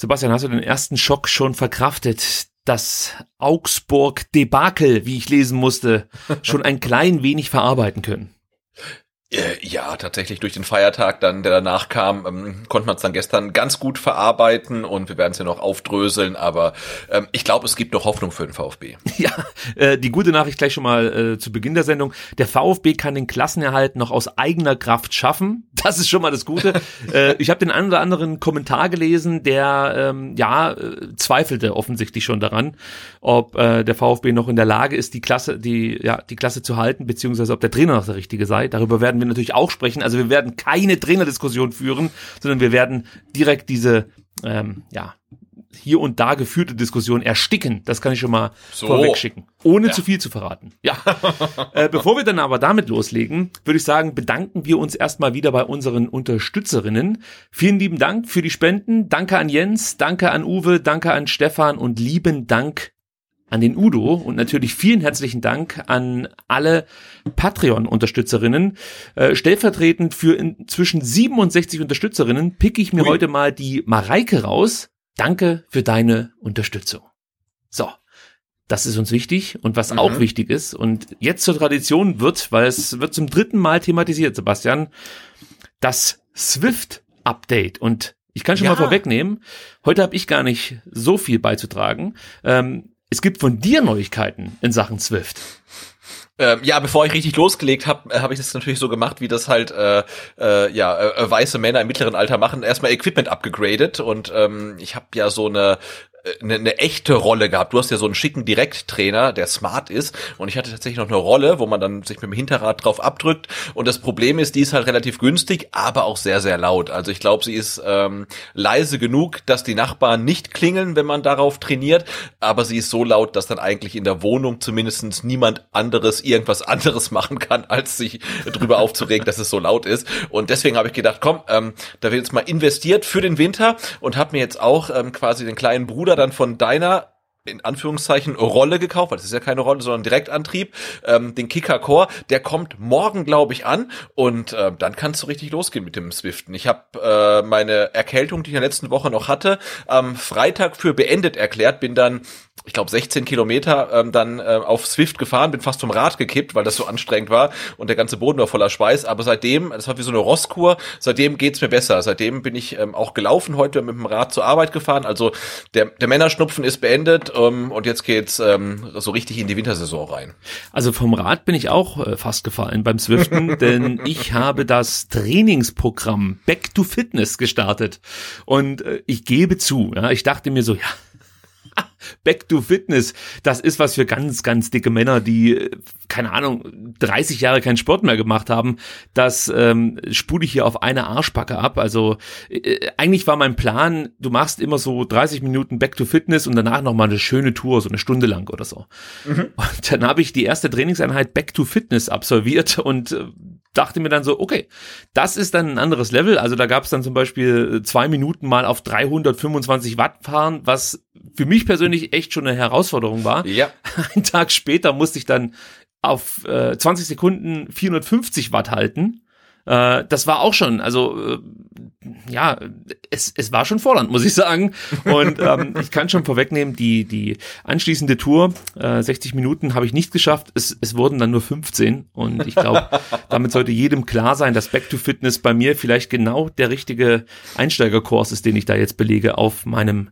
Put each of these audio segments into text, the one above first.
Sebastian, hast du den ersten Schock schon verkraftet? Das Augsburg-Debakel, wie ich lesen musste, schon ein klein wenig verarbeiten können. Äh, Ja, tatsächlich durch den Feiertag dann, der danach kam, ähm, konnte man es dann gestern ganz gut verarbeiten und wir werden es ja noch aufdröseln, aber ähm, ich glaube, es gibt noch Hoffnung für den VfB. Ja, äh, die gute Nachricht gleich schon mal äh, zu Beginn der Sendung. Der VfB kann den Klassenerhalt noch aus eigener Kraft schaffen. Das ist schon mal das Gute. äh, ich habe den einen oder anderen Kommentar gelesen, der ähm, ja äh, zweifelte offensichtlich schon daran, ob äh, der VfB noch in der Lage ist, die Klasse, die ja die Klasse zu halten, beziehungsweise ob der Trainer noch der richtige sei. Darüber werden wir natürlich auch sprechen. Also wir werden keine Trainerdiskussion führen, sondern wir werden direkt diese ähm, ja hier und da geführte Diskussion ersticken. Das kann ich schon mal So. vorweg schicken. Ohne Ja. zu viel zu verraten. Ja. äh, bevor wir dann aber damit loslegen, würde ich sagen, bedanken wir uns erstmal wieder bei unseren Unterstützerinnen. Vielen lieben Dank für die Spenden. Danke an Jens, danke an Uwe, danke an Stefan und lieben Dank an den Udo und natürlich vielen herzlichen Dank an alle Patreon-Unterstützerinnen. Äh, stellvertretend für inzwischen 67 Unterstützerinnen pick ich mir Ui. heute mal die Mareike raus. Danke für deine Unterstützung. So. Das ist uns wichtig und was auch Mhm. wichtig ist und jetzt zur Tradition wird, weil es wird zum dritten Mal thematisiert, Sebastian, das Swift-Update und ich kann schon Ja. mal vorwegnehmen, heute habe ich gar nicht so viel beizutragen. Ähm, es gibt von dir Neuigkeiten in Sachen Swift. Ähm, ja, bevor ich richtig losgelegt habe, äh, habe ich das natürlich so gemacht, wie das halt äh, äh, ja äh, äh, weiße Männer im mittleren Alter machen. Erstmal Equipment abgegradet und ähm, ich habe ja so eine eine, eine echte Rolle gehabt. Du hast ja so einen schicken Direkttrainer, der smart ist und ich hatte tatsächlich noch eine Rolle, wo man dann sich mit dem Hinterrad drauf abdrückt und das Problem ist, die ist halt relativ günstig, aber auch sehr, sehr laut. Also ich glaube, sie ist ähm, leise genug, dass die Nachbarn nicht klingeln, wenn man darauf trainiert, aber sie ist so laut, dass dann eigentlich in der Wohnung zumindest niemand anderes irgendwas anderes machen kann, als sich drüber aufzuregen, dass es so laut ist. Und deswegen habe ich gedacht, komm, ähm, da wird jetzt mal investiert für den Winter und habe mir jetzt auch ähm, quasi den kleinen Bruder dann von deiner in Anführungszeichen Rolle gekauft, weil das ist ja keine Rolle, sondern Direktantrieb, ähm, den Kicker Core, der kommt morgen, glaube ich, an und äh, dann kannst du richtig losgehen mit dem Swiften. Ich habe äh, meine Erkältung, die ich in der letzten Woche noch hatte, am Freitag für beendet erklärt, bin dann ich glaube 16 Kilometer ähm, dann äh, auf Swift gefahren, bin fast vom Rad gekippt, weil das so anstrengend war und der ganze Boden war voller Schweiß. Aber seitdem, das war wie so eine Rosskur, seitdem geht's mir besser. Seitdem bin ich ähm, auch gelaufen, heute mit dem Rad zur Arbeit gefahren. Also der, der Männerschnupfen ist beendet ähm, und jetzt geht's ähm, so richtig in die Wintersaison rein. Also vom Rad bin ich auch äh, fast gefallen beim Swiften, denn ich habe das Trainingsprogramm Back to Fitness gestartet und äh, ich gebe zu, ja, ich dachte mir so, ja, Back to Fitness, das ist was für ganz, ganz dicke Männer, die, äh, keine Ahnung, 30 Jahre keinen Sport mehr gemacht haben. Das ähm, spule ich hier auf eine Arschbacke ab. Also äh, eigentlich war mein Plan, du machst immer so 30 Minuten Back to Fitness und danach nochmal eine schöne Tour, so eine Stunde lang oder so. Und dann habe ich die erste Trainingseinheit Back to Fitness absolviert und äh, dachte mir dann so, okay, das ist dann ein anderes Level. Also da gab es dann zum Beispiel äh, zwei Minuten mal auf 325 Watt fahren, was für mich persönlich echt schon eine Herausforderung war. Ja. Ein Tag später musste ich dann auf äh, 20 Sekunden 450 Watt halten. Äh, das war auch schon, also äh, ja, es, es war schon Vorland, muss ich sagen. Und ähm, ich kann schon vorwegnehmen, die, die anschließende Tour, äh, 60 Minuten, habe ich nicht geschafft. Es, es wurden dann nur 15. Und ich glaube, damit sollte jedem klar sein, dass Back to Fitness bei mir vielleicht genau der richtige Einsteigerkurs ist, den ich da jetzt belege auf meinem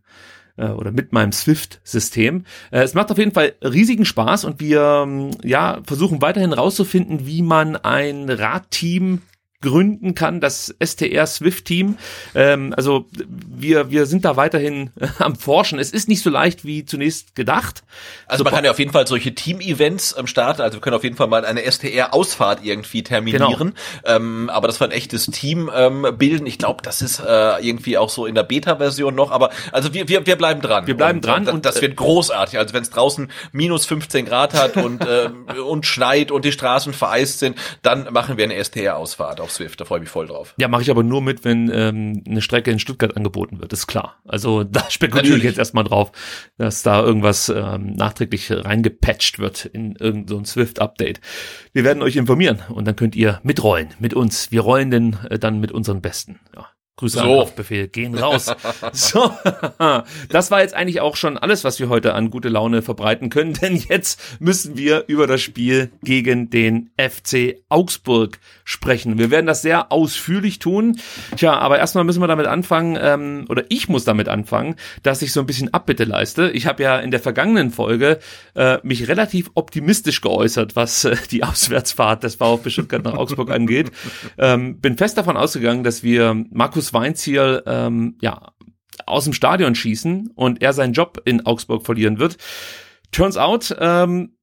äh, oder mit meinem Swift-System. Äh, es macht auf jeden Fall riesigen Spaß und wir ähm, ja versuchen weiterhin rauszufinden, wie man ein Radteam gründen kann, das STR Swift Team. Ähm, also wir, wir sind da weiterhin äh, am Forschen. Es ist nicht so leicht wie zunächst gedacht. Also man kann ja auf jeden Fall solche Team-Events ähm, starten. Also wir können auf jeden Fall mal eine STR-Ausfahrt irgendwie terminieren. Genau. Ähm, aber das war ein echtes Team ähm, bilden. Ich glaube, das ist äh, irgendwie auch so in der Beta-Version noch. Aber also wir, wir, wir bleiben dran. Wir bleiben und, dran. Und, und das wird großartig. Also wenn es draußen minus 15 Grad hat und, äh, und schneit und die Straßen vereist sind, dann machen wir eine STR-Ausfahrt auf Swift. Da freue ich mich voll drauf. Ja, mache ich aber nur mit, wenn ähm, eine Strecke in Stuttgart angeboten wird, ist klar. Also da spekuliere ich jetzt erstmal drauf, dass da irgendwas ähm, nachträglich reingepatcht wird in irgendein so Swift-Update. Wir werden euch informieren und dann könnt ihr mitrollen mit uns. Wir rollen denn äh, dann mit unseren Besten. Ja. Grüße so. an Befehl, gehen raus. so, das war jetzt eigentlich auch schon alles, was wir heute an gute Laune verbreiten können, denn jetzt müssen wir über das Spiel gegen den FC Augsburg sprechen. Wir werden das sehr ausführlich tun. Tja, aber erstmal müssen wir damit anfangen, ähm, oder ich muss damit anfangen, dass ich so ein bisschen Abbitte leiste. Ich habe ja in der vergangenen Folge äh, mich relativ optimistisch geäußert, was äh, die Auswärtsfahrt des VfB Stuttgart nach Augsburg angeht. Ähm, bin fest davon ausgegangen, dass wir Markus Markus Weinziel ähm, ja, aus dem Stadion schießen und er seinen Job in Augsburg verlieren wird. Turns out, ähm,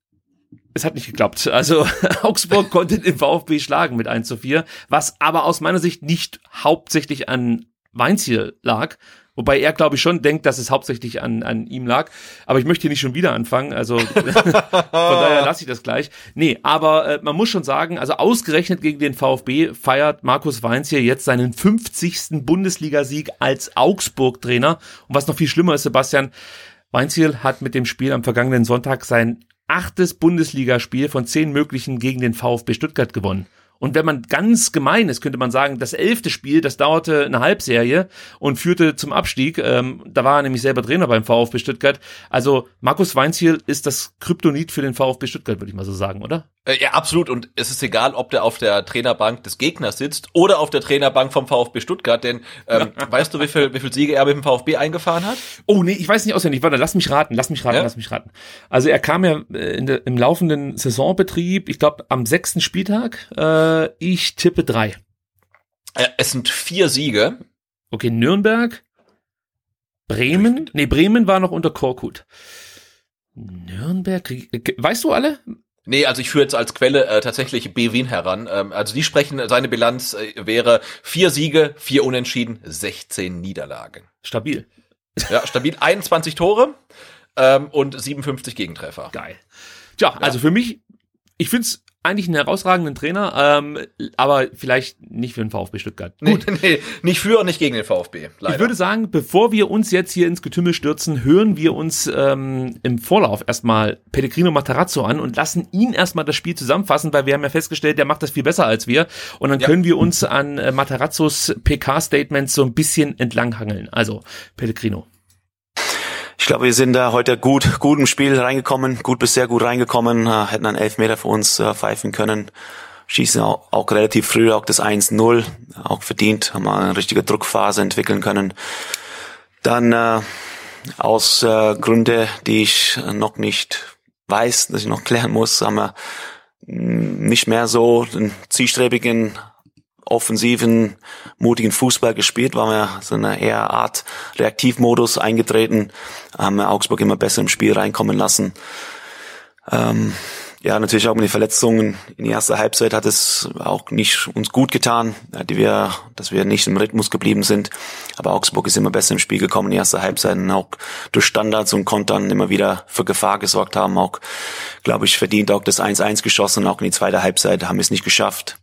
es hat nicht geklappt. Also Augsburg konnte den VfB schlagen mit 1 zu 4, was aber aus meiner Sicht nicht hauptsächlich an Weinziel lag, Wobei er, glaube ich, schon denkt, dass es hauptsächlich an, an ihm lag. Aber ich möchte hier nicht schon wieder anfangen. Also von daher lasse ich das gleich. Nee, aber äh, man muss schon sagen, also ausgerechnet gegen den VfB feiert Markus Weinz hier jetzt seinen 50. Bundesligasieg als Augsburg-Trainer. Und was noch viel schlimmer ist, Sebastian, Weinziel hat mit dem Spiel am vergangenen Sonntag sein achtes Bundesligaspiel von zehn möglichen gegen den VfB Stuttgart gewonnen. Und wenn man ganz gemein ist, könnte man sagen, das elfte Spiel, das dauerte eine Halbserie und führte zum Abstieg. Ähm, da war er nämlich selber Trainer beim VfB Stuttgart. Also Markus Weinziel ist das Kryptonit für den VfB Stuttgart, würde ich mal so sagen, oder? Äh, ja, absolut. Und es ist egal, ob der auf der Trainerbank des Gegners sitzt oder auf der Trainerbank vom VfB Stuttgart. Denn ähm, weißt du, wie viel, wie viel Siege er mit dem VfB eingefahren hat? Oh nee, ich weiß nicht auswendig. Warte, lass mich raten, lass mich raten, ja? lass mich raten. Also er kam ja äh, der, im laufenden Saisonbetrieb, ich glaube am sechsten Spieltag. Äh, ich tippe drei. Äh, es sind vier Siege. Okay, Nürnberg, Bremen. Nee, Bremen war noch unter Korkut. Nürnberg, weißt du alle? Nee, also ich führe jetzt als Quelle äh, tatsächlich Bewin heran. Ähm, also die sprechen, seine Bilanz äh, wäre vier Siege, vier Unentschieden, 16 Niederlagen. Stabil. Ja, stabil. 21 Tore ähm, und 57 Gegentreffer. Geil. Tja, ja. also für mich, ich find's eigentlich einen herausragenden Trainer, ähm, aber vielleicht nicht für den VfB Stuttgart. Gut. Nee, nee, nicht für und nicht gegen den VfB. Leider. Ich würde sagen, bevor wir uns jetzt hier ins Getümmel stürzen, hören wir uns ähm, im Vorlauf erstmal Pellegrino Matarazzo an und lassen ihn erstmal das Spiel zusammenfassen, weil wir haben ja festgestellt, der macht das viel besser als wir. Und dann ja. können wir uns an äh, Matarazzos PK-Statements so ein bisschen entlanghangeln. Also, Pellegrino. Ich glaube, wir sind da heute gut, gut im Spiel reingekommen, gut bis sehr gut reingekommen, äh, hätten einen Elfmeter für uns äh, pfeifen können. Schießen auch, auch relativ früh auch das 1-0, auch verdient, haben wir eine richtige Druckphase entwickeln können. Dann äh, aus äh, Gründe, die ich noch nicht weiß, dass ich noch klären muss, haben wir mm, nicht mehr so den zielstrebigen offensiven, mutigen Fußball gespielt, waren wir so eine eher Art Reaktivmodus eingetreten, haben Augsburg immer besser im Spiel reinkommen lassen. Ähm, ja, natürlich auch mit den Verletzungen in die erste Halbzeit hat es auch nicht uns gut getan, die wir, dass wir nicht im Rhythmus geblieben sind. Aber Augsburg ist immer besser im Spiel gekommen in die erste Halbzeit und auch durch Standards und Kontern immer wieder für Gefahr gesorgt haben. Auch, glaube ich, verdient auch das 1-1 geschossen auch in die zweite Halbzeit haben wir es nicht geschafft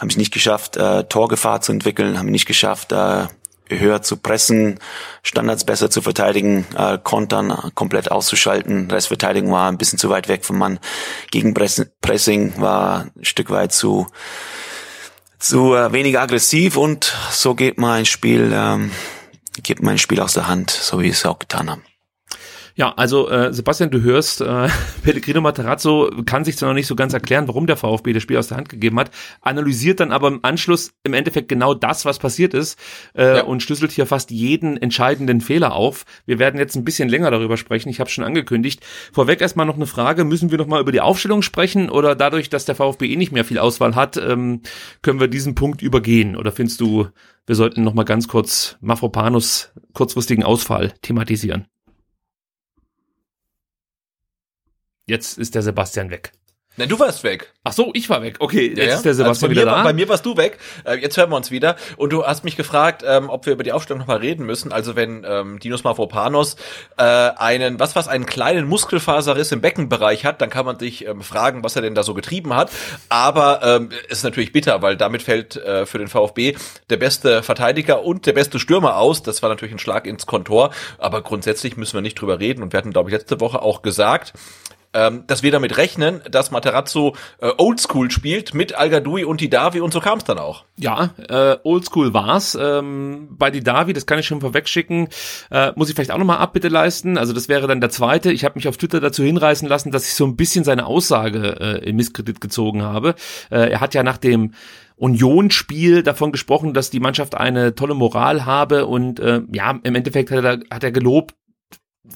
haben es nicht geschafft, äh, Torgefahr zu entwickeln, haben nicht geschafft, äh, höher zu pressen, Standards besser zu verteidigen, äh, Kontern komplett auszuschalten. Restverteidigung war ein bisschen zu weit weg vom Mann. Gegenpressing war ein Stück weit zu zu äh, weniger aggressiv und so geht mein Spiel ähm, geht mein Spiel aus der Hand, so wie ich es auch getan habe. Ja, also äh, Sebastian, du hörst, äh, Pellegrino Materazzo kann sich zwar noch nicht so ganz erklären, warum der VfB das Spiel aus der Hand gegeben hat, analysiert dann aber im Anschluss im Endeffekt genau das, was passiert ist äh, ja. und schlüsselt hier fast jeden entscheidenden Fehler auf. Wir werden jetzt ein bisschen länger darüber sprechen, ich habe schon angekündigt. Vorweg erstmal noch eine Frage, müssen wir noch mal über die Aufstellung sprechen oder dadurch, dass der VfB eh nicht mehr viel Auswahl hat, ähm, können wir diesen Punkt übergehen oder findest du, wir sollten noch mal ganz kurz Mafropanus kurzfristigen Ausfall thematisieren? Jetzt ist der Sebastian weg. Nein, du warst weg. Ach so, ich war weg. Okay, jetzt ja, ist der Sebastian also wieder da. Bei mir warst du weg. Äh, jetzt hören wir uns wieder. Und du hast mich gefragt, ähm, ob wir über die Aufstellung nochmal reden müssen. Also wenn ähm, Dinos Mavropanos äh, einen, was was, einen kleinen Muskelfaserriss im Beckenbereich hat, dann kann man sich ähm, fragen, was er denn da so getrieben hat. Aber ähm, ist natürlich bitter, weil damit fällt äh, für den VfB der beste Verteidiger und der beste Stürmer aus. Das war natürlich ein Schlag ins Kontor. Aber grundsätzlich müssen wir nicht drüber reden. Und wir hatten, glaube ich, letzte Woche auch gesagt, ähm, dass wir damit rechnen, dass Materazzo äh, Oldschool spielt mit Al-Gadoui und Didavi und so kam es dann auch. Ja, äh, Oldschool war's. Ähm, bei Didavi, das kann ich schon vorwegschicken, äh, muss ich vielleicht auch nochmal Abbitte leisten. Also das wäre dann der zweite. Ich habe mich auf Twitter dazu hinreißen lassen, dass ich so ein bisschen seine Aussage äh, in Misskredit gezogen habe. Äh, er hat ja nach dem Union-Spiel davon gesprochen, dass die Mannschaft eine tolle Moral habe und äh, ja, im Endeffekt hat er, hat er gelobt,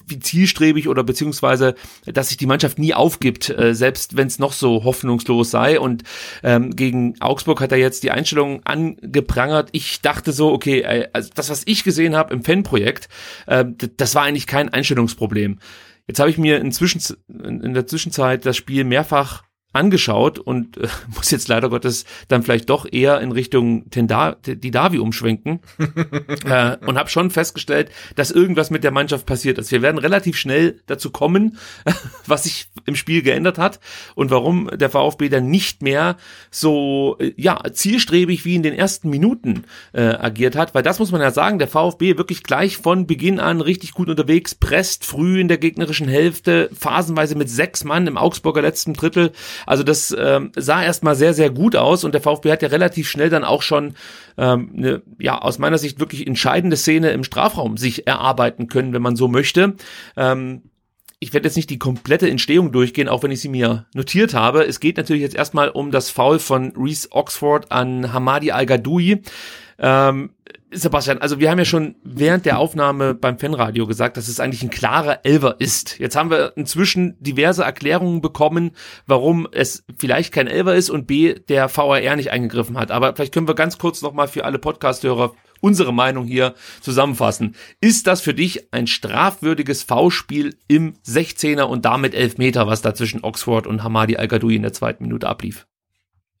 wie zielstrebig oder beziehungsweise, dass sich die Mannschaft nie aufgibt, äh, selbst wenn es noch so hoffnungslos sei. Und ähm, gegen Augsburg hat er jetzt die Einstellung angeprangert. Ich dachte so, okay, äh, also das, was ich gesehen habe im Fanprojekt, äh, das war eigentlich kein Einstellungsproblem. Jetzt habe ich mir inzwischen in der Zwischenzeit das Spiel mehrfach angeschaut und äh, muss jetzt leider Gottes dann vielleicht doch eher in Richtung Tenda Didavi umschwenken äh, und habe schon festgestellt, dass irgendwas mit der Mannschaft passiert ist. Wir werden relativ schnell dazu kommen, was sich im Spiel geändert hat und warum der VfB dann nicht mehr so äh, ja zielstrebig wie in den ersten Minuten äh, agiert hat, weil das muss man ja sagen, der VfB wirklich gleich von Beginn an richtig gut unterwegs, presst früh in der gegnerischen Hälfte, phasenweise mit sechs Mann im Augsburger letzten Drittel also das ähm, sah erstmal sehr, sehr gut aus und der VfB hat ja relativ schnell dann auch schon ähm, eine, ja, aus meiner Sicht wirklich entscheidende Szene im Strafraum sich erarbeiten können, wenn man so möchte. Ähm, ich werde jetzt nicht die komplette Entstehung durchgehen, auch wenn ich sie mir notiert habe. Es geht natürlich jetzt erstmal um das Foul von Reese Oxford an Hamadi Al-Gadoui. Ähm, Sebastian, also wir haben ja schon während der Aufnahme beim Fanradio gesagt, dass es eigentlich ein klarer Elver ist. Jetzt haben wir inzwischen diverse Erklärungen bekommen, warum es vielleicht kein Elver ist und B, der VAR nicht eingegriffen hat. Aber vielleicht können wir ganz kurz nochmal für alle Podcast-Hörer unsere Meinung hier zusammenfassen. Ist das für dich ein strafwürdiges V-Spiel im 16er und damit Elfmeter, was da zwischen Oxford und Hamadi Al-Gadoui in der zweiten Minute ablief?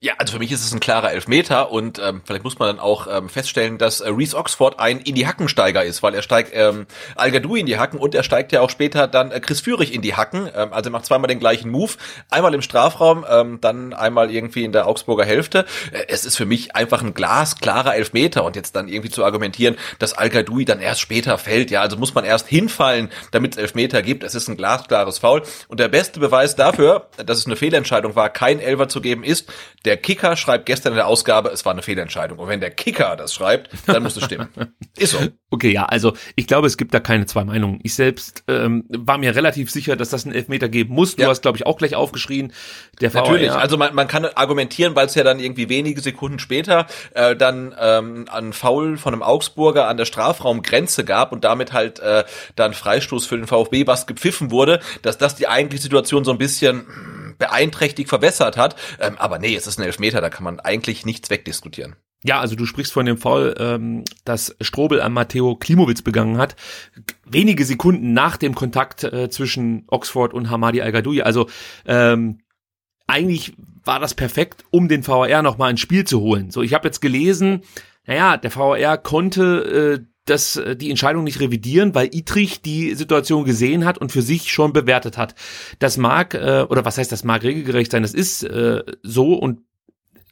Ja, also für mich ist es ein klarer Elfmeter und ähm, vielleicht muss man dann auch ähm, feststellen, dass äh, Reese Oxford ein in die Hackensteiger ist, weil er steigt ähm, Al in die Hacken und er steigt ja auch später dann äh, Chris Führig in die Hacken. Ähm, also er macht zweimal den gleichen Move, einmal im Strafraum, ähm, dann einmal irgendwie in der Augsburger Hälfte. Äh, es ist für mich einfach ein glasklarer Elfmeter und jetzt dann irgendwie zu argumentieren, dass Al dann erst später fällt, ja, also muss man erst hinfallen, damit es Elfmeter gibt. Es ist ein glasklares Foul und der beste Beweis dafür, dass es eine Fehlentscheidung war, kein Elfer zu geben, ist der Kicker schreibt gestern in der Ausgabe, es war eine Fehlentscheidung. Und wenn der Kicker das schreibt, dann muss es stimmen. Ist so. Okay, ja, also ich glaube, es gibt da keine zwei Meinungen. Ich selbst ähm, war mir relativ sicher, dass das einen Elfmeter geben muss. Du ja. hast, glaube ich, auch gleich aufgeschrien. Der Natürlich, VR, also man, man kann argumentieren, weil es ja dann irgendwie wenige Sekunden später äh, dann ähm, einen Foul von einem Augsburger an der Strafraumgrenze gab und damit halt äh, dann Freistoß für den VfB, was gepfiffen wurde, dass das die eigentliche Situation so ein bisschen beeinträchtigt verbessert hat. Ähm, aber nee, es ist ein Elfmeter, da kann man eigentlich nichts wegdiskutieren. Ja, also du sprichst von dem Fall, ähm, dass Strobel an Matteo Klimowitz begangen hat, wenige Sekunden nach dem Kontakt äh, zwischen Oxford und Hamadi Al-Gadoui. Also ähm, eigentlich war das perfekt, um den VAR nochmal ins Spiel zu holen. So, ich habe jetzt gelesen, naja, der VAR konnte äh, das, äh, die Entscheidung nicht revidieren, weil Itrich die Situation gesehen hat und für sich schon bewertet hat. Das mag, äh, oder was heißt, das mag regelgerecht sein, das ist äh, so und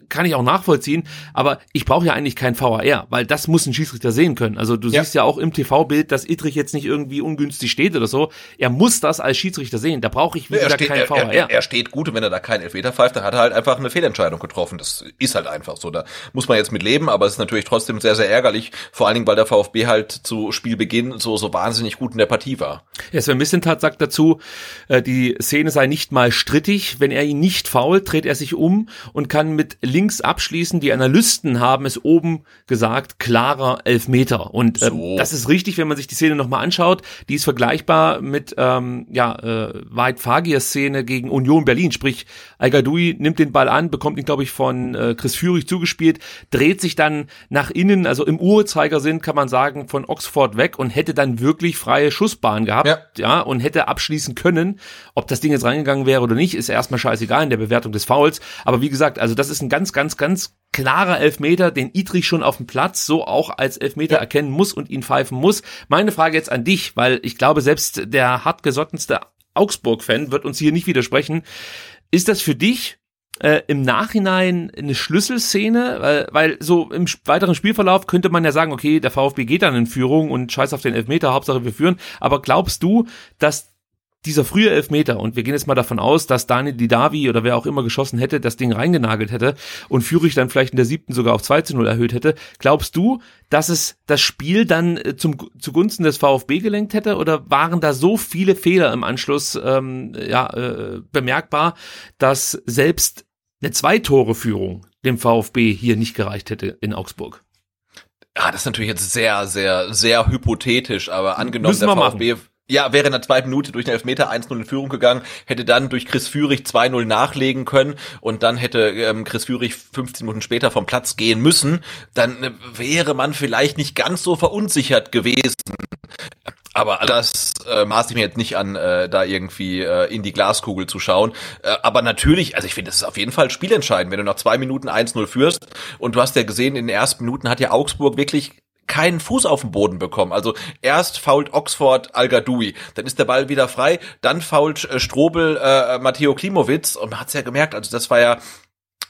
kann ich auch nachvollziehen, aber ich brauche ja eigentlich kein VAR, weil das muss ein Schiedsrichter sehen können. Also du Ja. siehst ja auch im TV-Bild, dass Idrich jetzt nicht irgendwie ungünstig steht oder so. Er muss das als Schiedsrichter sehen. Da brauche ich, wie er, gesagt, steht, kein er, VAR. er, er steht gut und wenn er da keinen Elfmeter pfeift, dann hat er halt einfach eine Fehlentscheidung getroffen. Das ist halt einfach so. Da muss man jetzt mit leben, aber es ist natürlich trotzdem sehr, sehr ärgerlich. Vor allen Dingen, weil der VfB halt zu Spielbeginn so, so wahnsinnig gut in der Partie war. Ja, Sven Missentat sagt dazu, äh, die Szene sei nicht mal strittig. Wenn er ihn nicht fault, dreht er sich um und kann mit links abschließen. Die Analysten haben es oben gesagt, klarer Elfmeter. Und ähm, So. das ist richtig, wenn man sich die Szene nochmal anschaut. Die ist vergleichbar mit ähm, ja, äh, Weit Fagiers Szene gegen Union Berlin. Sprich, al nimmt den Ball an, bekommt ihn, glaube ich, von äh, Chris Führig zugespielt, dreht sich dann nach innen, also im Uhrzeigersinn kann man sagen, von Oxford weg und hätte dann wirklich freie Schussbahn gehabt Ja. ja, und hätte abschließen können. Ob das Ding jetzt reingegangen wäre oder nicht, ist erstmal scheißegal in der Bewertung des Fouls. Aber wie gesagt, also das ist ein ganz, ganz, ganz klarer Elfmeter, den Idrich schon auf dem Platz so auch als Elfmeter erkennen muss und ihn pfeifen muss. Meine Frage jetzt an dich, weil ich glaube, selbst der hartgesottenste Augsburg-Fan wird uns hier nicht widersprechen. Ist das für dich äh, im Nachhinein eine Schlüsselszene, weil, weil so im weiteren Spielverlauf könnte man ja sagen, okay, der VfB geht dann in Führung und scheiß auf den Elfmeter, Hauptsache wir führen. Aber glaubst du, dass dieser frühe Elfmeter, und wir gehen jetzt mal davon aus, dass Daniel Didavi oder wer auch immer geschossen hätte, das Ding reingenagelt hätte und Führig dann vielleicht in der siebten sogar auf 2 zu 0 erhöht hätte, glaubst du, dass es das Spiel dann äh, zum, zugunsten des VfB gelenkt hätte? Oder waren da so viele Fehler im Anschluss ähm, ja, äh, bemerkbar, dass selbst eine Zwei-Tore-Führung dem VfB hier nicht gereicht hätte in Augsburg? Ja, das ist natürlich jetzt sehr, sehr, sehr hypothetisch, aber angenommen, der VfB ja, wäre in der zweiten Minute durch den Elfmeter 1-0 in Führung gegangen, hätte dann durch Chris Führig 2-0 nachlegen können und dann hätte ähm, Chris Führig 15 Minuten später vom Platz gehen müssen, dann äh, wäre man vielleicht nicht ganz so verunsichert gewesen. Aber das äh, maß ich mir jetzt nicht an, äh, da irgendwie äh, in die Glaskugel zu schauen. Äh, aber natürlich, also ich finde, das ist auf jeden Fall spielentscheidend, wenn du nach zwei Minuten 1-0 führst. Und du hast ja gesehen, in den ersten Minuten hat ja Augsburg wirklich keinen Fuß auf den Boden bekommen. Also erst fault Oxford al dann ist der Ball wieder frei, dann fault äh, Strobel äh, Matteo Klimowitz und man hat's ja gemerkt, also das war ja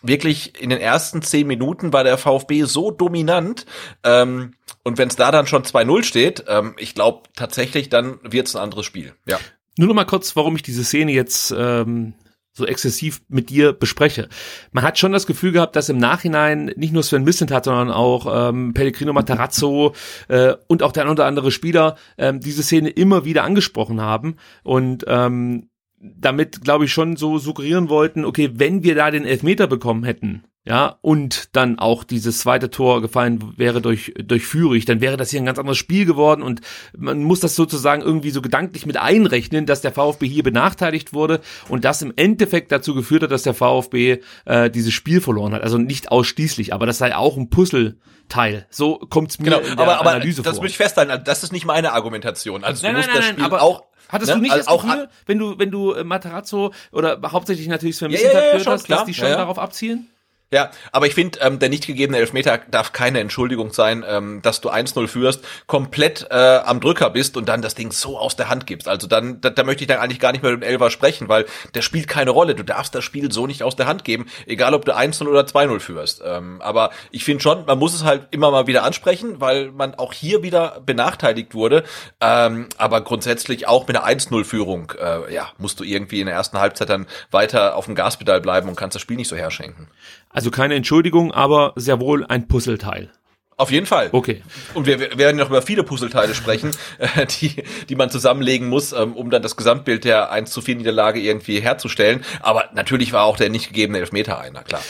wirklich in den ersten zehn Minuten war der VfB so dominant ähm, und wenn es da dann schon 2-0 steht, ähm, ich glaube tatsächlich, dann wird's ein anderes Spiel. Ja. Nur noch mal kurz, warum ich diese Szene jetzt ähm, so exzessiv mit dir bespreche. Man hat schon das Gefühl gehabt, dass im Nachhinein nicht nur Sven Missentat, sondern auch ähm, Pellegrino Matarazzo äh, und auch der ein oder andere Spieler ähm, diese Szene immer wieder angesprochen haben und ähm, damit, glaube ich, schon so suggerieren wollten, okay, wenn wir da den Elfmeter bekommen hätten, ja, und dann auch dieses zweite Tor gefallen wäre durch, durch Führig, dann wäre das hier ein ganz anderes Spiel geworden und man muss das sozusagen irgendwie so gedanklich mit einrechnen, dass der VfB hier benachteiligt wurde und das im Endeffekt dazu geführt hat, dass der VfB äh, dieses Spiel verloren hat. Also nicht ausschließlich, aber das sei auch ein Puzzleteil. So kommt's mir Genau, in der aber, aber Analyse das vor. möchte ich festhalten, also das ist nicht meine Argumentation. Also Nein, du musst nein, das nein, Spiel aber auch hattest ne, du nicht also das auch Gefühl, wenn du, wenn du äh, Matarazzo oder hauptsächlich natürlich Sven Ja, Missentat ja, ja, gehört schon, hast, klar. dass die schon Ja, ja. darauf abzielen? Ja, aber ich finde, ähm, der nicht gegebene Elfmeter darf keine Entschuldigung sein, ähm, dass du 1-0 führst, komplett äh, am Drücker bist und dann das Ding so aus der Hand gibst. Also dann, da, da möchte ich dann eigentlich gar nicht mehr mit dem Elfer sprechen, weil der spielt keine Rolle. Du darfst das Spiel so nicht aus der Hand geben, egal ob du 1-0 oder 2-0 führst. Ähm, aber ich finde schon, man muss es halt immer mal wieder ansprechen, weil man auch hier wieder benachteiligt wurde. Ähm, aber grundsätzlich auch mit einer 1-0-Führung, äh, ja, musst du irgendwie in der ersten Halbzeit dann weiter auf dem Gaspedal bleiben und kannst das Spiel nicht so herschenken. Also keine Entschuldigung, aber sehr wohl ein Puzzleteil. Auf jeden Fall. Okay. Und wir, wir werden noch über viele Puzzleteile sprechen, äh, die, die man zusammenlegen muss, ähm, um dann das Gesamtbild der 1 zu 4 Niederlage irgendwie herzustellen. Aber natürlich war auch der nicht gegebene Elfmeter einer, klar.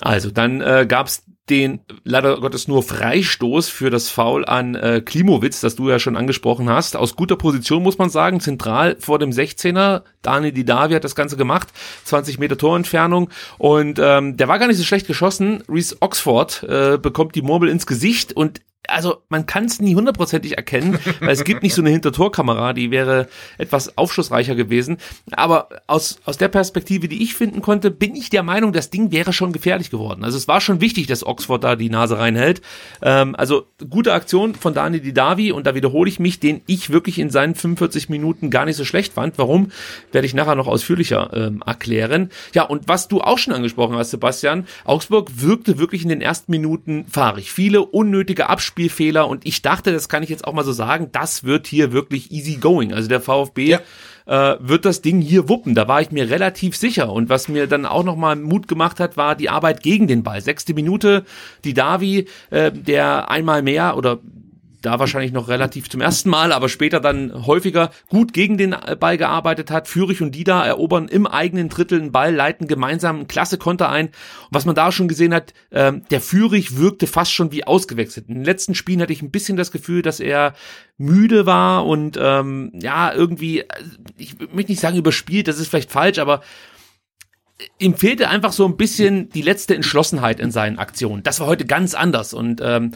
Also dann äh, gab es den leider Gottes nur Freistoß für das Foul an äh, Klimowitz, das du ja schon angesprochen hast. Aus guter Position muss man sagen, zentral vor dem 16er. Dani Didavi hat das Ganze gemacht, 20 Meter Torentfernung und ähm, der war gar nicht so schlecht geschossen. Reese Oxford äh, bekommt die Murmel ins Gesicht und also man kann es nie hundertprozentig erkennen, weil es gibt nicht so eine Hintertorkamera, die wäre etwas aufschlussreicher gewesen. Aber aus, aus der Perspektive, die ich finden konnte, bin ich der Meinung, das Ding wäre schon gefährlich geworden. Also es war schon wichtig, dass Oxford da die Nase reinhält. Ähm, also gute Aktion von Dani Didavi und da wiederhole ich mich, den ich wirklich in seinen 45 Minuten gar nicht so schlecht fand. Warum, werde ich nachher noch ausführlicher ähm, erklären. Ja, und was du auch schon angesprochen hast, Sebastian, Augsburg wirkte wirklich in den ersten Minuten fahrig. Viele unnötige Abspielfehler und ich dachte, das kann ich jetzt auch mal so sagen, das wird hier wirklich easy going. Also der VfB ja äh, wird das Ding hier wuppen. Da war ich mir relativ sicher. Und was mir dann auch nochmal Mut gemacht hat, war die Arbeit gegen den Ball. Sechste Minute, die Davi, äh, der einmal mehr oder da wahrscheinlich noch relativ zum ersten Mal, aber später dann häufiger gut gegen den Ball gearbeitet hat. Fürich und Dida erobern im eigenen Drittel einen Ball, leiten gemeinsam einen klasse Konter ein. Und was man da schon gesehen hat, ähm, der Fürich wirkte fast schon wie ausgewechselt. In den letzten Spielen hatte ich ein bisschen das Gefühl, dass er müde war und ähm, ja, irgendwie, ich möchte nicht sagen überspielt, das ist vielleicht falsch, aber ihm fehlte einfach so ein bisschen die letzte Entschlossenheit in seinen Aktionen. Das war heute ganz anders und ähm,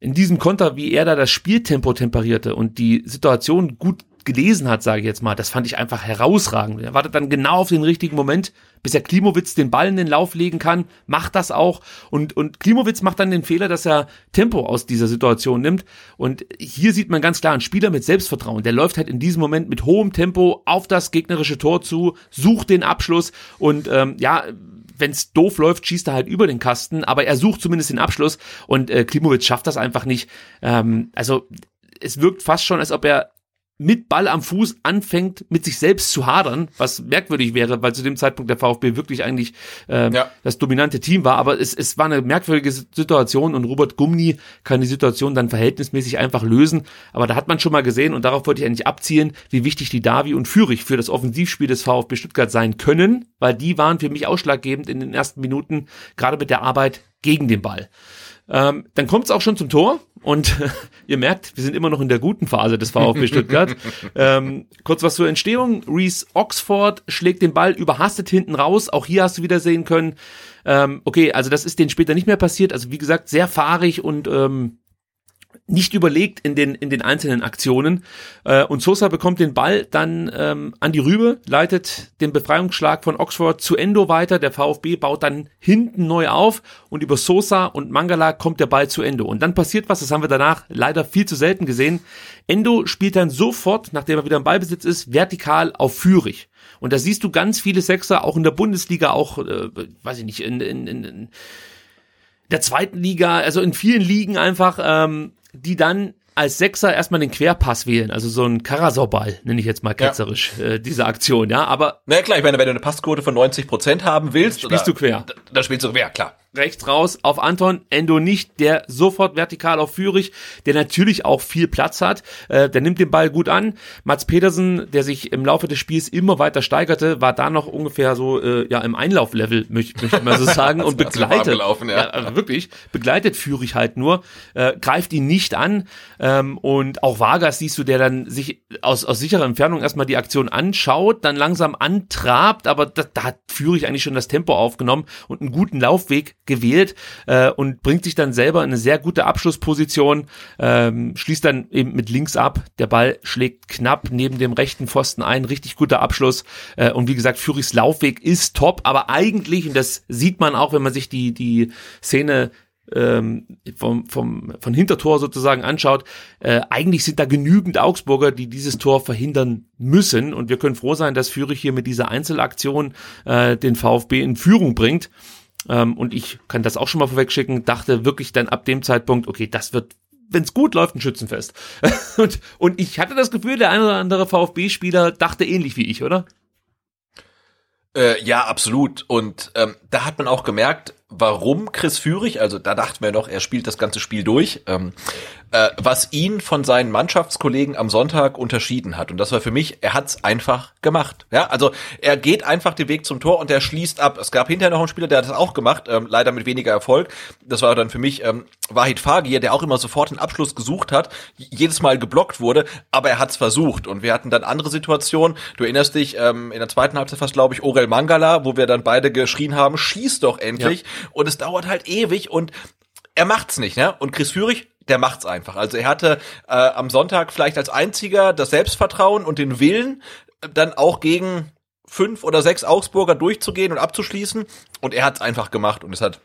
in diesem Konter, wie er da das Spieltempo temperierte und die Situation gut gelesen hat, sage ich jetzt mal, das fand ich einfach herausragend. Er wartet dann genau auf den richtigen Moment, bis er Klimowitz den Ball in den Lauf legen kann, macht das auch. Und, und Klimowitz macht dann den Fehler, dass er Tempo aus dieser Situation nimmt. Und hier sieht man ganz klar einen Spieler mit Selbstvertrauen, der läuft halt in diesem Moment mit hohem Tempo auf das gegnerische Tor zu, sucht den Abschluss. Und ähm, ja, wenn es doof läuft, schießt er halt über den Kasten, aber er sucht zumindest den Abschluss und äh, Klimowitz schafft das einfach nicht. Ähm, also es wirkt fast schon, als ob er mit Ball am Fuß anfängt, mit sich selbst zu hadern, was merkwürdig wäre, weil zu dem Zeitpunkt der VfB wirklich eigentlich äh, ja. das dominante Team war. Aber es, es war eine merkwürdige Situation und Robert Gumni kann die Situation dann verhältnismäßig einfach lösen. Aber da hat man schon mal gesehen und darauf wollte ich eigentlich abzielen, wie wichtig die Davi und Fürich für das Offensivspiel des VfB Stuttgart sein können, weil die waren für mich ausschlaggebend in den ersten Minuten, gerade mit der Arbeit gegen den Ball. Ähm, dann kommt es auch schon zum Tor und ihr merkt, wir sind immer noch in der guten Phase des VfB Stuttgart. ähm, kurz was zur Entstehung. Reese Oxford schlägt den Ball überhastet hinten raus. Auch hier hast du wieder sehen können. Ähm, okay, also das ist denen später nicht mehr passiert. Also wie gesagt, sehr fahrig und ähm, nicht überlegt in den in den einzelnen Aktionen äh, und Sosa bekommt den Ball dann ähm, an die Rübe, leitet den Befreiungsschlag von Oxford zu Endo weiter. Der VfB baut dann hinten neu auf und über Sosa und Mangala kommt der Ball zu Endo und dann passiert was. Das haben wir danach leider viel zu selten gesehen. Endo spielt dann sofort, nachdem er wieder im Ballbesitz ist, vertikal auf Führig. Und da siehst du ganz viele Sechser, auch in der Bundesliga, auch, äh, weiß ich nicht, in, in, in, in der zweiten Liga, also in vielen Ligen einfach, ähm, die dann als Sechser erstmal den Querpass wählen, also so ein Karasau-Ball, nenne ich jetzt mal ketzerisch, ja. äh, diese Aktion, ja, aber. Na klar, ich meine, wenn du eine Passquote von 90 Prozent haben willst, spielst oder, du quer. Da, spielst du quer, klar rechts raus auf Anton, Endo nicht, der sofort vertikal auf Führig, der natürlich auch viel Platz hat, äh, der nimmt den Ball gut an. Mats Petersen, der sich im Laufe des Spiels immer weiter steigerte, war da noch ungefähr so äh, ja im Einlauflevel, möchte möcht ich mal so sagen, und begleitet, ja. ja. also wirklich, begleitet Führig halt nur, äh, greift ihn nicht an ähm, und auch Vargas siehst du, der dann sich aus, aus sicherer Entfernung erstmal die Aktion anschaut, dann langsam antrabt, aber da, da hat Führig eigentlich schon das Tempo aufgenommen und einen guten Laufweg gewählt äh, und bringt sich dann selber in eine sehr gute Abschlussposition, ähm, schließt dann eben mit links ab. Der Ball schlägt knapp neben dem rechten Pfosten ein, richtig guter Abschluss. Äh, und wie gesagt, Fürichs Laufweg ist top, aber eigentlich, und das sieht man auch, wenn man sich die, die Szene ähm, vom, vom, von Hintertor sozusagen anschaut, äh, eigentlich sind da genügend Augsburger, die dieses Tor verhindern müssen. Und wir können froh sein, dass Fürich hier mit dieser Einzelaktion äh, den VfB in Führung bringt. Ähm, und ich kann das auch schon mal vorwegschicken, dachte wirklich dann ab dem Zeitpunkt, okay, das wird wenn es gut läuft, ein Schützenfest. und, und ich hatte das Gefühl, der eine oder andere VfB-Spieler dachte ähnlich wie ich, oder? Äh, ja, absolut. Und ähm, da hat man auch gemerkt, warum Chris Führig, also da dachten wir noch, er spielt das ganze Spiel durch, ähm, äh, was ihn von seinen Mannschaftskollegen am Sonntag unterschieden hat. Und das war für mich, er hat's einfach gemacht. Ja, also er geht einfach den Weg zum Tor und er schließt ab. Es gab hinterher noch einen Spieler, der hat das auch gemacht, ähm, leider mit weniger Erfolg. Das war dann für mich ähm, Wahid Fagir, der auch immer sofort einen Abschluss gesucht hat, jedes Mal geblockt wurde, aber er hat's versucht. Und wir hatten dann andere Situationen. Du erinnerst dich, ähm, in der zweiten Halbzeit fast, glaube ich, Orel Mangala, wo wir dann beide geschrien haben, schieß doch endlich. Ja. Und es dauert halt ewig und er macht's nicht, ne? Und Chris Führig, der macht's einfach. Also er hatte äh, am Sonntag vielleicht als einziger das Selbstvertrauen und den Willen, dann auch gegen fünf oder sechs Augsburger durchzugehen und abzuschließen. Und er hat's einfach gemacht und es hat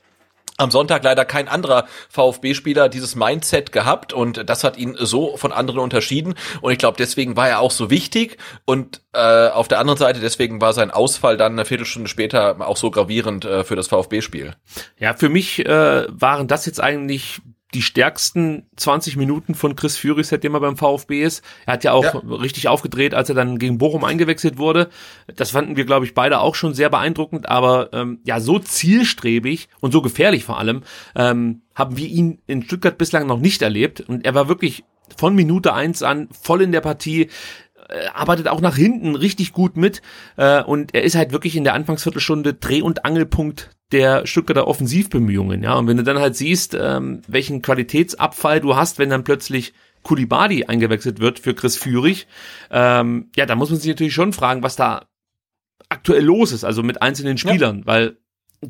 am Sonntag leider kein anderer VfB-Spieler dieses Mindset gehabt und das hat ihn so von anderen unterschieden und ich glaube, deswegen war er auch so wichtig und äh, auf der anderen Seite, deswegen war sein Ausfall dann eine Viertelstunde später auch so gravierend äh, für das VfB-Spiel. Ja, für mich äh, waren das jetzt eigentlich die stärksten 20 Minuten von Chris Führig, seitdem er beim VfB ist. Er hat ja auch ja. richtig aufgedreht, als er dann gegen Bochum eingewechselt wurde. Das fanden wir, glaube ich, beide auch schon sehr beeindruckend. Aber ähm, ja, so zielstrebig und so gefährlich vor allem ähm, haben wir ihn in Stuttgart bislang noch nicht erlebt. Und er war wirklich von Minute eins an voll in der Partie äh, arbeitet auch nach hinten richtig gut mit äh, und er ist halt wirklich in der Anfangsviertelstunde Dreh- und Angelpunkt der Stuttgarter Offensivbemühungen, ja. Und wenn du dann halt siehst, ähm, welchen Qualitätsabfall du hast, wenn dann plötzlich Kulibadi eingewechselt wird für Chris Führig, ähm, ja, da muss man sich natürlich schon fragen, was da aktuell los ist, also mit einzelnen Spielern, ja. weil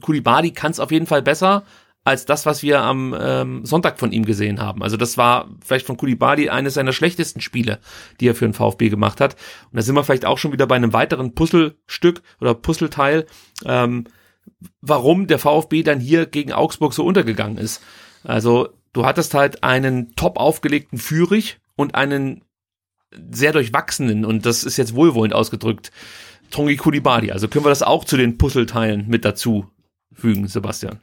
Kulibadi kann es auf jeden Fall besser als das, was wir am ähm, Sonntag von ihm gesehen haben. Also das war vielleicht von Kulibadi eines seiner schlechtesten Spiele, die er für den VfB gemacht hat. Und da sind wir vielleicht auch schon wieder bei einem weiteren Puzzlestück oder Puzzleteil. Ähm, warum der VfB dann hier gegen Augsburg so untergegangen ist. Also du hattest halt einen top aufgelegten Führig und einen sehr durchwachsenen, und das ist jetzt wohlwollend ausgedrückt, Tongi Kulibadi. Also können wir das auch zu den Puzzleteilen mit dazu fügen, Sebastian.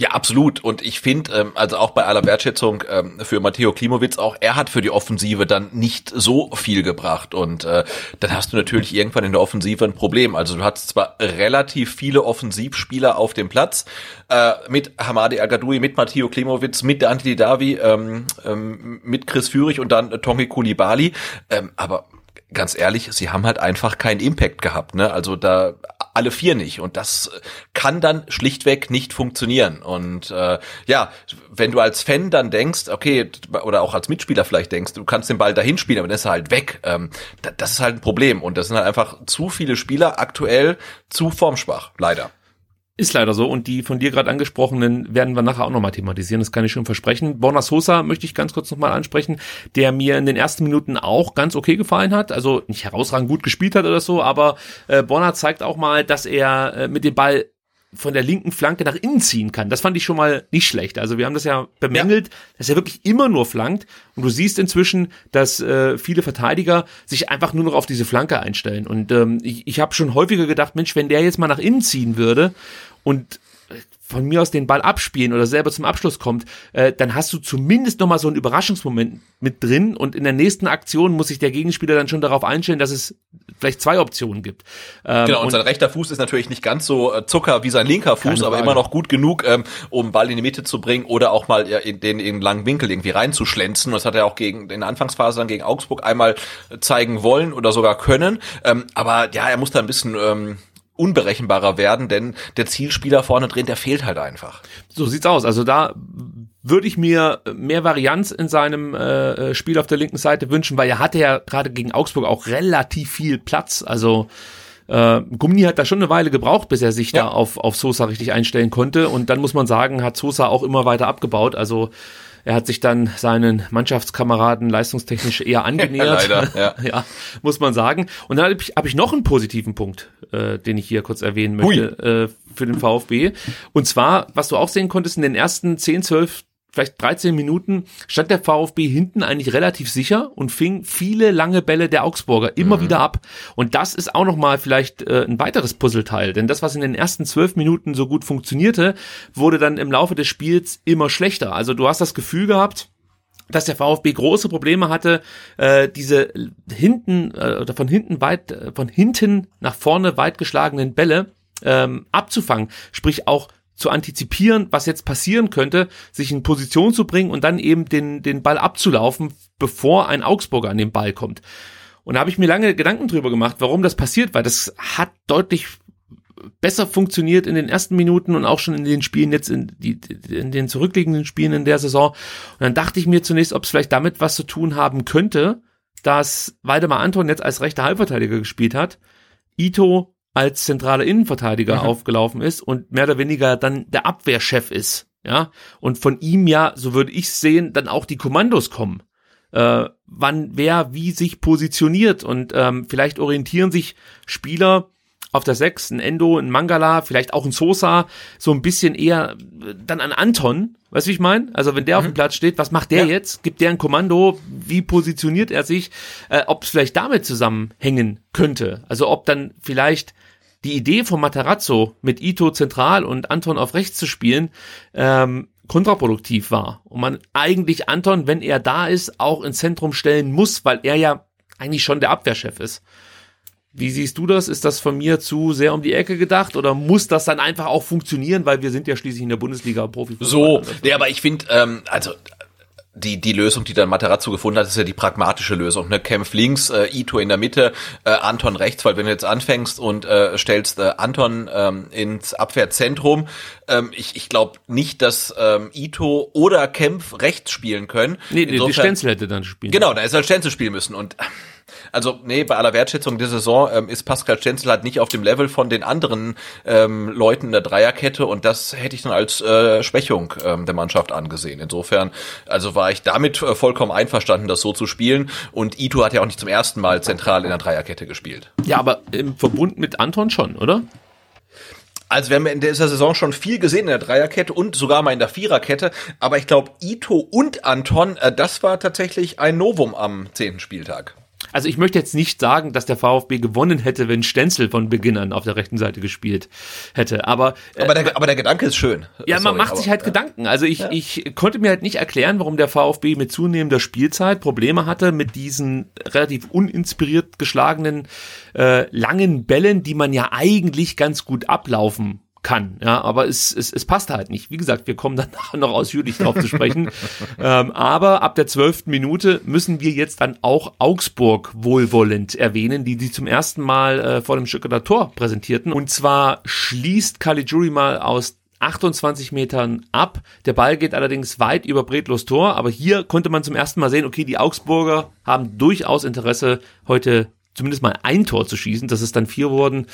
Ja, absolut. Und ich finde, ähm, also auch bei aller Wertschätzung ähm, für Matteo Klimowitz, auch er hat für die Offensive dann nicht so viel gebracht. Und äh, dann hast du natürlich irgendwann in der Offensive ein Problem. Also du hattest zwar relativ viele Offensivspieler auf dem Platz, äh, mit Hamadi Agadoui, mit Matteo Klimowitz, mit Dante Davi, ähm, ähm, mit Chris Führig und dann äh, Tongi Kulibali. Ähm, aber ganz ehrlich, sie haben halt einfach keinen Impact gehabt. Ne? Also da alle vier nicht. Und das kann dann schlichtweg nicht funktionieren. Und äh, ja, wenn du als Fan dann denkst, okay, oder auch als Mitspieler vielleicht denkst, du kannst den Ball dahin spielen, aber dann ist er halt weg. Ähm, das ist halt ein Problem. Und das sind halt einfach zu viele Spieler aktuell zu formschwach, leider. Ist leider so und die von dir gerade angesprochenen werden wir nachher auch nochmal thematisieren, das kann ich schon versprechen. Borna Sosa möchte ich ganz kurz nochmal ansprechen, der mir in den ersten Minuten auch ganz okay gefallen hat, also nicht herausragend gut gespielt hat oder so, aber äh, Borna zeigt auch mal, dass er äh, mit dem Ball von der linken Flanke nach innen ziehen kann. Das fand ich schon mal nicht schlecht. Also wir haben das ja bemängelt, ja. dass er wirklich immer nur flankt. Und du siehst inzwischen, dass äh, viele Verteidiger sich einfach nur noch auf diese Flanke einstellen. Und ähm, ich, ich habe schon häufiger gedacht, Mensch, wenn der jetzt mal nach innen ziehen würde und von mir aus den Ball abspielen oder selber zum Abschluss kommt, äh, dann hast du zumindest noch mal so einen Überraschungsmoment mit drin und in der nächsten Aktion muss sich der Gegenspieler dann schon darauf einstellen, dass es vielleicht zwei Optionen gibt. Ähm, genau, und, und, sein rechter Fuß ist natürlich nicht ganz so äh, Zucker wie sein linker Fuß, aber immer noch gut genug, ähm, um Ball in die Mitte zu bringen oder auch mal in den, in langen Winkel irgendwie reinzuschlänzen. Das hat er auch gegen in der Anfangsphase dann gegen Augsburg einmal zeigen wollen oder sogar können. Ähm, aber ja, er muss da ein bisschen ähm, unberechenbarer werden, denn der Zielspieler vorne drin, der fehlt halt einfach. So sieht's aus. Also da würde ich mir mehr Varianz in seinem äh, äh, Spiel auf der linken Seite wünschen, weil er hatte ja gerade gegen Augsburg auch relativ viel Platz. Also äh, Gummi hat da schon eine Weile gebraucht, bis er sich ja. da auf, auf Sosa richtig einstellen konnte. Und dann muss man sagen, hat Sosa auch immer weiter abgebaut. Also er hat sich dann seinen Mannschaftskameraden leistungstechnisch eher angenähert. Leider, ja. ja, muss man sagen. Und dann habe ich, hab ich noch einen positiven Punkt, äh, den ich hier kurz erwähnen möchte äh, für den VfB. Und zwar, was du auch sehen konntest, in den ersten 10, 12, vielleicht 13 Minuten stand der VfB hinten eigentlich relativ sicher und fing viele lange Bälle der Augsburger immer mhm. wieder ab. Und das ist auch nochmal vielleicht äh, ein weiteres Puzzleteil, denn das, was in den ersten zwölf Minuten so gut funktionierte, wurde dann im Laufe des Spiels immer schlechter. Also du hast das Gefühl gehabt, dass der VfB große Probleme hatte, äh, diese hinten äh, oder von hinten weit, äh, von hinten nach vorne weit geschlagenen Bälle ähm, abzufangen, sprich auch zu antizipieren, was jetzt passieren könnte, sich in Position zu bringen und dann eben den, den Ball abzulaufen, bevor ein Augsburger an den Ball kommt. Und da habe ich mir lange Gedanken drüber gemacht, warum das passiert, weil das hat deutlich besser funktioniert in den ersten Minuten und auch schon in den Spielen jetzt in, die, in den zurückliegenden Spielen in der Saison. Und dann dachte ich mir zunächst, ob es vielleicht damit was zu tun haben könnte, dass Waldemar Anton jetzt als rechter Halbverteidiger gespielt hat, Ito als zentraler Innenverteidiger mhm. aufgelaufen ist und mehr oder weniger dann der Abwehrchef ist Ja, und von ihm ja, so würde ich sehen, dann auch die Kommandos kommen. Äh, wann wer wie sich positioniert und ähm, vielleicht orientieren sich Spieler auf der 6, ein Endo, ein Mangala, vielleicht auch ein Sosa, so ein bisschen eher äh, dann an Anton, weißt du, wie ich meine? Also wenn der mhm. auf dem Platz steht, was macht der ja. jetzt? Gibt der ein Kommando? Wie positioniert er sich? Äh, ob es vielleicht damit zusammenhängen könnte. Also ob dann vielleicht die Idee von Matarazzo mit Ito zentral und Anton auf rechts zu spielen, ähm, kontraproduktiv war. Und man eigentlich Anton, wenn er da ist, auch ins Zentrum stellen muss, weil er ja eigentlich schon der Abwehrchef ist. Wie siehst du das? Ist das von mir zu sehr um die Ecke gedacht oder muss das dann einfach auch funktionieren, weil wir sind ja schließlich in der Bundesliga Profi? So, nee, aber ich finde, ähm, also die, die Lösung, die dann Materazzo gefunden hat, ist ja die pragmatische Lösung. Ne? Kempf links, äh, Ito in der Mitte, äh, Anton rechts, weil wenn du jetzt anfängst und äh, stellst äh, Anton ähm, ins Abwehrzentrum, ähm, ich, ich glaube nicht, dass ähm, Ito oder Kempf rechts spielen können. Nee, Insofern, die Stenzel hätte dann spielen. Genau, da ist halt Stenzel spielen müssen und also, nee, bei aller Wertschätzung der Saison ähm, ist Pascal Stenzel halt nicht auf dem Level von den anderen ähm, Leuten in der Dreierkette und das hätte ich dann als äh, Schwächung ähm, der Mannschaft angesehen. Insofern, also war ich damit äh, vollkommen einverstanden, das so zu spielen und Ito hat ja auch nicht zum ersten Mal zentral in der Dreierkette gespielt. Ja, aber im Verbund mit Anton schon, oder? Also wir haben in dieser Saison schon viel gesehen in der Dreierkette und sogar mal in der Viererkette. Aber ich glaube, Ito und Anton, äh, das war tatsächlich ein Novum am zehnten Spieltag. Also ich möchte jetzt nicht sagen, dass der VfB gewonnen hätte, wenn Stenzel von Beginn an auf der rechten Seite gespielt hätte. Aber, äh, aber, der, aber der Gedanke ist schön. Ja, Sorry, man macht aber, sich halt ja. Gedanken. Also ich, ja. ich konnte mir halt nicht erklären, warum der VfB mit zunehmender Spielzeit Probleme hatte mit diesen relativ uninspiriert geschlagenen äh, langen Bällen, die man ja eigentlich ganz gut ablaufen kann, ja, aber es, es, es passt halt nicht. Wie gesagt, wir kommen dann nachher noch ausführlich drauf zu sprechen. ähm, aber ab der zwölften Minute müssen wir jetzt dann auch Augsburg wohlwollend erwähnen, die die zum ersten Mal äh, vor dem Stuttgarter Tor präsentierten. Und zwar schließt Caligiuri mal aus 28 Metern ab. Der Ball geht allerdings weit über Bredlos Tor, aber hier konnte man zum ersten Mal sehen, okay, die Augsburger haben durchaus Interesse, heute zumindest mal ein Tor zu schießen. Das ist dann vier wurden.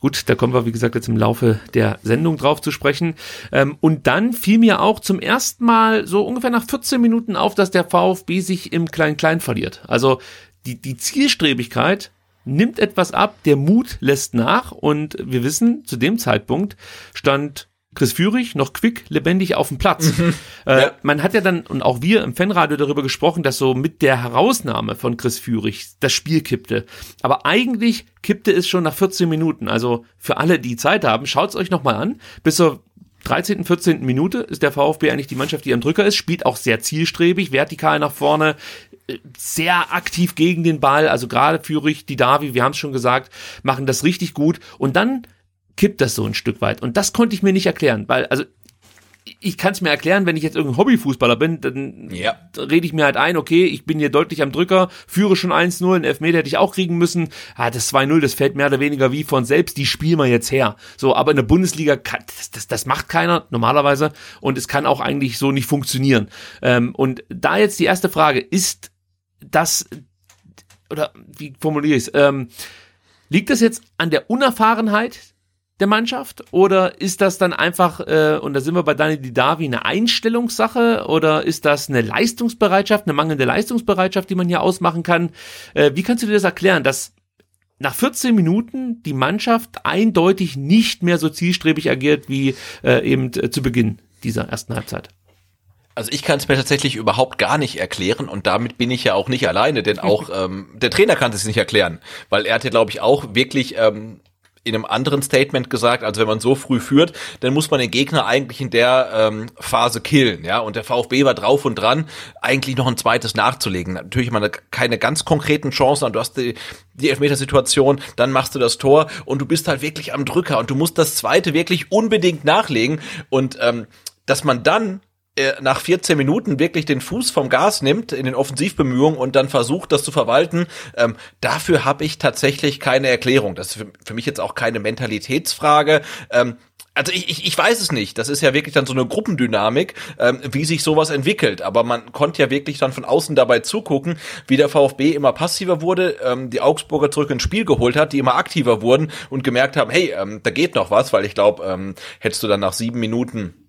Gut, da kommen wir, wie gesagt, jetzt im Laufe der Sendung drauf zu sprechen. Ähm, und dann fiel mir auch zum ersten Mal so ungefähr nach 14 Minuten auf, dass der VfB sich im Klein-Klein verliert. Also die, die Zielstrebigkeit nimmt etwas ab, der Mut lässt nach und wir wissen, zu dem Zeitpunkt stand Chris Führig noch quick lebendig auf dem Platz. Mhm. Äh, ja. Man hat ja dann, und auch wir im Fanradio darüber gesprochen, dass so mit der Herausnahme von Chris Führig das Spiel kippte. Aber eigentlich kippte es schon nach 14 Minuten. Also für alle, die Zeit haben, schaut's euch nochmal an. Bis zur 13., 14. Minute ist der VfB eigentlich die Mannschaft, die am Drücker ist, spielt auch sehr zielstrebig, vertikal nach vorne, äh, sehr aktiv gegen den Ball. Also gerade Führig, die Davi, wir haben es schon gesagt, machen das richtig gut. Und dann kippt das so ein Stück weit. Und das konnte ich mir nicht erklären, weil, also ich kann es mir erklären, wenn ich jetzt irgendein Hobbyfußballer bin, dann ja. rede ich mir halt ein, okay, ich bin hier deutlich am Drücker, führe schon 1-0, einen Elfmeter hätte ich auch kriegen müssen. Ah, das 2-0, das fällt mehr oder weniger wie von selbst, die spielen wir jetzt her. So, aber in der Bundesliga, kann, das, das, das macht keiner normalerweise und es kann auch eigentlich so nicht funktionieren. Ähm, und da jetzt die erste Frage, ist das, oder wie formuliere ich es, ähm, liegt das jetzt an der Unerfahrenheit der Mannschaft? Oder ist das dann einfach, äh, und da sind wir bei Dani Didavi, eine Einstellungssache? Oder ist das eine Leistungsbereitschaft, eine mangelnde Leistungsbereitschaft, die man hier ausmachen kann? Äh, wie kannst du dir das erklären, dass nach 14 Minuten die Mannschaft eindeutig nicht mehr so zielstrebig agiert wie äh, eben zu Beginn dieser ersten Halbzeit? Also ich kann es mir tatsächlich überhaupt gar nicht erklären und damit bin ich ja auch nicht alleine, denn auch ähm, der Trainer kann es nicht erklären, weil er hat ja, glaube ich, auch wirklich ähm, in einem anderen Statement gesagt, also wenn man so früh führt, dann muss man den Gegner eigentlich in der ähm, Phase killen, ja. Und der VfB war drauf und dran, eigentlich noch ein zweites nachzulegen. Natürlich man keine ganz konkreten Chancen, du hast die, die Elfmetersituation, dann machst du das Tor und du bist halt wirklich am Drücker und du musst das zweite wirklich unbedingt nachlegen und ähm, dass man dann nach 14 Minuten wirklich den Fuß vom Gas nimmt in den Offensivbemühungen und dann versucht, das zu verwalten, ähm, dafür habe ich tatsächlich keine Erklärung. Das ist für, mich jetzt auch keine Mentalitätsfrage. Ähm, also ich, ich, ich weiß es nicht. Das ist ja wirklich dann so eine Gruppendynamik, ähm, wie sich sowas entwickelt. Aber man konnte ja wirklich dann von außen dabei zugucken, wie der VfB immer passiver wurde, ähm, die Augsburger zurück ins Spiel geholt hat, die immer aktiver wurden und gemerkt haben, hey, ähm, da geht noch was, weil ich glaube, ähm, hättest du dann nach sieben Minuten äh,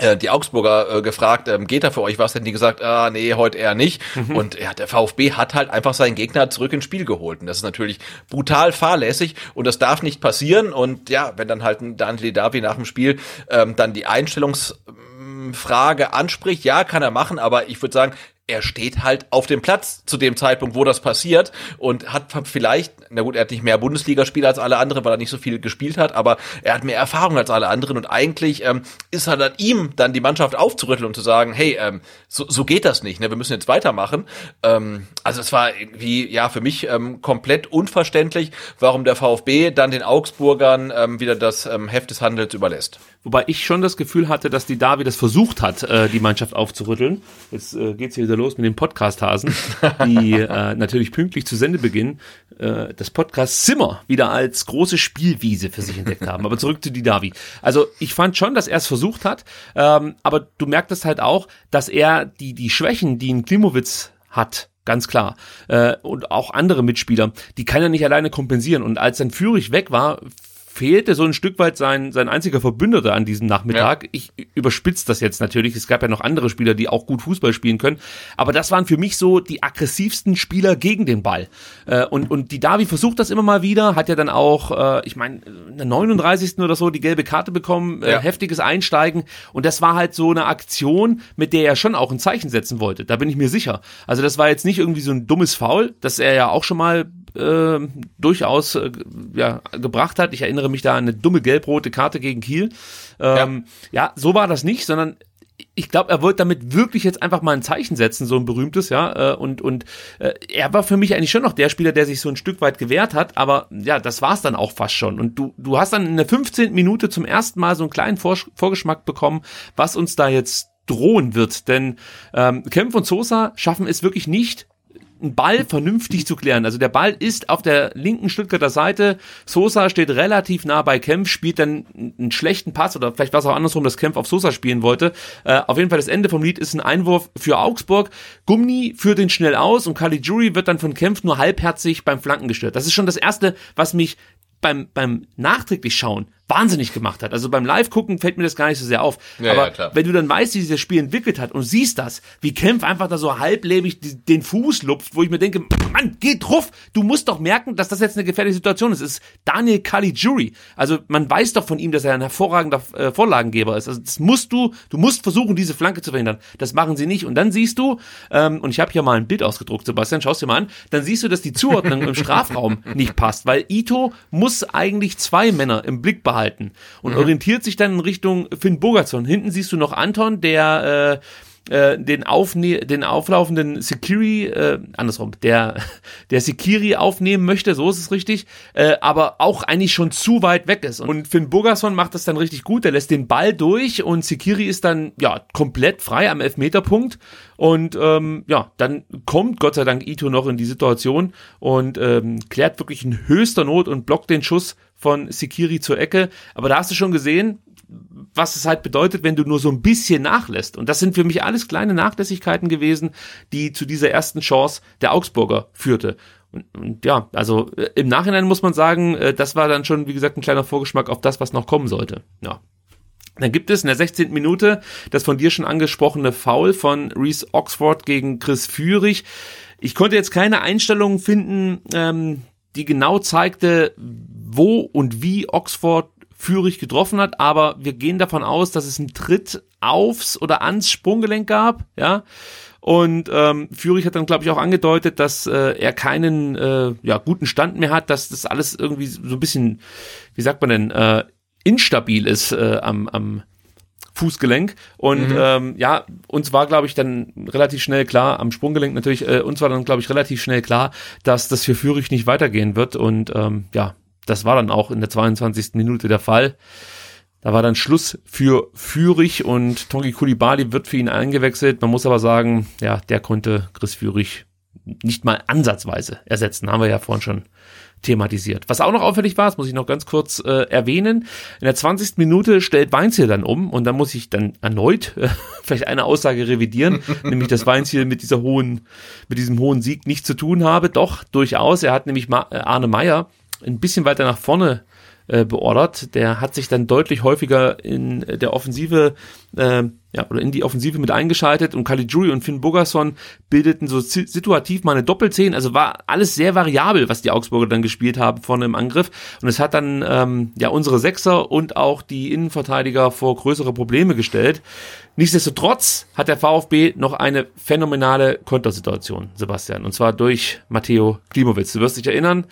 die Augsburger äh, gefragt, ähm, geht da für euch was? Denn die gesagt, ah, nee, heute eher nicht. Mhm. Und ja, der VfB hat halt einfach seinen Gegner zurück ins Spiel geholt. Und das ist natürlich brutal fahrlässig und das darf nicht passieren. Und ja, wenn dann halt ein Daniel Davi nach dem Spiel ähm, dann die Einstellungsfrage anspricht, ja, kann er machen, aber ich würde sagen, er steht halt auf dem Platz zu dem Zeitpunkt, wo das passiert und hat vielleicht, na gut, er hat nicht mehr Bundesligaspiele als alle anderen, weil er nicht so viel gespielt hat, aber er hat mehr Erfahrung als alle anderen und eigentlich ähm, ist halt an ihm, dann die Mannschaft aufzurütteln und zu sagen, hey, ähm, so, so geht das nicht, ne? wir müssen jetzt weitermachen. Ähm, also es war irgendwie, ja, für mich ähm, komplett unverständlich, warum der VfB dann den Augsburgern ähm, wieder das ähm, Heft des Handels überlässt. Wobei ich schon das Gefühl hatte, dass die Davi das versucht hat, äh, die Mannschaft aufzurütteln. Jetzt äh, geht's hier wieder los mit den Podcast-Hasen, die äh, natürlich pünktlich zu Sendebeginn äh, das Podcast Zimmer wieder als große Spielwiese für sich entdeckt haben. Aber zurück zu die Davi. Also ich fand schon, dass er es versucht hat, ähm, aber du merktest halt auch, dass er die, die Schwächen, die ein Klimowitz hat, ganz klar. Äh, und auch andere Mitspieler, die kann er nicht alleine kompensieren. Und als dann Führig weg war, fehlte so ein Stück weit sein, sein einziger Verbündeter an diesem Nachmittag. Ja. Ich überspitze das jetzt natürlich. Es gab ja noch andere Spieler, die auch gut Fußball spielen können. Aber das waren für mich so die aggressivsten Spieler gegen den Ball. Äh, und, und die Davi versucht das immer mal wieder, hat ja dann auch, äh, ich meine, in der 39. oder so die gelbe Karte bekommen, äh, ja. heftiges Einsteigen. Und das war halt so eine Aktion, mit der er schon auch ein Zeichen setzen wollte. Da bin ich mir sicher. Also das war jetzt nicht irgendwie so ein dummes Foul, das er ja auch schon mal äh, durchaus äh, ja, gebracht hat. Ich erinnere mich da an eine dumme gelb-rote Karte gegen Kiel. Ähm, ja. ja, so war das nicht, sondern ich glaube, er wollte damit wirklich jetzt einfach mal ein Zeichen setzen, so ein berühmtes, ja. Äh, und und äh, er war für mich eigentlich schon noch der Spieler, der sich so ein Stück weit gewehrt hat, aber ja, das war's dann auch fast schon. Und du, du hast dann in der 15. Minute zum ersten Mal so einen kleinen Vor Vorgeschmack bekommen, was uns da jetzt drohen wird. Denn ähm, Kempf und Sosa schaffen es wirklich nicht, einen Ball vernünftig zu klären. Also der Ball ist auf der linken Stuttgarter Seite. Sosa steht relativ nah bei Kempf, spielt dann einen schlechten Pass oder vielleicht war es auch andersrum, dass Kempf auf Sosa spielen wollte. Äh, auf jeden Fall das Ende vom Lied ist ein Einwurf für Augsburg. Gumni führt den schnell aus und Caligiuri wird dann von Kempf nur halbherzig beim Flanken gestört. Das ist schon das erste, was mich beim, beim nachträglich schauen wahnsinnig gemacht hat. Also beim Live-Gucken fällt mir das gar nicht so sehr auf. Ja, Aber ja, wenn du dann weißt, wie sich das Spiel entwickelt hat und siehst das, wie Kempf einfach da so halblebig den Fuß lupft, wo ich mir denke, Mann, geh drauf! Du musst doch merken, dass das jetzt eine gefährliche Situation ist. Es ist Daniel Caligiuri. Also man weiß doch von ihm, dass er ein hervorragender äh, Vorlagengeber ist. Also das musst du, du musst versuchen, diese Flanke zu verhindern. Das machen sie nicht. Und dann siehst du, ähm, und ich habe hier mal ein Bild ausgedruckt, Sebastian, schaust dir mal an, dann siehst du, dass die Zuordnung im Strafraum nicht passt, weil Ito muss eigentlich zwei Männer im Blick behalten behalten und mhm. orientiert sich dann in Richtung Finn Bogerson. Hinten siehst du noch Anton, der äh, äh, den, aufne den auflaufenden Sekiri, äh, andersrum, der, der Sekiri aufnehmen möchte, so ist es richtig, äh, aber auch eigentlich schon zu weit weg ist. Und Finn Bogerson macht das dann richtig gut, der lässt den Ball durch und Sekiri ist dann ja komplett frei am Elfmeterpunkt und ähm, ja, dann kommt Gott sei Dank Ito noch in die Situation und ähm, klärt wirklich in höchster Not und blockt den Schuss von Sikiri zur Ecke. Aber da hast du schon gesehen, was es halt bedeutet, wenn du nur so ein bisschen nachlässt. Und das sind für mich alles kleine Nachlässigkeiten gewesen, die zu dieser ersten Chance der Augsburger führte. Und, und ja, also äh, im Nachhinein muss man sagen, äh, das war dann schon, wie gesagt, ein kleiner Vorgeschmack auf das, was noch kommen sollte. Ja. Dann gibt es in der 16. Minute das von dir schon angesprochene Foul von Reese Oxford gegen Chris Führig. Ich konnte jetzt keine Einstellungen finden, ähm, die genau zeigte, wo und wie Oxford Führig getroffen hat, aber wir gehen davon aus, dass es einen Tritt aufs oder ans Sprunggelenk gab, ja. Und ähm, Führig hat dann, glaube ich, auch angedeutet, dass äh, er keinen äh, ja, guten Stand mehr hat, dass das alles irgendwie so ein bisschen, wie sagt man denn, äh, instabil ist äh, am, am Fußgelenk. Und mhm. ähm, ja, uns war, glaube ich, dann relativ schnell klar, am Sprunggelenk natürlich, äh, uns war dann, glaube ich, relativ schnell klar, dass das für Führig nicht weitergehen wird. Und ähm, ja, das war dann auch in der 22. Minute der Fall. Da war dann Schluss für Führig und Tongi Kulibali wird für ihn eingewechselt. Man muss aber sagen, ja, der konnte Chris Führig nicht mal ansatzweise ersetzen. Haben wir ja vorhin schon thematisiert. Was auch noch auffällig war, das muss ich noch ganz kurz äh, erwähnen, in der 20. Minute stellt Weinziel dann um und dann muss ich dann erneut äh, vielleicht eine Aussage revidieren, nämlich dass Weinziel mit dieser hohen, mit diesem hohen Sieg nichts zu tun habe. Doch, durchaus. Er hat nämlich Ma äh, Arne Meyer ein bisschen weiter nach vorne äh, beordert. Der hat sich dann deutlich häufiger in der Offensive äh, ja, oder in die Offensive mit eingeschaltet und Caligiuri und Finn Bogerson bildeten so situativ mal eine Doppelzehn. Also war alles sehr variabel, was die Augsburger dann gespielt haben vorne im Angriff. Und es hat dann ähm, ja unsere Sechser und auch die Innenverteidiger vor größere Probleme gestellt. Nichtsdestotrotz hat der VfB noch eine phänomenale Kontersituation, Sebastian, und zwar durch Matteo Klimowitz. Du wirst dich erinnern,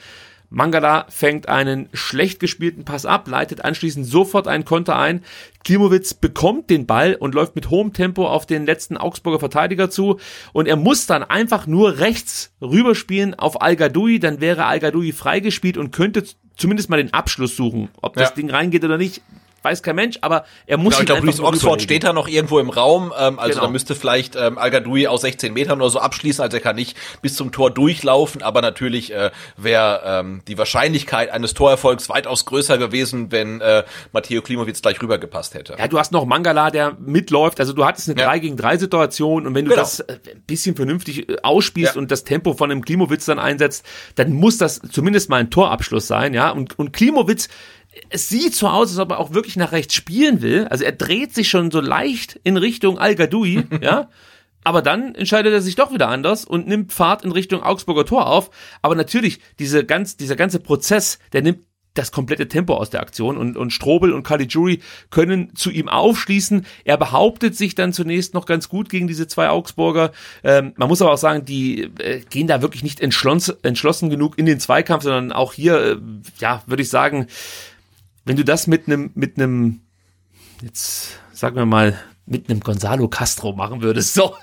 Mangala fängt einen schlecht gespielten Pass ab, leitet anschließend sofort einen Konter ein. Klimowitz bekommt den Ball und läuft mit hohem Tempo auf den letzten Augsburger Verteidiger zu und er muss dann einfach nur rechts rüberspielen auf Al Gadoui, dann wäre Al freigespielt und könnte zumindest mal den Abschluss suchen. Ob das ja. Ding reingeht oder nicht, weiß kein Mensch, aber er muss genau, ich glaube, Luis Oxford steht da noch irgendwo im Raum, ähm, also genau. da müsste vielleicht ähm, Al aus 16 Metern oder so abschließen, also er kann nicht bis zum Tor durchlaufen, aber natürlich äh, wäre ähm, die Wahrscheinlichkeit eines Torerfolgs weitaus größer gewesen, wenn äh, Matteo Klimowitz gleich rübergepasst hätte. Ja, du hast noch Mangala, der mitläuft, also du hattest eine ja. 3 gegen 3 Situation und wenn du genau. das äh, ein bisschen vernünftig äh, ausspielst ja. und das Tempo von dem Klimowitz dann einsetzt, dann muss das zumindest mal ein Torabschluss sein, ja, und, und Klimowitz es sieht so aus, als ob er auch wirklich nach rechts spielen will. Also er dreht sich schon so leicht in Richtung Al Gadoui, ja. Aber dann entscheidet er sich doch wieder anders und nimmt Fahrt in Richtung Augsburger Tor auf. Aber natürlich, diese ganz, dieser ganze Prozess, der nimmt das komplette Tempo aus der Aktion und, und Strobel und Caligiuri können zu ihm aufschließen. Er behauptet sich dann zunächst noch ganz gut gegen diese zwei Augsburger. Ähm, man muss aber auch sagen, die äh, gehen da wirklich nicht entschlossen, entschlossen genug in den Zweikampf, sondern auch hier, äh, ja, würde ich sagen, wenn du das mit einem, mit einem, jetzt sagen wir mal, mit einem Gonzalo Castro machen würdest, so,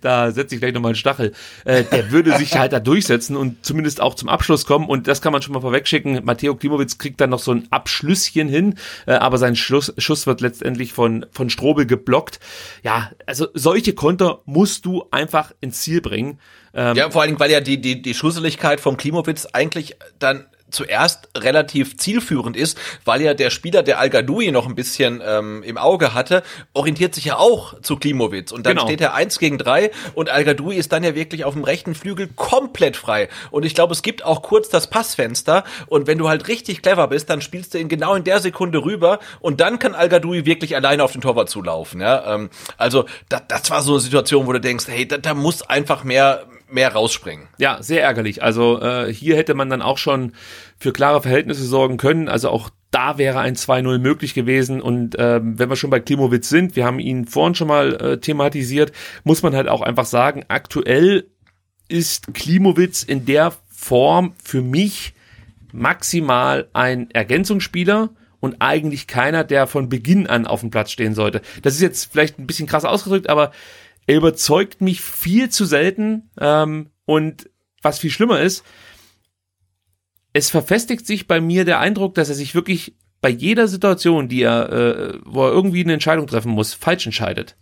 da setze ich gleich nochmal einen Stachel, äh, der würde sich halt da durchsetzen und zumindest auch zum Abschluss kommen und das kann man schon mal vorwegschicken. Matteo Klimowitz kriegt dann noch so ein Abschlüsschen hin, äh, aber sein Schluss, Schuss wird letztendlich von, von Strobel geblockt. Ja, also solche Konter musst du einfach ins Ziel bringen. Ähm, ja, vor allen Dingen, weil ja die, die, die Schusseligkeit vom Klimowitz eigentlich dann zuerst relativ zielführend ist, weil ja der Spieler, der Al noch ein bisschen ähm, im Auge hatte, orientiert sich ja auch zu Klimowitz. Und dann genau. steht er eins gegen drei und Al ist dann ja wirklich auf dem rechten Flügel komplett frei. Und ich glaube, es gibt auch kurz das Passfenster. Und wenn du halt richtig clever bist, dann spielst du ihn genau in der Sekunde rüber und dann kann Al wirklich alleine auf den Torwart zulaufen, ja, ähm, also da, das war so eine Situation, wo du denkst, hey, da, da muss einfach mehr mehr rausspringen. Ja, sehr ärgerlich. Also äh, hier hätte man dann auch schon für klare Verhältnisse sorgen können. Also auch da wäre ein 2-0 möglich gewesen. Und äh, wenn wir schon bei Klimowitz sind, wir haben ihn vorhin schon mal äh, thematisiert, muss man halt auch einfach sagen, aktuell ist Klimowitz in der Form für mich maximal ein Ergänzungsspieler und eigentlich keiner, der von Beginn an auf dem Platz stehen sollte. Das ist jetzt vielleicht ein bisschen krass ausgedrückt, aber er überzeugt mich viel zu selten. Ähm, und was viel schlimmer ist, es verfestigt sich bei mir der Eindruck, dass er sich wirklich bei jeder Situation, die er, äh, wo er irgendwie eine Entscheidung treffen muss, falsch entscheidet.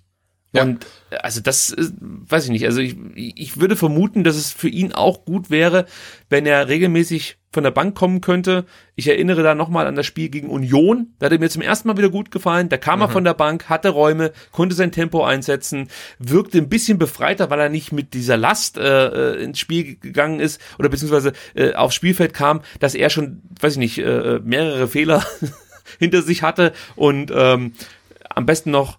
Ja. Und also das ist, weiß ich nicht. Also ich, ich würde vermuten, dass es für ihn auch gut wäre, wenn er regelmäßig von der Bank kommen könnte. Ich erinnere da nochmal an das Spiel gegen Union. Da hat er mir zum ersten Mal wieder gut gefallen. Da kam mhm. er von der Bank, hatte Räume, konnte sein Tempo einsetzen, wirkte ein bisschen befreiter, weil er nicht mit dieser Last äh, äh ins Spiel gegangen ist oder beziehungsweise äh, aufs Spielfeld kam, dass er schon, weiß ich nicht, äh, mehrere Fehler hinter sich hatte und ähm, am besten noch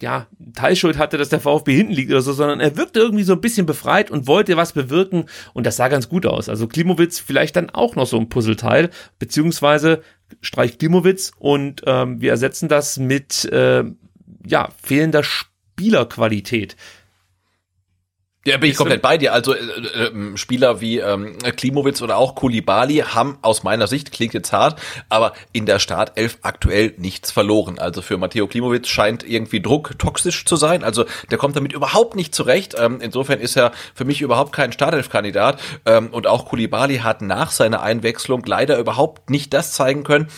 ja, Teilschuld hatte, dass der VfB hinten liegt oder so, sondern er wirkte irgendwie so ein bisschen befreit und wollte was bewirken und das sah ganz gut aus. Also Klimowitz vielleicht dann auch noch so ein Puzzleteil, beziehungsweise Streich Klimowitz und ähm, wir ersetzen das mit äh, ja, fehlender Spielerqualität. Ja, bin ich komplett bei dir. Also äh, äh, ähm, Spieler wie ähm, Klimowitz oder auch Kulibali haben aus meiner Sicht, klingt jetzt hart, aber in der Startelf aktuell nichts verloren. Also für Matteo Klimowitz scheint irgendwie Druck toxisch zu sein. Also der kommt damit überhaupt nicht zurecht. Ähm, insofern ist er für mich überhaupt kein Startelf-Kandidat. Ähm, und auch Kulibali hat nach seiner Einwechslung leider überhaupt nicht das zeigen können,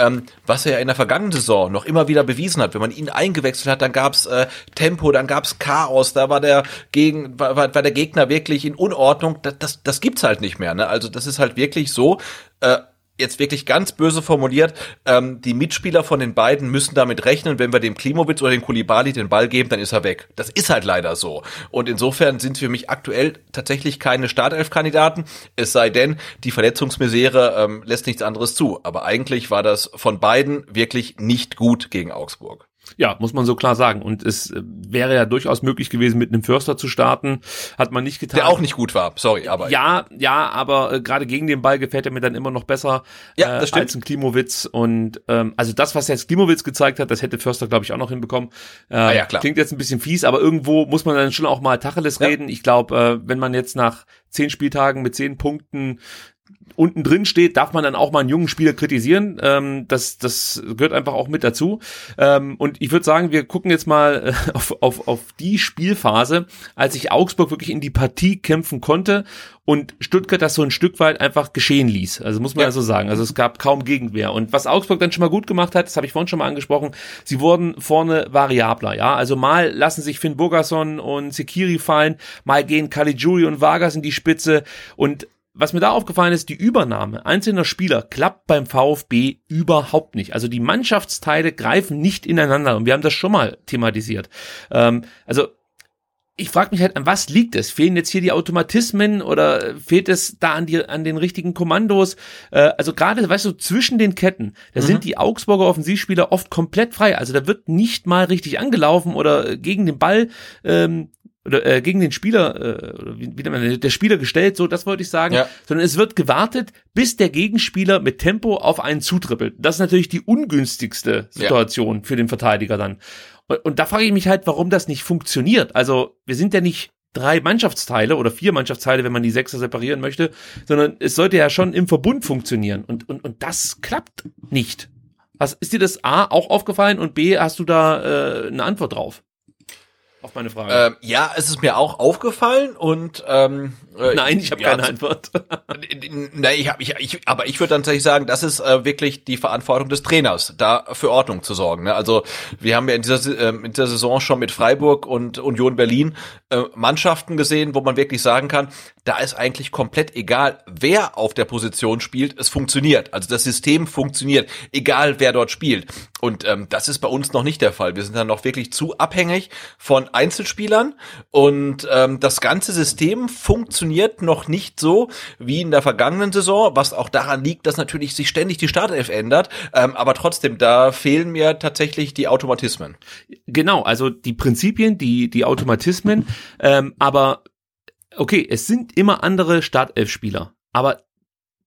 ähm, was er in der vergangenen Saison noch immer wieder bewiesen hat. Wenn man ihn eingewechselt hat, dann gab's äh, Tempo, dann gab's Chaos, da war der gegen war, war der Gegner wirklich in Unordnung. Das, das, das gibt's halt nicht mehr. Ne? Also das ist halt wirklich so. Äh, jetzt wirklich ganz böse formuliert, ähm, die Mitspieler von den beiden müssen damit rechnen, wenn wir dem Klimowitz oder dem Kulibali den Ball geben, dann ist er weg. Das ist halt leider so. Und insofern sind für mich aktuell tatsächlich keine Startelf-Kandidaten, es sei denn, die Verletzungsmisere ähm, lässt nichts anderes zu. Aber eigentlich war das von beiden wirklich nicht gut gegen Augsburg. Ja, muss man so klar sagen. Und es äh, wäre ja durchaus möglich gewesen, mit einem Förster zu starten. Hat man nicht getan. Der auch nicht gut war, sorry, aber. Ja, ja, aber äh, gerade gegen den Ball gefällt er mir dann immer noch besser ja, das äh, stimmt. als ein Klimowitz. Und ähm, also das, was jetzt Klimowitz gezeigt hat, das hätte Förster, glaube ich, auch noch hinbekommen. Äh, ah, ja, klar. Klingt jetzt ein bisschen fies, aber irgendwo muss man dann schon auch mal Tacheles Ja. reden. Ich glaube, äh, wenn man jetzt nach zehn Spieltagen mit zehn Punkten unten drin steht, darf man dann auch mal einen jungen Spieler kritisieren. Ähm, das, das gehört einfach auch mit dazu. Ähm, und ich würde sagen, wir gucken jetzt mal äh, auf, auf, auf die Spielphase, als sich Augsburg wirklich in die Partie kämpfen konnte und Stuttgart das so ein Stück weit einfach geschehen ließ. Also muss man ja. So sagen. Also es gab kaum Gegenwehr. Und was Augsburg dann schon mal gut gemacht hat, das habe ich vorhin schon mal angesprochen, sie wurden vorne variabler. Ja, also mal lassen sich Finn Burgerson und Sekiri fallen, mal gehen Caligiuri und Vargas in die Spitze und was mir da aufgefallen ist, die Übernahme einzelner Spieler klappt beim VfB überhaupt nicht. Also die Mannschaftsteile greifen nicht ineinander und wir haben das schon mal thematisiert. Ähm, also ich frage mich halt, an was liegt es? Fehlen jetzt hier die Automatismen oder fehlt es da an, die, an den richtigen Kommandos? Äh, also gerade, weißt du, zwischen den Ketten, da sind die Augsburger Offensivspieler oft komplett frei. Also da wird nicht mal richtig angelaufen oder gegen den Ball ähm, oder äh, gegen den Spieler, äh, oder wie, wie man, der Spieler gestellt, so das wollte ich sagen, Ja. sondern es wird gewartet, bis der Gegenspieler mit Tempo auf einen zutrippelt. Das ist natürlich die ungünstigste Situation für den Verteidiger dann. Und, und da frage ich mich halt, warum das nicht funktioniert. Also wir sind ja nicht drei Mannschaftsteile oder vier Mannschaftsteile, wenn man die Sechser separieren möchte, sondern es sollte ja schon im Verbund funktionieren. Und, und, und das klappt nicht. Was, ist dir das A auch aufgefallen und B, hast du da äh, eine Antwort drauf? Auf meine Frage. Ähm, ja, es ist mir auch aufgefallen und ähm, äh, Nein, ich habe ja, keine Antwort. Nein, ich hab, ich, ich, aber ich würde dann tatsächlich sagen, das ist äh, wirklich die Verantwortung des Trainers, da für Ordnung zu sorgen. Ne? Also wir haben ja in dieser, ähm, in dieser Saison schon mit Freiburg und Union Berlin äh, Mannschaften gesehen, wo man wirklich sagen kann, da ist eigentlich komplett egal, wer auf der Position spielt, es funktioniert. Also das System funktioniert, egal wer dort spielt. Und ähm, das ist bei uns noch nicht der Fall. Wir sind dann noch wirklich zu abhängig von Einzelspielern und ähm, das ganze System funktioniert noch nicht so wie in der vergangenen Saison, was auch daran liegt, dass natürlich sich ständig die Startelf ändert. Ähm, aber trotzdem, da fehlen mir tatsächlich die Automatismen. Genau, also die Prinzipien, die, die Automatismen, ähm, aber okay, es sind immer andere Startelf-Spieler, aber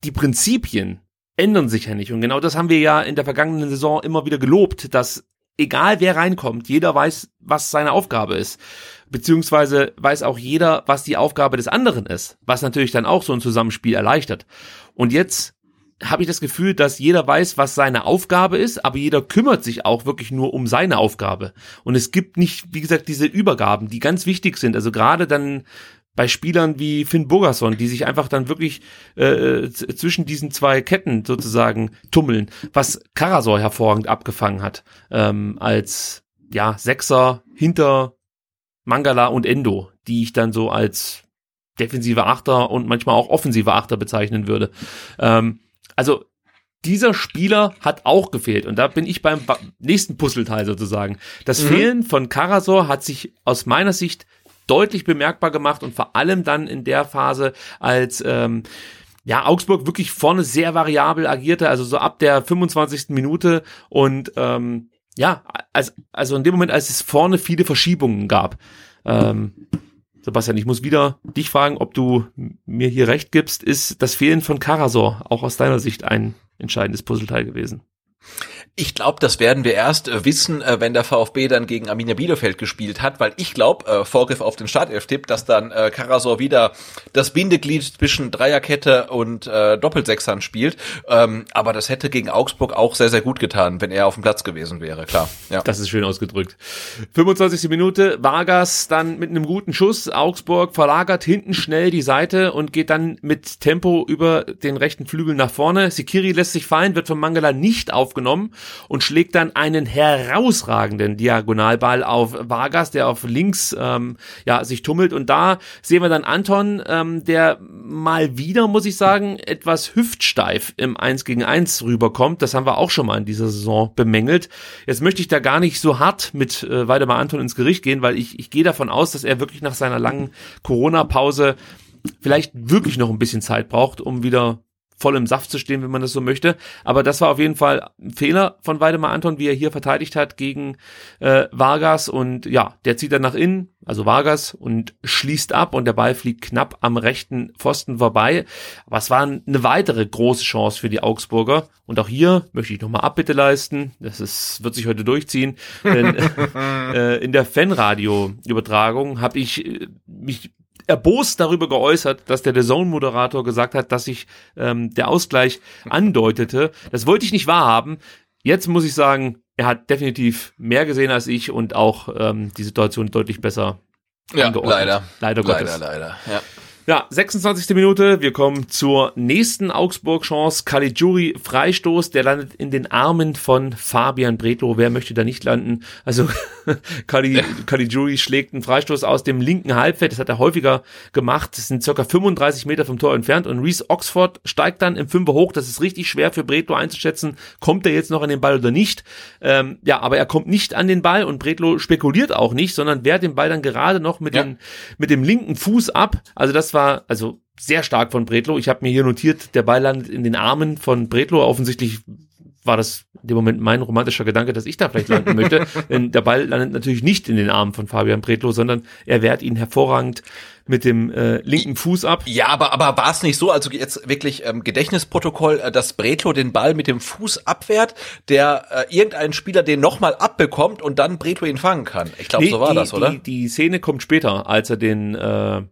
die Prinzipien ändern sich ja nicht. Und genau das haben wir ja in der vergangenen Saison immer wieder gelobt, dass egal wer reinkommt, jeder weiß, was seine Aufgabe ist. Beziehungsweise weiß auch jeder, was die Aufgabe des anderen ist, was natürlich dann auch so ein Zusammenspiel erleichtert. Und jetzt habe ich das Gefühl, dass jeder weiß, was seine Aufgabe ist, aber jeder kümmert sich auch wirklich nur um seine Aufgabe. Und es gibt nicht, wie gesagt, diese Übergaben, die ganz wichtig sind. Also gerade dann bei Spielern wie Finn Burgerson, die sich einfach dann wirklich äh, zwischen diesen zwei Ketten sozusagen tummeln, was Karasor hervorragend abgefangen hat, ähm, als ja Sechser hinter Mangala und Endo, die ich dann so als defensive Achter und manchmal auch offensive Achter bezeichnen würde. Ähm, also dieser Spieler hat auch gefehlt und da bin ich beim nächsten Puzzleteil sozusagen. Das Mhm. Fehlen von Karasor hat sich aus meiner Sicht deutlich bemerkbar gemacht und vor allem dann in der Phase, als ähm, ja, Augsburg wirklich vorne sehr variabel agierte, also so ab der 25. Minute und ähm, ja, als, also in dem Moment, als es vorne viele Verschiebungen gab. Ähm, Sebastian, ich muss wieder dich fragen, ob du mir hier recht gibst, ist das Fehlen von Karasor auch aus deiner Sicht ein entscheidendes Puzzleteil gewesen? Ich glaube, das werden wir erst äh, wissen, äh, wenn der VfB dann gegen Arminia Bielefeld gespielt hat, weil ich glaube, äh, Vorgriff auf den Startelf-Tipp, dass dann äh, Karasor wieder das Bindeglied zwischen Dreierkette und äh, Doppelsechsern spielt. Ähm, aber das hätte gegen Augsburg auch sehr, sehr gut getan, wenn er auf dem Platz gewesen wäre, klar. Ja. Das ist schön ausgedrückt. 25. Minute, Vargas dann mit einem guten Schuss. Augsburg verlagert hinten schnell die Seite und geht dann mit Tempo über den rechten Flügel nach vorne. Sikiri lässt sich fallen, wird von Mangala nicht aufgenommen. Und schlägt dann einen herausragenden Diagonalball auf Vargas, der auf links ähm, ja sich tummelt und da sehen wir dann Anton, ähm, der mal wieder, muss ich sagen, etwas hüftsteif im 1 gegen 1 rüberkommt. Das haben wir auch schon mal in dieser Saison bemängelt. Jetzt möchte ich da gar nicht so hart mit äh, Weidemar Anton ins Gericht gehen, weil ich, ich gehe davon aus, dass er wirklich nach seiner langen Corona-Pause vielleicht wirklich noch ein bisschen Zeit braucht, um wieder voll im Saft zu stehen, wenn man das so möchte. Aber das war auf jeden Fall ein Fehler von Weidemar Anton, wie er hier verteidigt hat gegen äh, Vargas. Und ja, der zieht dann nach innen, also Vargas, und schließt ab und der Ball fliegt knapp am rechten Pfosten vorbei. Aber es war eine weitere große Chance für die Augsburger. Und auch hier möchte ich nochmal Abbitte leisten. Das ist, wird sich heute durchziehen. Denn äh, in der Fanradio-Übertragung habe ich äh, mich erbost darüber geäußert, dass der The Zone-Moderator gesagt hat, dass sich ähm, der Ausgleich andeutete. Das wollte ich nicht wahrhaben. Jetzt muss ich sagen, er hat definitiv mehr gesehen als ich und auch ähm, die Situation deutlich besser ja, leider. Leider Gottes. Leider, leider, ja. Ja, 26. Minute, wir kommen zur nächsten Augsburg-Chance. Caligiuri Freistoß, der landet in den Armen von Fabian Bretlo. Wer möchte da nicht landen? Also Cali, Caligiuri schlägt einen Freistoß aus dem linken Halbfeld, das hat er häufiger gemacht. Das sind circa 35 Meter vom Tor entfernt und Reese Oxford steigt dann im Fünfer hoch. Das ist richtig schwer für Bretlo einzuschätzen. Kommt er jetzt noch an den Ball oder nicht? Ähm, ja, aber er kommt nicht an den Ball und Bretlo spekuliert auch nicht, sondern wehrt den Ball dann gerade noch mit, Ja. den, mit dem linken Fuß ab. Also das war also sehr stark von Bretlo. Ich habe mir hier notiert, der Ball landet in den Armen von Bretlo. Offensichtlich war das in dem Moment mein romantischer Gedanke, dass ich da vielleicht landen möchte. Denn der Ball landet natürlich nicht in den Armen von Fabian Bretlo, sondern er wehrt ihn hervorragend mit dem äh, linken Fuß ab. Ja, aber, aber war es nicht so, also jetzt wirklich ähm, Gedächtnisprotokoll, äh, dass Bretlo den Ball mit dem Fuß abwehrt, der äh, irgendein Spieler den nochmal abbekommt und dann Bretlo ihn fangen kann. Ich glaube, Nee, so war die, das, oder? Die, die Szene kommt später, als er den, äh,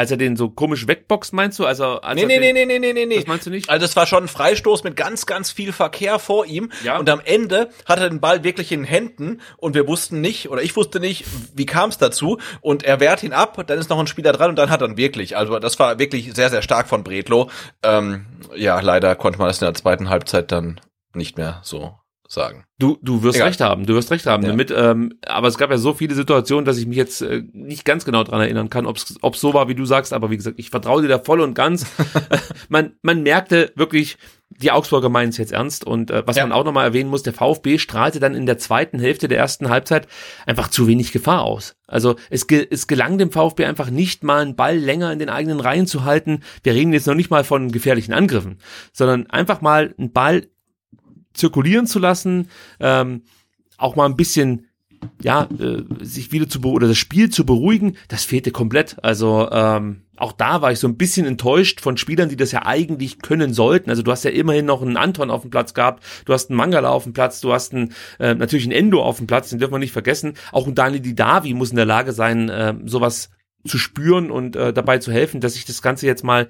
als er den so komisch wegboxt, meinst du? Also als Nee, nee, den, nee, nee, nee, nee, nee. Das meinst du nicht? Also es war schon ein Freistoß mit ganz, ganz viel Verkehr vor ihm. Ja. Und am Ende hat er den Ball wirklich in den Händen und wir wussten nicht, oder ich wusste nicht, wie kam es dazu. Und er wehrt ihn ab, dann ist noch ein Spieler dran und dann hat er ihn wirklich. Also das war wirklich sehr, sehr stark von Bredlo. Ähm, ja, leider konnte man das in der zweiten Halbzeit dann nicht mehr so sagen. Du, du wirst Egal. recht haben, du wirst recht haben Ja. damit. Ähm, aber es gab ja so viele Situationen, dass ich mich jetzt äh, nicht ganz genau dran erinnern kann, ob es so war, wie du sagst. Aber wie gesagt, ich vertraue dir da voll und ganz. man, man merkte wirklich, die Augsburger meinen es jetzt ernst. Und äh, was Ja. man auch nochmal erwähnen muss, der VfB strahlte dann in der zweiten Hälfte der ersten Halbzeit einfach zu wenig Gefahr aus. Also es, ge es gelang dem VfB einfach nicht mal einen Ball länger in den eigenen Reihen zu halten. Wir reden jetzt noch nicht mal von gefährlichen Angriffen, sondern einfach mal einen Ball zirkulieren zu lassen, ähm, auch mal ein bisschen ja, äh, sich wieder zu oder das Spiel zu beruhigen, das fehlte komplett. Also ähm, auch da war ich so ein bisschen enttäuscht von Spielern, die das ja eigentlich können sollten. Also du hast ja immerhin noch einen Anton auf dem Platz gehabt, du hast einen Mangala auf dem Platz, du hast einen, äh, natürlich einen Endo auf dem Platz, den dürfen wir nicht vergessen. Auch ein Daniel Didavi muss in der Lage sein, äh, sowas zu spüren und äh, dabei zu helfen, dass sich das Ganze jetzt mal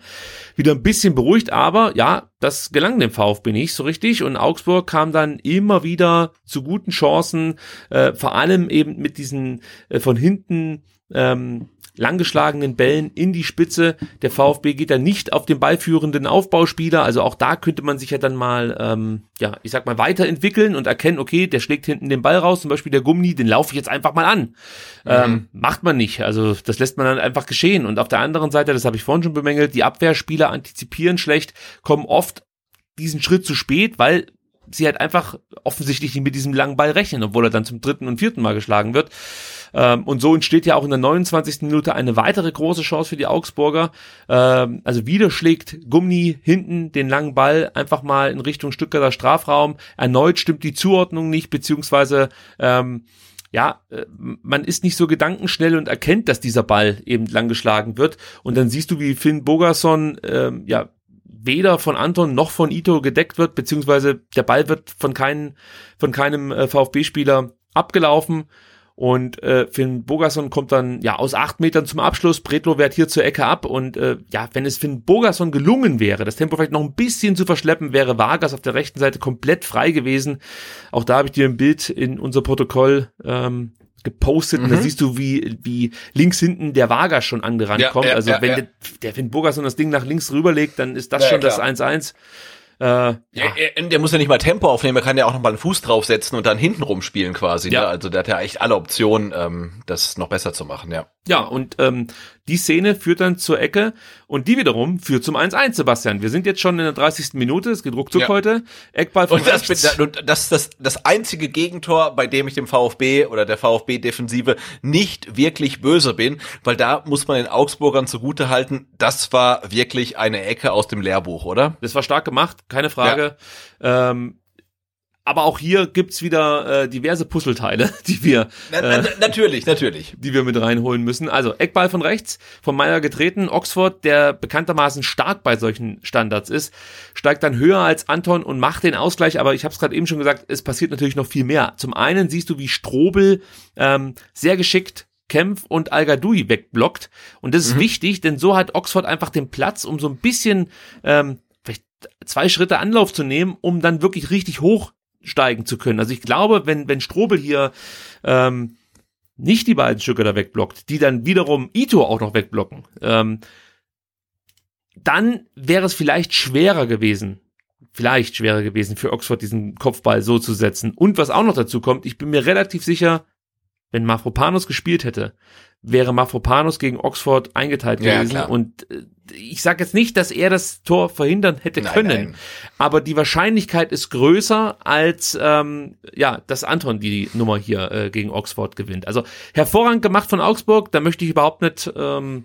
wieder ein bisschen beruhigt. Aber ja, das gelang dem VfB nicht so richtig und Augsburg kam dann immer wieder zu guten Chancen, äh, vor allem eben mit diesen äh, von hinten ähm, langgeschlagenen Bällen in die Spitze. Der VfB geht dann nicht auf den ballführenden Aufbauspieler. Also auch da könnte man sich ja dann mal, ähm, ja, ich sag mal, weiterentwickeln und erkennen, okay, der schlägt hinten den Ball raus, zum Beispiel der Gummi, den laufe ich jetzt einfach mal an. Ähm, macht man nicht. Also das lässt man dann einfach geschehen. Und auf der anderen Seite, das habe ich vorhin schon bemängelt, die Abwehrspieler antizipieren schlecht, kommen oft diesen Schritt zu spät, weil sie halt einfach offensichtlich nicht mit diesem langen Ball rechnen, obwohl er dann zum dritten und vierten Mal geschlagen wird. Ähm, und so entsteht ja auch in der 29. Minute eine weitere große Chance für die Augsburger. Ähm, also wieder schlägt Gummi hinten den langen Ball einfach mal in Richtung Stuttgarter Strafraum. Erneut stimmt die Zuordnung nicht, beziehungsweise ähm, ja, äh, man ist nicht so gedankenschnell und erkennt, dass dieser Ball eben lang geschlagen wird. Und dann siehst du, wie Finn Bogerson ähm, ja weder von Anton noch von Ito gedeckt wird, beziehungsweise der Ball wird von keinem von keinem äh, VfB-Spieler abgelaufen. Und äh, Finn Bogerson kommt dann ja aus acht Metern zum Abschluss. Bretlo wehrt hier zur Ecke ab. Und äh, ja, wenn es Finn Bogerson gelungen wäre, das Tempo vielleicht noch ein bisschen zu verschleppen, wäre Vargas auf der rechten Seite komplett frei gewesen. Auch da habe ich dir ein Bild in unser Protokoll ähm, gepostet. Und da siehst du, wie, wie links hinten der Vargas schon angerannt Ja, kommt. ja, also ja, wenn. Der, der Finn Bogerson das Ding nach links rüberlegt, dann ist das schon das klar. 1-1. Äh, ja. Ja, er- der muss ja nicht mal Tempo aufnehmen, er kann ja auch noch mal einen Fuß draufsetzen und dann hinten rumspielen quasi. Ja. Ne? Also der hat ja echt alle Optionen, ähm, das noch besser zu machen, ja. Ja, und ähm, die Szene führt dann zur Ecke und die wiederum führt zum 1-1, Sebastian. Wir sind jetzt schon in der 30. Minute, es geht ruckzuck Ja. heute. Eckball von Und das, rechts. das ist das, das einzige Gegentor, bei dem ich dem VfB oder der VfB-Defensive nicht wirklich böse bin, weil da muss man den Augsburgern zugute halten, das war wirklich eine Ecke aus dem Lehrbuch, oder? Das war stark gemacht, keine Frage. Ähm, aber auch hier gibt's wieder äh, diverse Puzzleteile, die wir Na, na, natürlich, natürlich. die wir mit reinholen müssen. Also Eckball von rechts, von Meyer getreten. Oxford, der bekanntermaßen stark bei solchen Standards ist, steigt dann höher als Anton und macht den Ausgleich. Aber ich habe es gerade eben schon gesagt, es passiert natürlich noch viel mehr. Zum einen siehst du, wie Strobel ähm, sehr geschickt Kempf und al wegblockt. Und das ist wichtig, denn so hat Oxford einfach den Platz, um so ein bisschen ähm, vielleicht zwei Schritte Anlauf zu nehmen, um dann wirklich richtig hochsteigen zu können. Also ich glaube, wenn, wenn Strobel hier ähm, nicht die beiden Stücke da wegblockt, die dann wiederum Ito auch noch wegblocken, ähm, dann wäre es vielleicht schwerer gewesen, vielleicht schwerer gewesen für Oxford diesen Kopfball so zu setzen. Und was auch noch dazu kommt, ich bin mir relativ sicher, wenn Mafropanos gespielt hätte, wäre Mafropanos gegen Oxford eingeteilt Ja, gewesen. klar. Und äh, ich sage jetzt nicht, dass er das Tor verhindern hätte Nein, können, nein. aber die Wahrscheinlichkeit ist größer, als ähm, ja, dass Anton die Nummer hier äh, gegen Oxford gewinnt. Also hervorragend gemacht von Augsburg, da möchte ich überhaupt nicht ähm,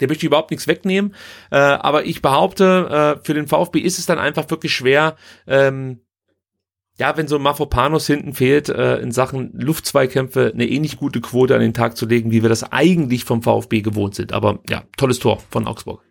der möchte ich überhaupt nichts wegnehmen. Äh, aber ich behaupte, äh, für den VfB ist es dann einfach wirklich schwer, ähm, ja, wenn so ein Mafopanos hinten fehlt, äh, in Sachen Luftzweikämpfe eine ähnlich gute Quote an den Tag zu legen, wie wir das eigentlich vom VfB gewohnt sind. Aber ja, tolles Tor von Augsburg.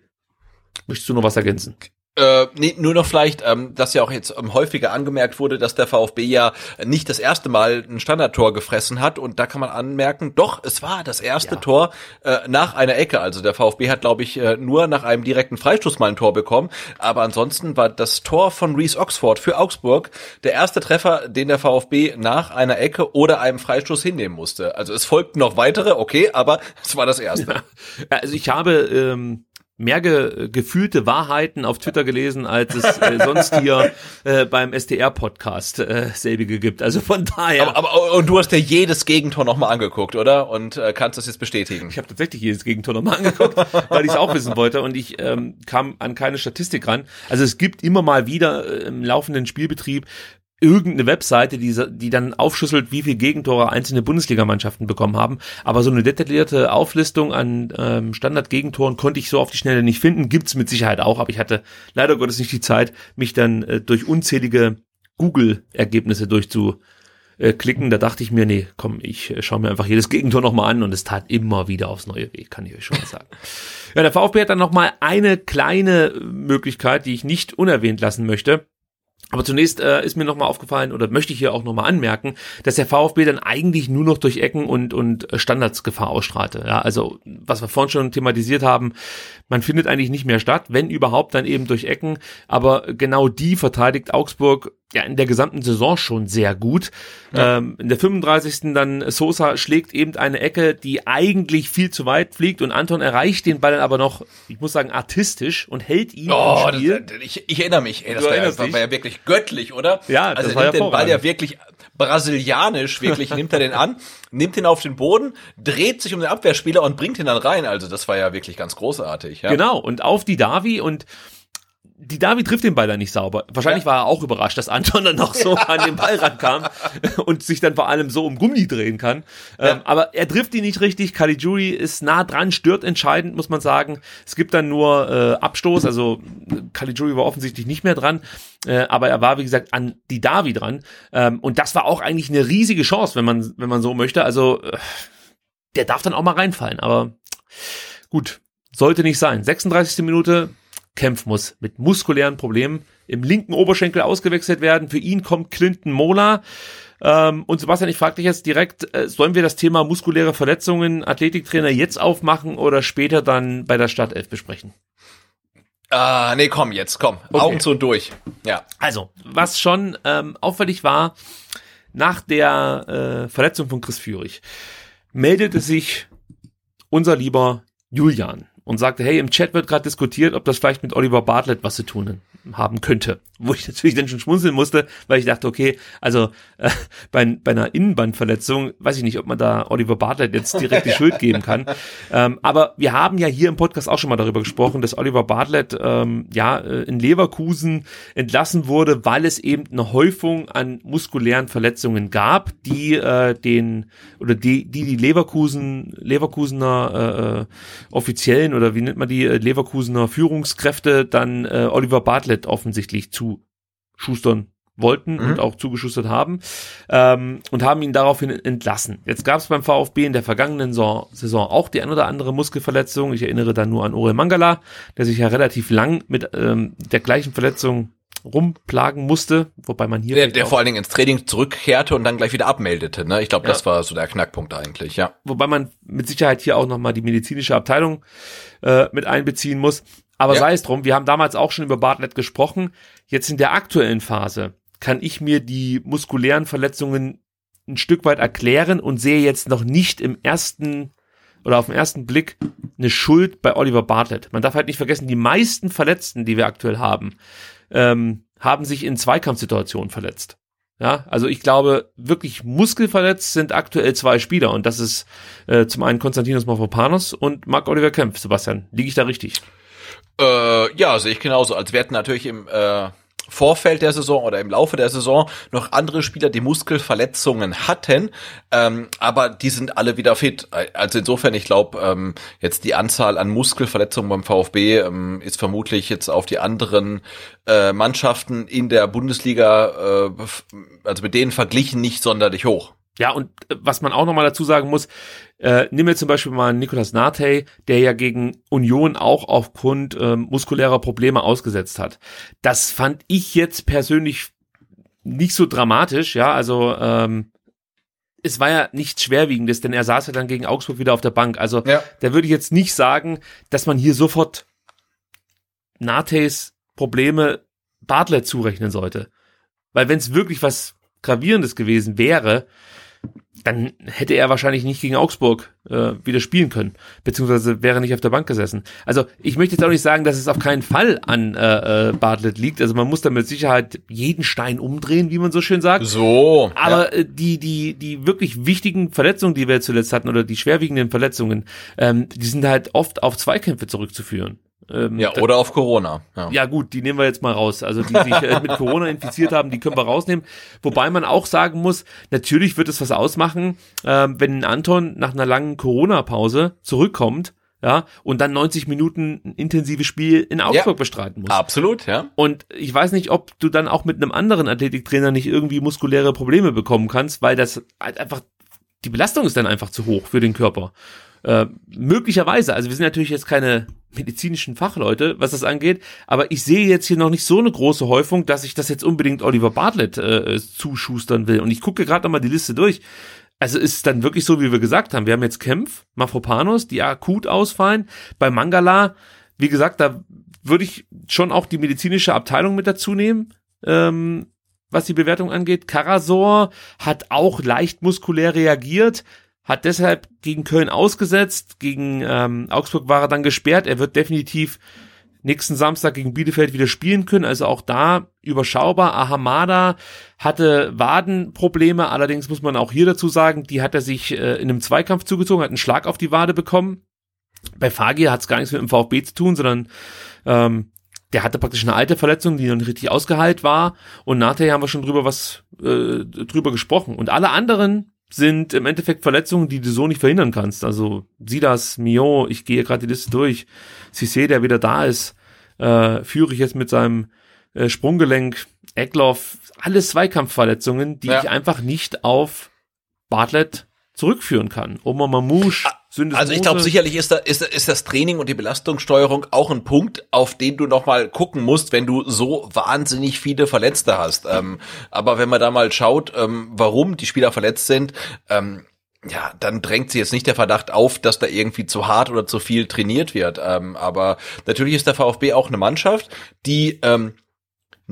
Möchtest du noch was ergänzen? Äh, nee, nur noch vielleicht, ähm, dass ja auch jetzt ähm, häufiger angemerkt wurde, dass der VfB ja nicht das erste Mal ein Standardtor gefressen hat und da kann man anmerken, doch, es war das erste Ja. Tor äh, nach einer Ecke. Also der VfB hat, glaube ich, äh, nur nach einem direkten Freistoß mal ein Tor bekommen, aber ansonsten war das Tor von Reese Oxford für Augsburg der erste Treffer, den der VfB nach einer Ecke oder einem Freistoß hinnehmen musste. Also es folgten noch weitere, okay, aber es war das erste. Also ich habe ähm, mehr ge gefühlte Wahrheiten auf Twitter gelesen, als es äh, sonst hier äh, beim STR-Podcast äh, selbige gibt. Also von daher. Aber, aber und du hast dir jedes Gegentor nochmal angeguckt, oder? Und äh, kannst das jetzt bestätigen. Ich habe tatsächlich jedes Gegentor nochmal angeguckt, weil ich es auch wissen wollte und ich ähm, kam an keine Statistik ran. Also es gibt immer mal wieder äh, im laufenden Spielbetrieb irgendeine Webseite, die, die dann aufschlüsselt, wie viel Gegentore einzelne Bundesligamannschaften bekommen haben. Aber so eine detaillierte Auflistung an ähm, Standard-Gegentoren konnte ich so auf die Schnelle nicht finden. Gibt's mit Sicherheit auch, aber ich hatte leider Gottes nicht die Zeit, mich dann äh, durch unzählige Google-Ergebnisse durchzu äh, klicken, da dachte ich mir, nee, komm, ich äh, schaue mir einfach jedes Gegentor nochmal an und es tat immer wieder aufs neue Weg, kann ich euch schon mal sagen. ja, der VfB hat dann nochmal eine kleine Möglichkeit, die ich nicht unerwähnt lassen möchte. Aber zunächst äh, ist mir nochmal aufgefallen oder möchte ich hier auch nochmal anmerken, dass der VfB dann eigentlich nur noch durch Ecken und, und Standardsgefahr ausstrahlte. Ja, also was wir vorhin schon thematisiert haben, man findet eigentlich nicht mehr statt, wenn überhaupt dann eben durch Ecken. Aber genau die verteidigt Augsburg ja in der gesamten Saison schon sehr gut. Ähm, in der 35. dann Sosa schlägt eben eine Ecke, die eigentlich viel zu weit fliegt und Anton erreicht den Ball dann aber noch, ich muss sagen, artistisch und hält ihn Oh, im Spiel. das, ich, ich erinnere mich. Ey, das Du war ja, war, ja wirklich göttlich, oder? Ja, also das er war nimmt den Ball ja wirklich brasilianisch, wirklich nimmt er den an, nimmt ihn auf den Boden, dreht sich um den Abwehrspieler und bringt ihn dann rein. Also das war ja wirklich ganz großartig. Ja? Genau, und auf die Davi und die Davi trifft den Ball dann nicht sauber. Wahrscheinlich war er auch überrascht, dass Anton dann noch so an den Ball rankam und sich dann vor allem so um Gummi drehen kann. Ähm, aber er trifft ihn nicht richtig. Caligiuri ist nah dran, stört entscheidend, muss man sagen. Es gibt dann nur äh, Abstoß, also Caligiuri war offensichtlich nicht mehr dran, äh, aber er war, wie gesagt, an die Davi dran. Ähm, und das war auch eigentlich eine riesige Chance, wenn man, wenn man so möchte. Also äh, der darf dann auch mal reinfallen, aber gut, sollte nicht sein. 36. Minute, Kempf muss mit muskulären Problemen im linken Oberschenkel ausgewechselt werden. Für ihn kommt Clinton Mola. Ähm, und Sebastian, ich frage dich jetzt direkt, äh, sollen wir das Thema muskuläre Verletzungen, Athletiktrainer jetzt aufmachen oder später dann bei der Startelf besprechen? Ah, nee, komm jetzt, komm. Augen zu und durch. Ja. Also, was schon ähm, auffällig war, nach der äh, Verletzung von Chris Führig meldete sich unser lieber Julian und sagte, hey, im Chat wird gerade diskutiert, ob das vielleicht mit Oliver Bartlett was zu tun haben könnte. Wo ich natürlich dann schon schmunzeln musste, weil ich dachte, okay, also äh, bei, bei einer Innenbandverletzung weiß ich nicht, ob man da Oliver Bartlett jetzt direkt die Schuld geben kann. Ähm, aber wir haben ja hier im Podcast auch schon mal darüber gesprochen, dass Oliver Bartlett ähm, ja äh, in Leverkusen entlassen wurde, weil es eben eine Häufung an muskulären Verletzungen gab, die äh, den oder die die, die Leverkusen Leverkusener äh, äh offiziellen oder wie nennt man die äh, Leverkusener Führungskräfte dann äh, Oliver Bartlett offensichtlich zu schustern wollten mhm. und auch zugeschustert haben ähm, und haben ihn daraufhin entlassen. Jetzt gab es beim VfB in der vergangenen Saison auch die ein oder andere Muskelverletzung. Ich erinnere da nur an Ore Mangala, der sich ja relativ lang mit ähm, der gleichen Verletzung rumplagen musste, wobei man hier der, der vor allen Dingen ins Training zurückkehrte und dann gleich wieder abmeldete. Ne? Ich glaube, das ja. war so der Knackpunkt eigentlich. Ja. Wobei man mit Sicherheit hier auch noch mal die medizinische Abteilung äh, mit einbeziehen muss. Aber ja. sei es drum, wir haben damals auch schon über Bartlett gesprochen. Jetzt in der aktuellen Phase kann ich mir die muskulären Verletzungen ein Stück weit erklären und sehe jetzt noch nicht im ersten oder auf den ersten Blick eine Schuld bei Oliver Bartlett. Man darf halt nicht vergessen, die meisten Verletzten, die wir aktuell haben, ähm, haben sich in Zweikampfsituationen verletzt. Ja, also ich glaube, wirklich muskelverletzt sind aktuell zwei Spieler und das ist äh, zum einen Konstantinos Mavropanos und Marc Oliver Kempf. Sebastian, liege ich da richtig? Äh, ja, sehe ich genauso. Als wir hatten natürlich im äh, Vorfeld der Saison oder im Laufe der Saison noch andere Spieler, die Muskelverletzungen hatten, ähm, aber die sind alle wieder fit. Also insofern, ich glaube, ähm, jetzt die Anzahl an Muskelverletzungen beim VfB ähm, ist vermutlich jetzt auf die anderen äh, Mannschaften in der Bundesliga, äh, also mit denen verglichen, nicht sonderlich hoch. Ja, und äh, was man auch nochmal dazu sagen muss, äh, nehmen wir zum Beispiel mal Nicolas Nate, der ja gegen Union auch aufgrund ähm, muskulärer Probleme ausgesetzt hat. Das fand ich jetzt persönlich nicht so dramatisch, ja, also ähm, es war ja nichts Schwerwiegendes, denn er saß ja dann gegen Augsburg wieder auf der Bank. Also ja. da würde ich jetzt nicht sagen, dass man hier sofort Nates Probleme Bartlett zurechnen sollte. Weil wenn es wirklich was Gravierendes gewesen wäre, dann hätte er wahrscheinlich nicht gegen Augsburg äh, wieder spielen können, beziehungsweise wäre nicht auf der Bank gesessen. Also ich möchte jetzt auch nicht sagen, dass es auf keinen Fall an äh, äh, Bartlett liegt. Also man muss da mit Sicherheit jeden Stein umdrehen, wie man so schön sagt. So. Aber äh, die die die wirklich wichtigen Verletzungen, die wir zuletzt hatten, oder die schwerwiegenden Verletzungen, ähm, die sind halt oft auf Zweikämpfe zurückzuführen. Ähm, ja, oder auf Corona. Ja. ja. gut, die nehmen wir jetzt mal raus. Also die sich äh, mit Corona infiziert haben, die können wir rausnehmen. Wobei man auch sagen muss, natürlich wird es was ausmachen, ähm, wenn Anton nach einer langen Corona-Pause zurückkommt, ja, und dann 90 Minuten ein intensives Spiel in Augsburg ja, bestreiten muss. Absolut, ja. Und ich weiß nicht, ob du dann auch mit einem anderen Athletiktrainer nicht irgendwie muskuläre Probleme bekommen kannst, weil das halt einfach, die Belastung ist dann einfach zu hoch für den Körper. Äh, möglicherweise, also wir sind natürlich jetzt keine medizinischen Fachleute, was das angeht, aber ich sehe jetzt hier noch nicht so eine große Häufung, dass ich das jetzt unbedingt Oliver Bartlett äh, zuschustern will. Und ich gucke gerade nochmal die Liste durch. Also ist es dann wirklich so, wie wir gesagt haben. Wir haben jetzt Kempf, Mafropanos, die akut ausfallen. Bei Mangala, wie gesagt, da würde ich schon auch die medizinische Abteilung mit dazu nehmen. Ähm, was die Bewertung angeht. Karasor hat auch leicht muskulär reagiert, hat deshalb gegen Köln ausgesetzt, gegen ähm, Augsburg war er dann gesperrt. Er wird definitiv nächsten Samstag gegen Bielefeld wieder spielen können, also auch da überschaubar. Ahamada hatte Wadenprobleme, allerdings muss man auch hier dazu sagen, die hat er sich äh, in einem Zweikampf zugezogen, hat einen Schlag auf die Wade bekommen. Bei Fagir hat es gar nichts mit dem VfB zu tun, sondern ähm, der hatte praktisch eine alte Verletzung, die noch nicht richtig ausgeheilt war. Und nachher haben wir schon drüber was äh, drüber gesprochen. Und alle anderen sind im Endeffekt Verletzungen, die du so nicht verhindern kannst. Also Silas, Mio, ich gehe gerade die Liste durch. Cissé, der wieder da ist, äh, führe ich jetzt mit seinem äh, Sprunggelenk, Eckloff, alles Zweikampfverletzungen, die ja. ich einfach nicht auf Bartlett zurückführen kann. Oma Mamouche, ah, Also ich glaube, sicherlich ist, da, ist, ist das Training und die Belastungssteuerung auch ein Punkt, auf den du nochmal gucken musst, wenn du so wahnsinnig viele Verletzte hast. Ähm, aber wenn man da mal schaut, ähm, warum die Spieler verletzt sind, ähm, ja, dann drängt sich jetzt nicht der Verdacht auf, dass da irgendwie zu hart oder zu viel trainiert wird. Ähm, aber natürlich ist der VfB auch eine Mannschaft, die ähm,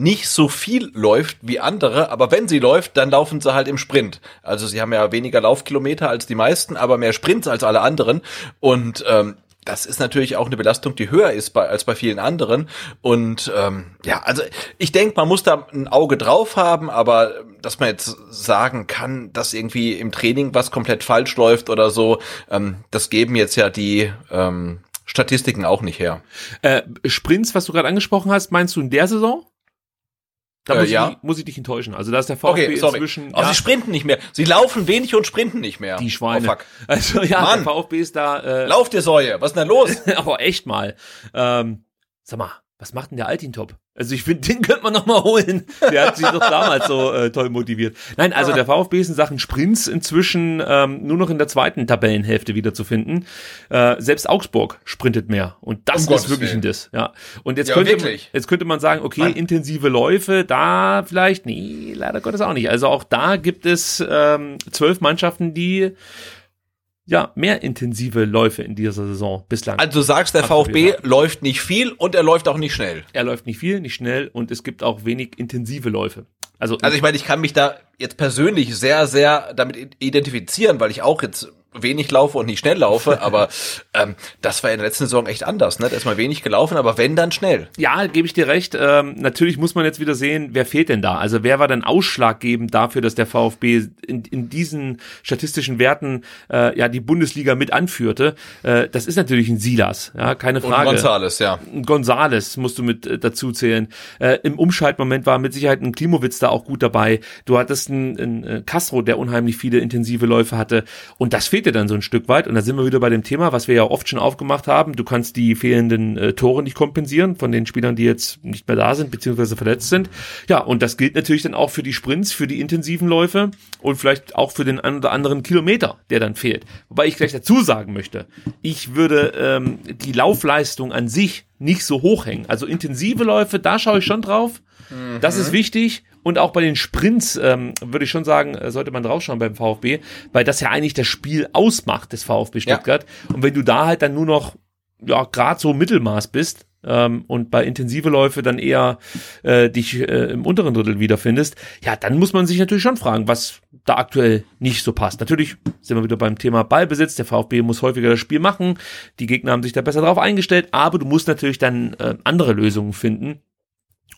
nicht so viel läuft wie andere, aber wenn sie läuft, dann laufen sie halt im Sprint. Also sie haben ja weniger Laufkilometer als die meisten, aber mehr Sprints als alle anderen. Und ähm, das ist natürlich auch eine Belastung, die höher ist bei, als bei vielen anderen. Und ähm, ja, also ich denke, man muss da ein Auge drauf haben, aber dass man jetzt sagen kann, dass irgendwie im Training was komplett falsch läuft oder so, ähm, das geben jetzt ja die ähm, Statistiken auch nicht her. Äh, Sprints, was du gerade angesprochen hast, meinst du in der Saison? Da Äh, muss, ja. ich, muss ich dich enttäuschen. Also da ist der VfB Okay, sorry. inzwischen Oh, sie sprinten nicht mehr. Sie laufen wenig und sprinten nicht mehr. die Schweine. Oh, fuck. Also ja, Mann. der VfB ist da äh, Lauf dir Säue. Was ist denn da los? aber echt mal. Ähm, sag mal, was macht denn der Altintop? Also ich finde, den könnte man noch mal holen. Der hat sich doch damals so äh, toll motiviert. Nein, also der VfB ist in Sachen Sprints inzwischen ähm, nur noch in der zweiten Tabellenhälfte wiederzufinden. Äh, selbst Augsburg sprintet mehr und das Um ist Gottes wirklich ein. Diss. Ja. Und jetzt Ja, könnte wirklich. jetzt könnte man sagen, okay, Mann. intensive Läufe, da vielleicht, nee, leider Gottes auch nicht. Also auch da gibt es ähm, zwölf Mannschaften, die ja mehr intensive Läufe in dieser Saison bislang. Also du sagst, der VfB läuft nicht viel und er läuft auch nicht schnell. Er läuft nicht viel, nicht schnell und es gibt auch wenig intensive Läufe. Also, Also ich meine, ich kann mich da jetzt persönlich sehr, sehr damit identifizieren, weil ich auch jetzt wenig laufe und nicht schnell laufe, aber ähm, das war in der letzten Saison echt anders. Ne? Da ist mal wenig gelaufen, aber wenn, dann schnell. ja, gebe ich dir recht. Ähm, natürlich muss man jetzt wieder sehen, wer fehlt denn da? Also wer war denn ausschlaggebend dafür, dass der VfB in, in diesen statistischen Werten äh, ja die Bundesliga mit anführte? Äh, das ist natürlich ein Silas, ja, keine Und Frage. Gonzales, ja. Gonzales musst du mit äh, dazu zählen. Äh, Im Umschaltmoment war mit Sicherheit ein Klimowitz da auch gut dabei. Du hattest einen, einen äh, Castro, der unheimlich viele intensive Läufe hatte. Und das fehlte dann so ein Stück weit. Und da sind wir wieder bei dem Thema, was wir ja oft schon aufgemacht haben. Du kannst die fehlenden äh, Tore nicht kompensieren von den Spielern, die jetzt nicht mehr da sind, beziehungsweise verletzt sind. Ja, und das gilt natürlich dann auch für die Sprints, für die intensiven Läufe und vielleicht auch für den einen oder anderen Kilometer, der dann fehlt. Wobei ich gleich dazu sagen möchte, ich würde ähm, die Laufleistung an sich nicht so hoch hängen. Also intensive Läufe, da schaue ich schon drauf. Das ist wichtig. Und auch bei den Sprints ähm, würde ich schon sagen, äh, sollte man draufschauen beim VfB, weil das ja eigentlich das Spiel ausmacht des VfB Stuttgart. Und wenn du da halt dann nur noch ja gerade so Mittelmaß bist ähm, und bei intensive Läufe dann eher äh, dich äh, im unteren Drittel wiederfindest, ja, dann muss man sich natürlich schon fragen, was da aktuell nicht so passt. Natürlich sind wir wieder beim Thema Ballbesitz. Der VfB muss häufiger das Spiel machen. Die Gegner haben sich da besser drauf eingestellt, aber du musst natürlich dann äh, andere Lösungen finden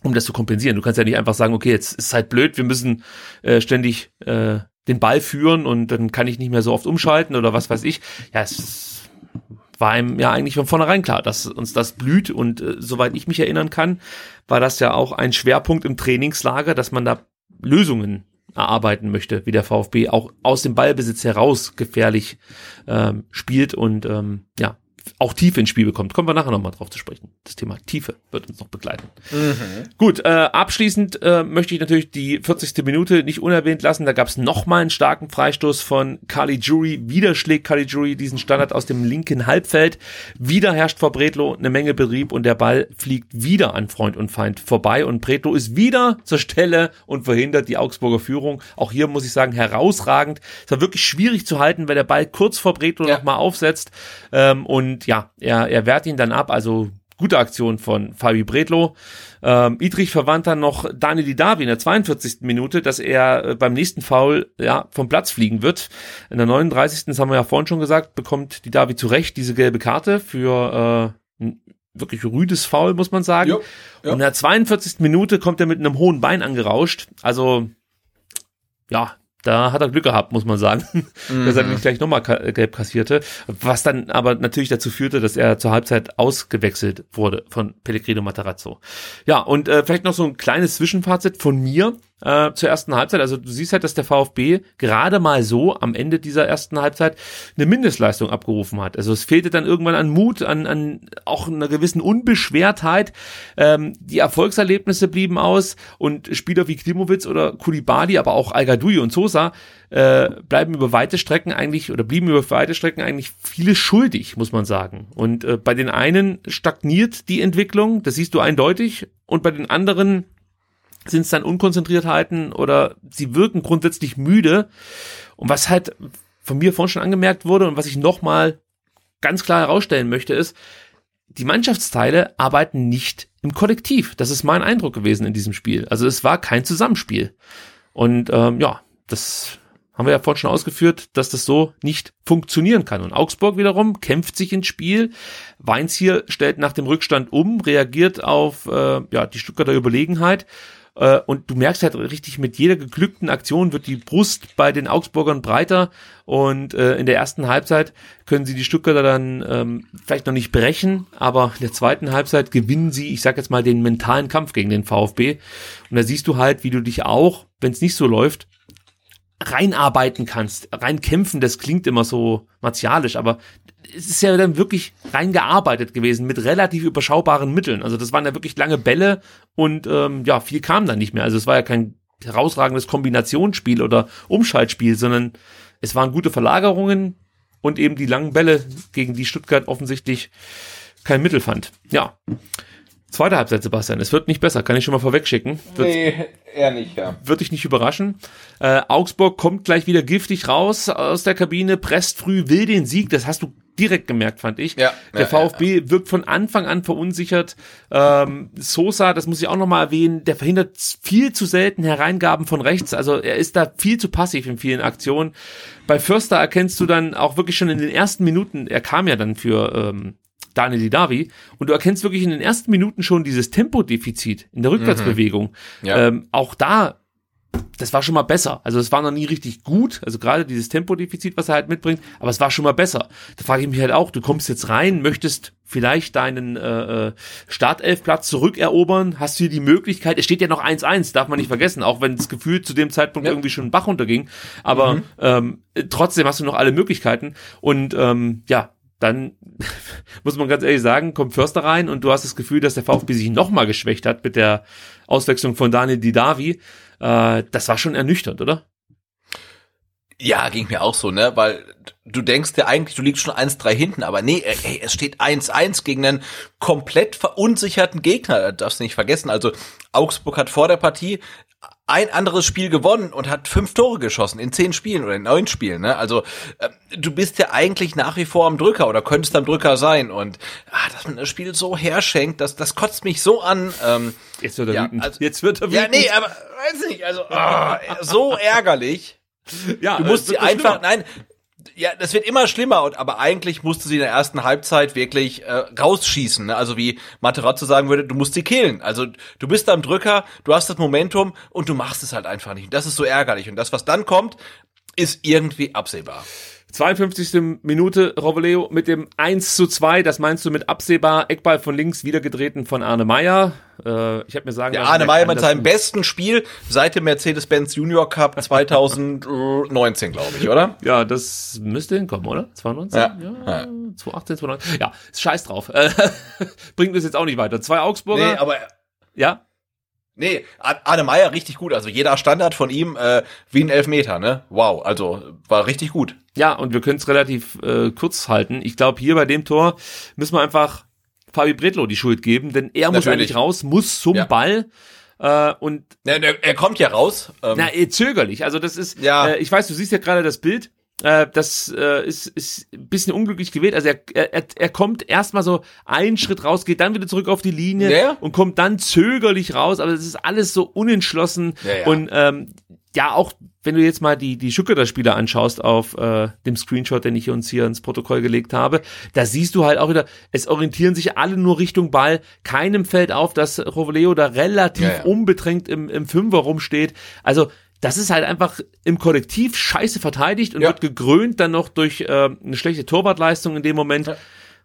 um das zu kompensieren. Du kannst ja nicht einfach sagen, okay, jetzt ist halt blöd, wir müssen äh, ständig äh, den Ball führen und dann kann ich nicht mehr so oft umschalten oder was weiß ich. Ja, es war einem ja eigentlich von vornherein klar, dass uns das blüht und äh, soweit ich mich erinnern kann, war das ja auch ein Schwerpunkt im Trainingslager, dass man da Lösungen erarbeiten möchte, wie der VfB auch aus dem Ballbesitz heraus gefährlich ähm, spielt und ähm, ja auch Tiefe ins Spiel bekommt. Kommen wir nachher nochmal drauf zu sprechen. Das Thema Tiefe wird uns noch begleiten. Gut, äh, abschließend äh, möchte ich natürlich die 40. Minute nicht unerwähnt lassen. Da gab es nochmal einen starken Freistoß von Kali Jury. Wieder schlägt Kali Jury diesen Standard aus dem linken Halbfeld. Wieder herrscht vor Bretlo eine Menge Betrieb und der Ball fliegt wieder an Freund und Feind vorbei und Bretlo ist wieder zur Stelle und verhindert die Augsburger Führung. Auch hier muss ich sagen, herausragend. Es war wirklich schwierig zu halten, weil der Ball kurz vor Bretlo Ja. nochmal aufsetzt ähm, und ja, er, er wehrt ihn dann ab. Also gute Aktion von Fabi Bredlo. Ähm, Idrich verwandt dann noch Daniel Didavi in der 42. Minute, dass er äh, beim nächsten Foul ja, vom Platz fliegen wird. In der 39. das haben wir ja vorhin schon gesagt, bekommt Didavi zu Recht diese gelbe Karte für äh, ein wirklich rüdes Foul, muss man sagen. Ja, ja. Und in der 42. Minute kommt er mit einem hohen Bein angerauscht. Also, ja, da hat er Glück gehabt, muss man sagen, dass er nicht gleich nochmal gelb kassierte. Was dann aber natürlich dazu führte, dass er zur Halbzeit ausgewechselt wurde von Pellegrino Matarazzo. Ja, und äh, vielleicht noch so ein kleines Zwischenfazit von mir äh, zur ersten Halbzeit. Also du siehst halt, dass der VfB gerade mal so am Ende dieser ersten Halbzeit eine Mindestleistung abgerufen hat. Also es fehlte dann irgendwann an Mut, an, an auch einer gewissen Unbeschwertheit. Ähm, die Erfolgserlebnisse blieben aus und Spieler wie Klimowitz oder Kulibali, aber auch al und Sosa äh, bleiben über weite Strecken eigentlich oder blieben über weite Strecken eigentlich viele schuldig, muss man sagen. Und äh, bei den einen stagniert die Entwicklung, das siehst du eindeutig, und bei den anderen sind es dann Unkonzentriertheiten oder sie wirken grundsätzlich müde. Und was halt von mir vorhin schon angemerkt wurde und was ich nochmal ganz klar herausstellen möchte, ist, die Mannschaftsteile arbeiten nicht im Kollektiv. Das ist mein Eindruck gewesen in diesem Spiel. Also es war kein Zusammenspiel. Und ähm, ja, das haben wir ja vorhin schon ausgeführt, dass das so nicht funktionieren kann. Und Augsburg wiederum kämpft sich ins Spiel. Weins hier stellt nach dem Rückstand um, reagiert auf äh, ja, die Stuttgarter Überlegenheit. Äh, und du merkst halt richtig, mit jeder geglückten Aktion wird die Brust bei den Augsburgern breiter. Und äh, in der ersten Halbzeit können sie die Stuttgarter dann ähm, vielleicht noch nicht brechen, aber in der zweiten Halbzeit gewinnen sie, ich sag jetzt mal, den mentalen Kampf gegen den VfB. Und da siehst du halt, wie du dich auch, wenn es nicht so läuft, reinarbeiten kannst, rein kämpfen, das klingt immer so martialisch, aber es ist ja dann wirklich reingearbeitet gewesen mit relativ überschaubaren Mitteln. Also das waren ja wirklich lange Bälle und ähm, ja, viel kam dann nicht mehr. Also es war ja kein herausragendes Kombinationsspiel oder Umschaltspiel, sondern es waren gute Verlagerungen und eben die langen Bälle, gegen die Stuttgart offensichtlich kein Mittel fand. Ja. Zweite Halbzeit, Sebastian. Es wird nicht besser, kann ich schon mal vorwegschicken. Wird, nee, eher nicht, ja. Wird dich nicht überraschen. Äh, Augsburg kommt gleich wieder giftig raus aus der Kabine, presst früh, will den Sieg. Das hast du direkt gemerkt, fand ich. Ja, der ja, VfB ja. wirkt von Anfang an verunsichert. Ähm, Sosa, das muss ich auch nochmal erwähnen, der verhindert viel zu selten Hereingaben von rechts. Also er ist da viel zu passiv in vielen Aktionen. Bei Förster erkennst du dann auch wirklich schon in den ersten Minuten, er kam ja dann für ähm, Daniel Didavi. Und du erkennst wirklich in den ersten Minuten schon dieses Tempodefizit in der Rückwärtsbewegung. Mhm. Ja. Ähm, auch da, das war schon mal besser. Also es war noch nie richtig gut, also gerade dieses Tempodefizit, was er halt mitbringt, aber es war schon mal besser. Da frage ich mich halt auch, du kommst jetzt rein, möchtest vielleicht deinen äh, äh Startelfplatz zurückerobern, hast du hier die Möglichkeit, es steht ja noch 1-1, darf man nicht vergessen, auch wenn das Gefühl zu dem Zeitpunkt ja. irgendwie schon Bach runterging, aber mhm. ähm, trotzdem hast du noch alle Möglichkeiten und ähm, ja, dann muss man ganz ehrlich sagen, kommt Förster rein und du hast das Gefühl, dass der VfB sich nochmal geschwächt hat mit der Auswechslung von Daniel Didavi. Äh, das war schon ernüchternd, oder? Ja, ging mir auch so, ne? Weil du denkst ja eigentlich, du liegst schon 1-3 hinten, aber nee, ey, es steht 1-1 gegen einen komplett verunsicherten Gegner. Das darfst du nicht vergessen. Also Augsburg hat vor der Partie ein anderes Spiel gewonnen und hat fünf Tore geschossen in zehn Spielen oder in neun Spielen. Ne? Also äh, du bist ja eigentlich nach wie vor am Drücker oder könntest am Drücker sein. Und ah, dass man das Spiel so herschenkt, das, das kotzt mich so an. Ähm, Jetzt wird er ja. Also, Jetzt wird er wütend. Ja, nee, aber weiß nicht, also oh, so ärgerlich. Ja, du musst sie einfach, nein, ja, das wird immer schlimmer, und, aber eigentlich musst du sie in der ersten Halbzeit wirklich äh, rausschießen. Ne? Also wie Materazzo sagen würde, du musst sie killen. Also du bist am Drücker, du hast das Momentum und du machst es halt einfach nicht. Und das ist so ärgerlich. Und das, was dann kommt, ist irgendwie absehbar. 52. Minute Rovoleo mit dem 1 zu 2, das meinst du mit absehbar, Eckball von links, wieder getreten von Arne Meyer. Äh, ich habe mir sagen lassen, Arne er Meyer mit seinem besten Spiel seit dem Mercedes-Benz Junior Cup 2019, glaube ich, oder? Ja, das müsste hinkommen, oder? 2019? Ja. ja. 2018, 2019. Ja, scheiß drauf. Bringt uns jetzt auch nicht weiter. Zwei Augsburger. Nee, aber ja, Nee, Ar- Arne Meyer richtig gut. Also jeder Standard von ihm äh, wie ein Elfmeter, ne? Wow, also war richtig gut. Ja, und wir können es relativ äh, kurz halten. Ich glaube, hier bei dem Tor müssen wir einfach Fabi Bredlow die Schuld geben, denn er muss Natürlich. eigentlich raus, muss zum Ja. Ball. Äh, und ne, er kommt ja raus. Ähm, na, eh, zögerlich. Also das ist, Ja. äh, ich weiß, du siehst ja gerade das Bild. Äh, das äh, ist, ist ein bisschen unglücklich gewählt. Also er, er, er kommt erstmal so einen Schritt raus, geht dann wieder zurück auf die Linie Ja, und kommt dann zögerlich raus. Aber das ist alles so unentschlossen. Ja. Und ähm, ja, auch wenn du jetzt mal die, die Stuttgarter-Spieler anschaust auf äh, dem Screenshot, den ich uns hier ins Protokoll gelegt habe, da siehst du halt auch wieder, es orientieren sich alle nur Richtung Ball. Keinem fällt auf, dass Rovoleo da relativ Ja, ja. unbedrängt im, im Fünfer rumsteht. Also das ist halt einfach im Kollektiv scheiße verteidigt und Ja. wird gekrönt dann noch durch äh, eine schlechte Torwartleistung in dem Moment. Ja,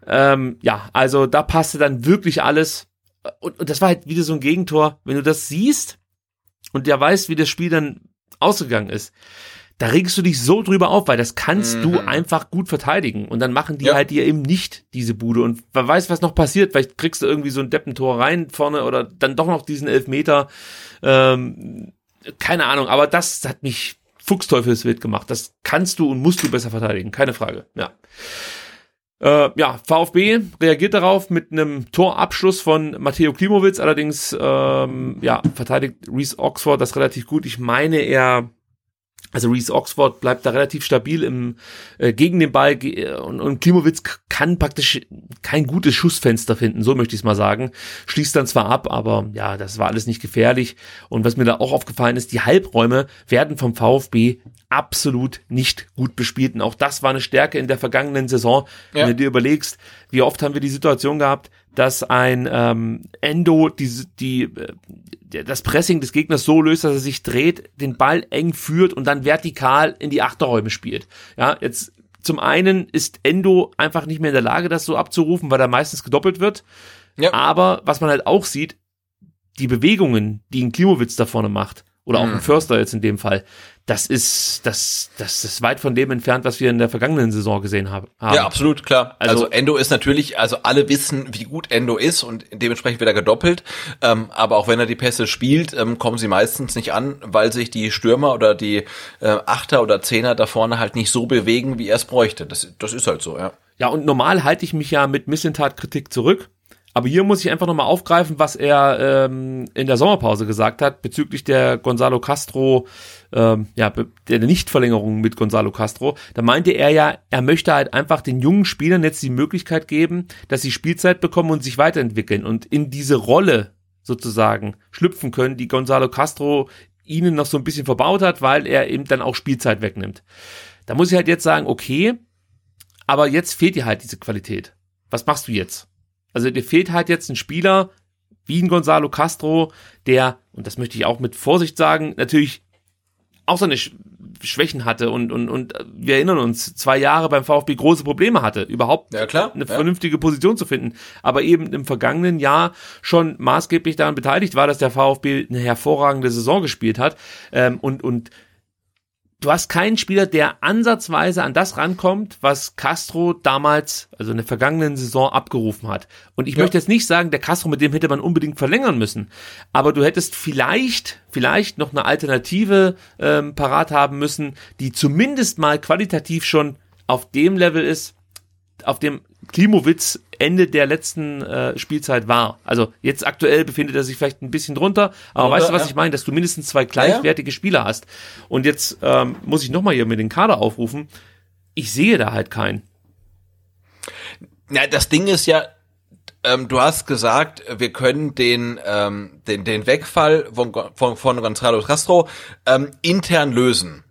ähm, ja also da passte dann wirklich alles. Und, und das war halt wieder so ein Gegentor. Wenn du das siehst und ja weißt, wie das Spiel dann ausgegangen ist, da regst du dich so drüber auf, weil das kannst du einfach gut verteidigen. Und dann machen die Ja. halt dir eben nicht diese Bude. Und wer weiß, was noch passiert. Vielleicht kriegst du irgendwie so ein Deppentor rein vorne oder dann doch noch diesen Elfmeter. Ähm, keine Ahnung, aber das hat mich fuchsteufelswild gemacht. Das kannst du und musst du besser verteidigen, keine Frage. Ja. Äh, ja, VfB reagiert darauf mit einem Torabschluss von Matteo Klimowitz. Allerdings ähm, ja, verteidigt Reese Oxford das relativ gut. Ich meine, er Also Reese Oxford bleibt da relativ stabil im äh, gegen den Ball und, und Klimowitz kann praktisch kein gutes Schussfenster finden, so möchte ich es mal sagen. Schließt dann zwar ab, aber ja, das war alles nicht gefährlich. Und was mir da auch aufgefallen ist, die Halbräume werden vom VfB absolut nicht gut bespielt. Und auch das war eine Stärke in der vergangenen Saison. Ja. Wenn du dir überlegst, wie oft haben wir die Situation gehabt, dass ein ähm, Endo die, die, äh, das Pressing des Gegners so löst, dass er sich dreht, den Ball eng führt und dann vertikal in die Achterräume spielt. Ja, jetzt zum einen ist Endo einfach nicht mehr in der Lage, das so abzurufen, weil er meistens gedoppelt wird. Ja. Aber was man halt auch sieht, die Bewegungen, die ein Klimowitz da vorne macht, oder auch Mhm. ein Förster jetzt in dem Fall, das ist, das, das ist weit von dem entfernt, was wir in der vergangenen Saison gesehen haben. Ja, absolut, klar. Also, Also- Endo ist natürlich, also alle wissen, wie gut Endo ist und dementsprechend wird er gedoppelt. Ähm, aber auch wenn er die Pässe spielt, ähm, kommen sie meistens nicht an, weil sich die Stürmer oder die äh, Achter oder Zehner da vorne halt nicht so bewegen, wie er es bräuchte. Das, das ist halt so, ja. Ja, und normal halte ich mich ja mit Missentat-Kritik zurück. Aber hier muss ich einfach nochmal aufgreifen, was er ähm, in der Sommerpause gesagt hat bezüglich der Gonzalo Castro, ähm, ja, der Nichtverlängerung mit Gonzalo Castro. Da meinte er ja, er möchte halt einfach den jungen Spielern jetzt die Möglichkeit geben, dass sie Spielzeit bekommen und sich weiterentwickeln und in diese Rolle sozusagen schlüpfen können, die Gonzalo Castro ihnen noch so ein bisschen verbaut hat, weil er eben dann auch Spielzeit wegnimmt. Da muss ich halt jetzt sagen, okay, aber jetzt fehlt dir halt diese Qualität. Was machst du jetzt? Also dir fehlt halt jetzt ein Spieler wie ein Gonzalo Castro, der, und das möchte ich auch mit Vorsicht sagen, natürlich auch seine Sch Schwächen hatte und, und, und wir erinnern uns, zwei Jahre beim VfB große Probleme hatte, überhaupt Ja, klar. eine Ja. vernünftige Position zu finden. Aber eben im vergangenen Jahr schon maßgeblich daran beteiligt war, dass der VfB eine hervorragende Saison gespielt hat. Ähm, und, und du hast keinen Spieler, der ansatzweise an das rankommt, was Castro damals, also in der vergangenen Saison, abgerufen hat. Und ich Ja. möchte jetzt nicht sagen, der Castro, mit dem hätte man unbedingt verlängern müssen. Aber du hättest vielleicht, vielleicht noch eine Alternative ähm, parat haben müssen, die zumindest mal qualitativ schon auf dem Level ist, auf dem Klimowitz Ende der letzten äh, Spielzeit war. Also jetzt aktuell befindet er sich vielleicht ein bisschen drunter, aber Drunter, weißt du, was ja. ich meine? Dass du mindestens zwei gleichwertige Spieler hast. Und jetzt ähm, muss ich nochmal hier mit den Kader aufrufen. Ich sehe da halt keinen. Ja, das Ding ist ja, ähm, du hast gesagt, wir können den, ähm, den, den Wegfall von, von, von Gonzalo Castro ähm, intern lösen.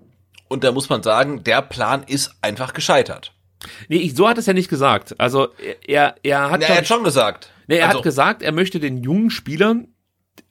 Und da muss man sagen, der Plan ist einfach gescheitert. Nee, ich, so hat es ja nicht gesagt. Also er, er hat, Na, er hat schon gesagt. nee, er also, hat gesagt, er möchte den jungen Spielern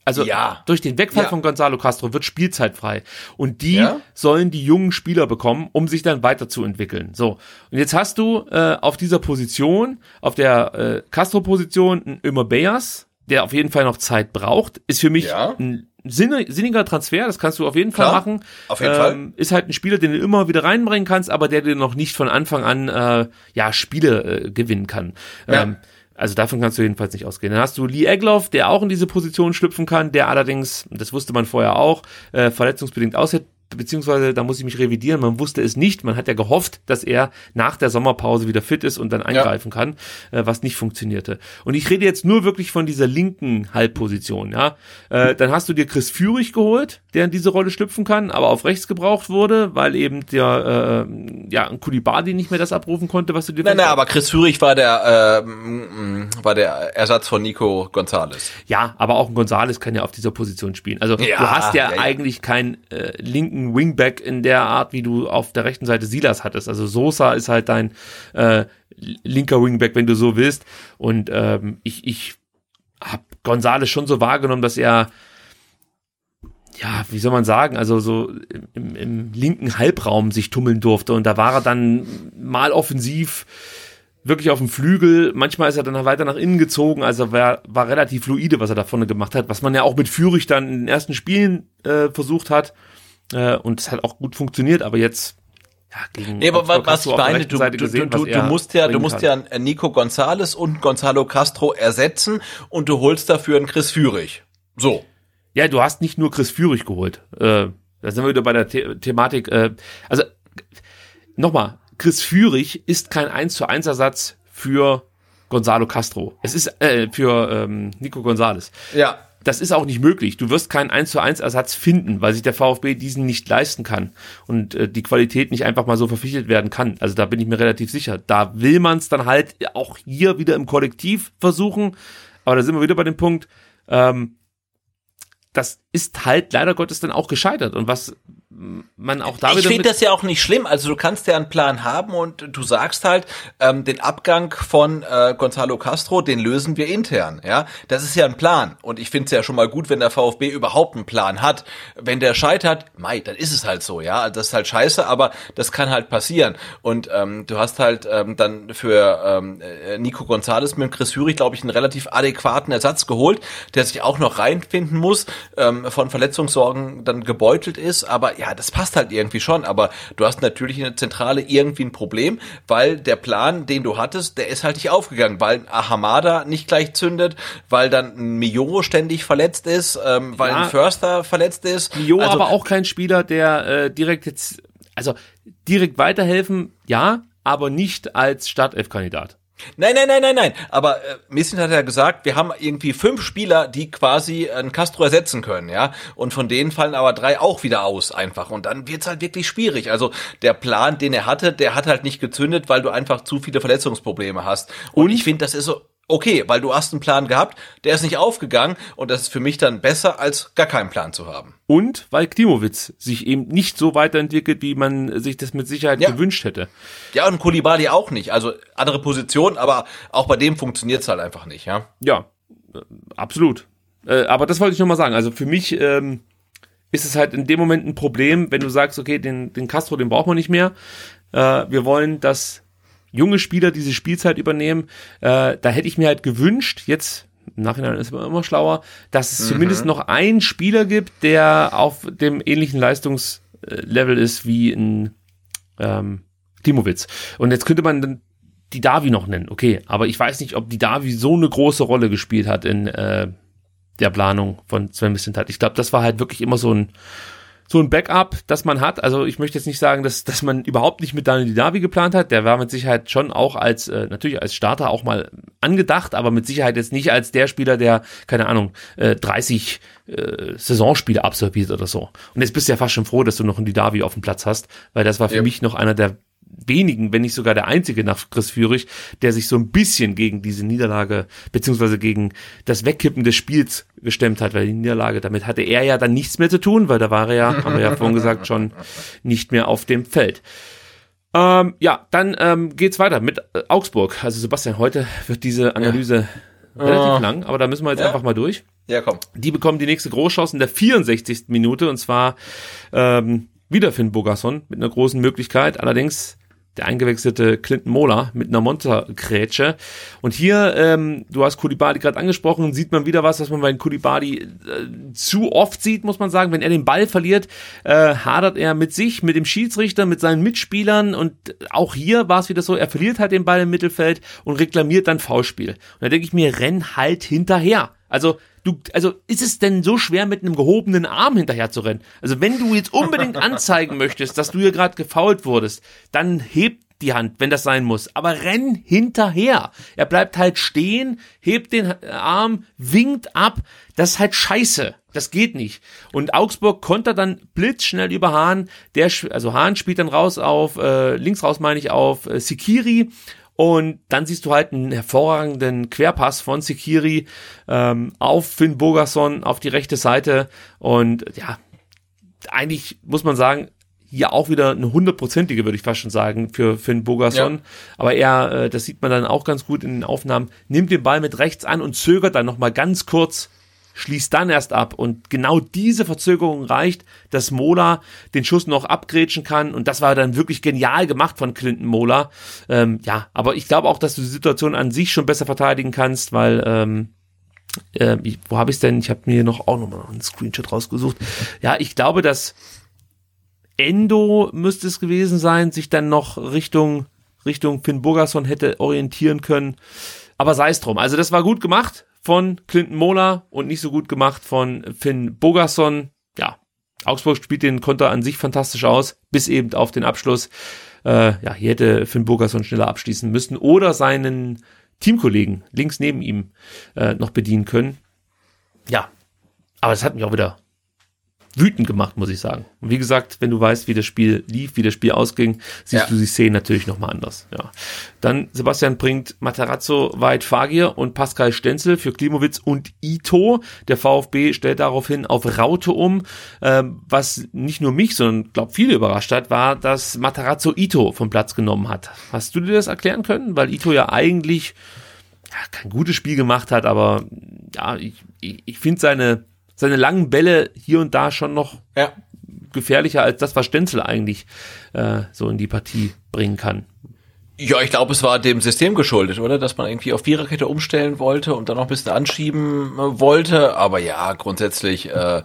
also Ja. durch den Wegfall Ja. von Gonzalo Castro wird Spielzeit frei. Und die Ja. sollen die jungen Spieler bekommen, um sich dann weiterzuentwickeln. So. Und jetzt hast du äh, auf dieser Position, auf der äh, Castro-Position, einen Ömer Beyers, der auf jeden Fall noch Zeit braucht. Ist für mich ein sinne, sinniger Transfer, das kannst du auf jeden Fall Klar, machen. auf jeden ähm, Ist halt ein Spieler, den du immer wieder reinbringen kannst, aber der dir noch nicht von Anfang an äh, ja Spiele äh, gewinnen kann. Ja. Ähm, also davon kannst du jedenfalls nicht ausgehen. Dann hast du Lee Egloff, der auch in diese Position schlüpfen kann, der allerdings, das wusste man vorher auch, äh, verletzungsbedingt aushält, beziehungsweise da muss ich mich revidieren, man wusste es nicht, man hat ja gehofft, dass er nach der Sommerpause wieder fit ist und dann eingreifen kann, äh, was nicht funktionierte. Und ich rede jetzt nur wirklich von dieser linken Halbposition, ja. Äh, dann hast du dir Chris Führig geholt, der in diese Rolle schlüpfen kann, aber auf rechts gebraucht wurde, weil eben der, äh, ja, ein Kulibadi nicht mehr das abrufen konnte, was du dir Nein, nein, aber Chris Führig war der, ähm, war der Ersatz von Nico Gonzalez. Ja, aber auch ein Gonzales kann ja auf dieser Position spielen. Also Ja, du hast ja, ja, ja. eigentlich keinen äh, linken Wingback in der Art, wie du auf der rechten Seite Silas hattest. Also Sosa ist halt dein äh, linker Wingback, wenn du so willst. Und ähm, ich, ich habe Gonzales schon so wahrgenommen, dass er ja, wie soll man sagen, also so im, im linken Halbraum sich tummeln durfte. Und da war er dann mal offensiv wirklich auf dem Flügel, manchmal ist er dann weiter nach innen gezogen, also war, war relativ fluide, was er da vorne gemacht hat, was man ja auch mit Führig dann in den ersten Spielen äh, versucht hat äh, und es hat auch gut funktioniert, aber jetzt ja, gegen Nee, aber was ich meine, du, du, gesehen, du, du, musst ja, du musst kann. ja Nico Gonzalez und Gonzalo Castro ersetzen und du holst dafür einen Chris Führig. So. Ja, du hast nicht nur Chris Führig geholt. Äh, da sind wir wieder bei der The Thematik. Äh, also nochmal, Chris Führig ist kein 1 zu 1 Ersatz für Gonzalo Castro. Es ist äh, für ähm, Nico Gonzalez. Ja. Das ist auch nicht möglich. Du wirst keinen 1 zu 1 Ersatz finden, weil sich der VfB diesen nicht leisten kann und äh, die Qualität nicht einfach mal so verpflichtet werden kann. Also da bin ich mir relativ sicher. Da will man es dann halt auch hier wieder im Kollektiv versuchen. Aber da sind wir wieder bei dem Punkt, ähm, das ist halt leider Gottes dann auch gescheitert. Und was man auch da Ich finde das ja auch nicht schlimm. Also du kannst ja einen Plan haben und du sagst halt, ähm, den Abgang von äh, Gonzalo Castro, den lösen wir intern. Ja, das ist ja ein Plan. Und ich finde es ja schon mal gut, wenn der VfB überhaupt einen Plan hat. Wenn der scheitert, mei, dann ist es halt so. Ja, also das ist halt scheiße, aber das kann halt passieren. Und ähm, du hast halt ähm, dann für ähm, äh, Nico González mit Chris Führig, glaube ich, einen relativ adäquaten Ersatz geholt, der sich auch noch reinfinden muss, ähm, von Verletzungssorgen dann gebeutelt ist. Aber ja, das passt halt irgendwie schon, aber du hast natürlich in der Zentrale irgendwie ein Problem, weil der Plan, den du hattest, der ist halt nicht aufgegangen, weil ein Ahamada nicht gleich zündet, weil dann ein Mio ständig verletzt ist, ähm, weil ja, ein Förster verletzt ist. Mio also, aber auch kein Spieler, der äh, direkt jetzt, also direkt weiterhelfen, ja, aber nicht als Startelf-Kandidat. Nein, nein, nein, nein, nein. Aber äh, Missin hat ja gesagt, wir haben irgendwie fünf Spieler, die quasi einen Castro ersetzen können, ja. Und von denen fallen aber drei auch wieder aus, einfach. Und dann wird's halt wirklich schwierig. Also der Plan, den er hatte, der hat halt nicht gezündet, weil du einfach zu viele Verletzungsprobleme hast. Und, Und ich finde, das ist so okay, weil du hast einen Plan gehabt, der ist nicht aufgegangen und das ist für mich dann besser, als gar keinen Plan zu haben. Und weil Klimowitz sich eben nicht so weiterentwickelt, wie man sich das mit Sicherheit ja. gewünscht hätte. Ja, und Kulibali auch nicht. Also andere Position, aber auch bei dem funktioniert's halt einfach nicht, ja. Ja, äh, absolut. Äh, aber das wollte ich nochmal sagen. Also für mich ähm, ist es halt in dem Moment ein Problem, wenn du sagst, okay, den, den Castro, den brauchen wir nicht mehr. Äh, wir wollen, dass junge Spieler diese Spielzeit übernehmen. Äh, da hätte ich mir halt gewünscht, jetzt im Nachhinein ist man immer schlauer, dass es mhm. zumindest noch einen Spieler gibt, der auf dem ähnlichen Leistungslevel ist wie ein ähm, Timowitz. Und jetzt könnte man dann die Davi noch nennen, okay, aber ich weiß nicht, ob die Davi so eine große Rolle gespielt hat in äh, der Planung von Sven Missentat. Ich glaube, das war halt wirklich immer so ein so ein Backup, das man hat. Also ich möchte jetzt nicht sagen, dass, dass man überhaupt nicht mit Daniel Didavi geplant hat. Der war mit Sicherheit schon auch als, äh, natürlich als Starter auch mal angedacht, aber mit Sicherheit jetzt nicht als der Spieler, der, keine Ahnung, äh, 30 äh, Saisonspiele absolviert oder so. Und jetzt bist du ja fast schon froh, dass du noch einen Didavi auf dem Platz hast, weil das war für ja. mich noch einer der wenigen, wenn nicht sogar der einzige nach Chris Führig, der sich so ein bisschen gegen diese Niederlage beziehungsweise gegen das Wegkippen des Spiels gestemmt hat, weil die Niederlage, damit hatte er ja dann nichts mehr zu tun, weil da war er ja, haben wir ja vorhin gesagt, schon nicht mehr auf dem Feld. Ähm, ja, dann ähm, geht's weiter mit äh, Augsburg. Also Sebastian, heute wird diese Analyse ja. relativ uh, lang, aber da müssen wir jetzt ja. einfach mal durch. Ja, komm. Die bekommen die nächste Großchance in der 64. Minute und zwar ähm, wieder Finn Bogasson mit einer großen Möglichkeit. Allerdings der eingewechselte Clinton Mola mit einer Montergrätsche. Und hier, ähm, du hast Kulibadi gerade angesprochen, sieht man wieder was, was man bei Kulibadi äh, zu oft sieht, muss man sagen. Wenn er den Ball verliert, äh, hadert er mit sich, mit dem Schiedsrichter, mit seinen Mitspielern. Und auch hier war es wieder so, er verliert halt den Ball im Mittelfeld und reklamiert dann Foulspiel. Und da denke ich mir, renn halt hinterher. Also du, also ist es denn so schwer, mit einem gehobenen Arm hinterher zu rennen? Also wenn du jetzt unbedingt anzeigen möchtest, dass du hier gerade gefault wurdest, dann heb die Hand, wenn das sein muss. Aber renn hinterher. Er bleibt halt stehen, hebt den Arm, winkt ab. Das ist halt scheiße. Das geht nicht. Und Augsburg konnte dann blitzschnell über Hahn. Der, also Hahn spielt dann raus auf, äh, links raus meine ich auf äh, Sikiri und dann siehst du halt einen hervorragenden Querpass von Sekiri ähm, auf Finn Bogerson auf die rechte Seite. Und ja, eigentlich muss man sagen, hier auch wieder eine hundertprozentige, würde ich fast schon sagen, für Finn Bogerson. Ja. Aber er, äh, das sieht man dann auch ganz gut in den Aufnahmen, nimmt den Ball mit rechts an und zögert dann nochmal ganz kurz schließt dann erst ab. Und genau diese Verzögerung reicht, dass Mola den Schuss noch abgrätschen kann. Und das war dann wirklich genial gemacht von Clinton Mola. Ähm, ja, aber ich glaube auch, dass du die Situation an sich schon besser verteidigen kannst, weil ähm, äh, wo habe ich denn? Ich habe mir noch auch nochmal einen Screenshot rausgesucht. Ja, ich glaube, dass Endo müsste es gewesen sein, sich dann noch Richtung Richtung Finn Burgerson hätte orientieren können. Aber sei es drum. Also das war gut gemacht von Clinton Mola und nicht so gut gemacht von Finn Bogerson. Ja, Augsburg spielt den Konter an sich fantastisch aus, bis eben auf den Abschluss. Äh, ja, hier hätte Finn Bogerson schneller abschließen müssen oder seinen Teamkollegen links neben ihm äh, noch bedienen können. Ja, aber es hat mich auch wieder wütend gemacht, muss ich sagen. Und wie gesagt, wenn du weißt, wie das Spiel lief, wie das Spiel ausging, siehst Ja. du die Szenen natürlich nochmal anders. Ja. Dann Sebastian bringt Matarazzo, Weit Fagir und Pascal Stenzel für Klimowitz und Ito. Der VfB stellt daraufhin auf Raute um. Ähm, was nicht nur mich, sondern glaub viele überrascht hat, war, dass Matarazzo Ito vom Platz genommen hat. Hast du dir das erklären können? Weil Ito ja eigentlich ja, kein gutes Spiel gemacht hat, aber ja, ich, ich, ich finde seine, seine langen Bälle hier und da schon noch Ja. gefährlicher als das, was Stenzel eigentlich äh, so in die Partie bringen kann. Ja, ich glaube, es war dem System geschuldet, oder? Dass man irgendwie auf Viererkette umstellen wollte und dann noch ein bisschen anschieben äh, wollte. Aber ja, grundsätzlich äh,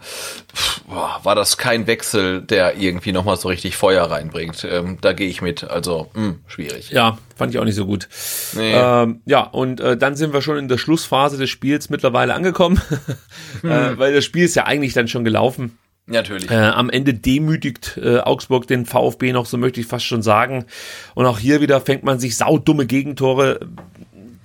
war das kein Wechsel, der irgendwie nochmal so richtig Feuer reinbringt. Ähm, da gehe ich mit. Also, mh, schwierig. Ja, fand ich auch nicht so gut. Nee. Ähm, ja, und äh, dann sind wir schon in der Schlussphase des Spiels mittlerweile angekommen, äh, weil das Spiel ist ja eigentlich dann schon gelaufen. Natürlich. Äh, am Ende demütigt äh, Augsburg den VfB noch, so möchte ich fast schon sagen. Und auch hier wieder fängt man sich saudumme Gegentore.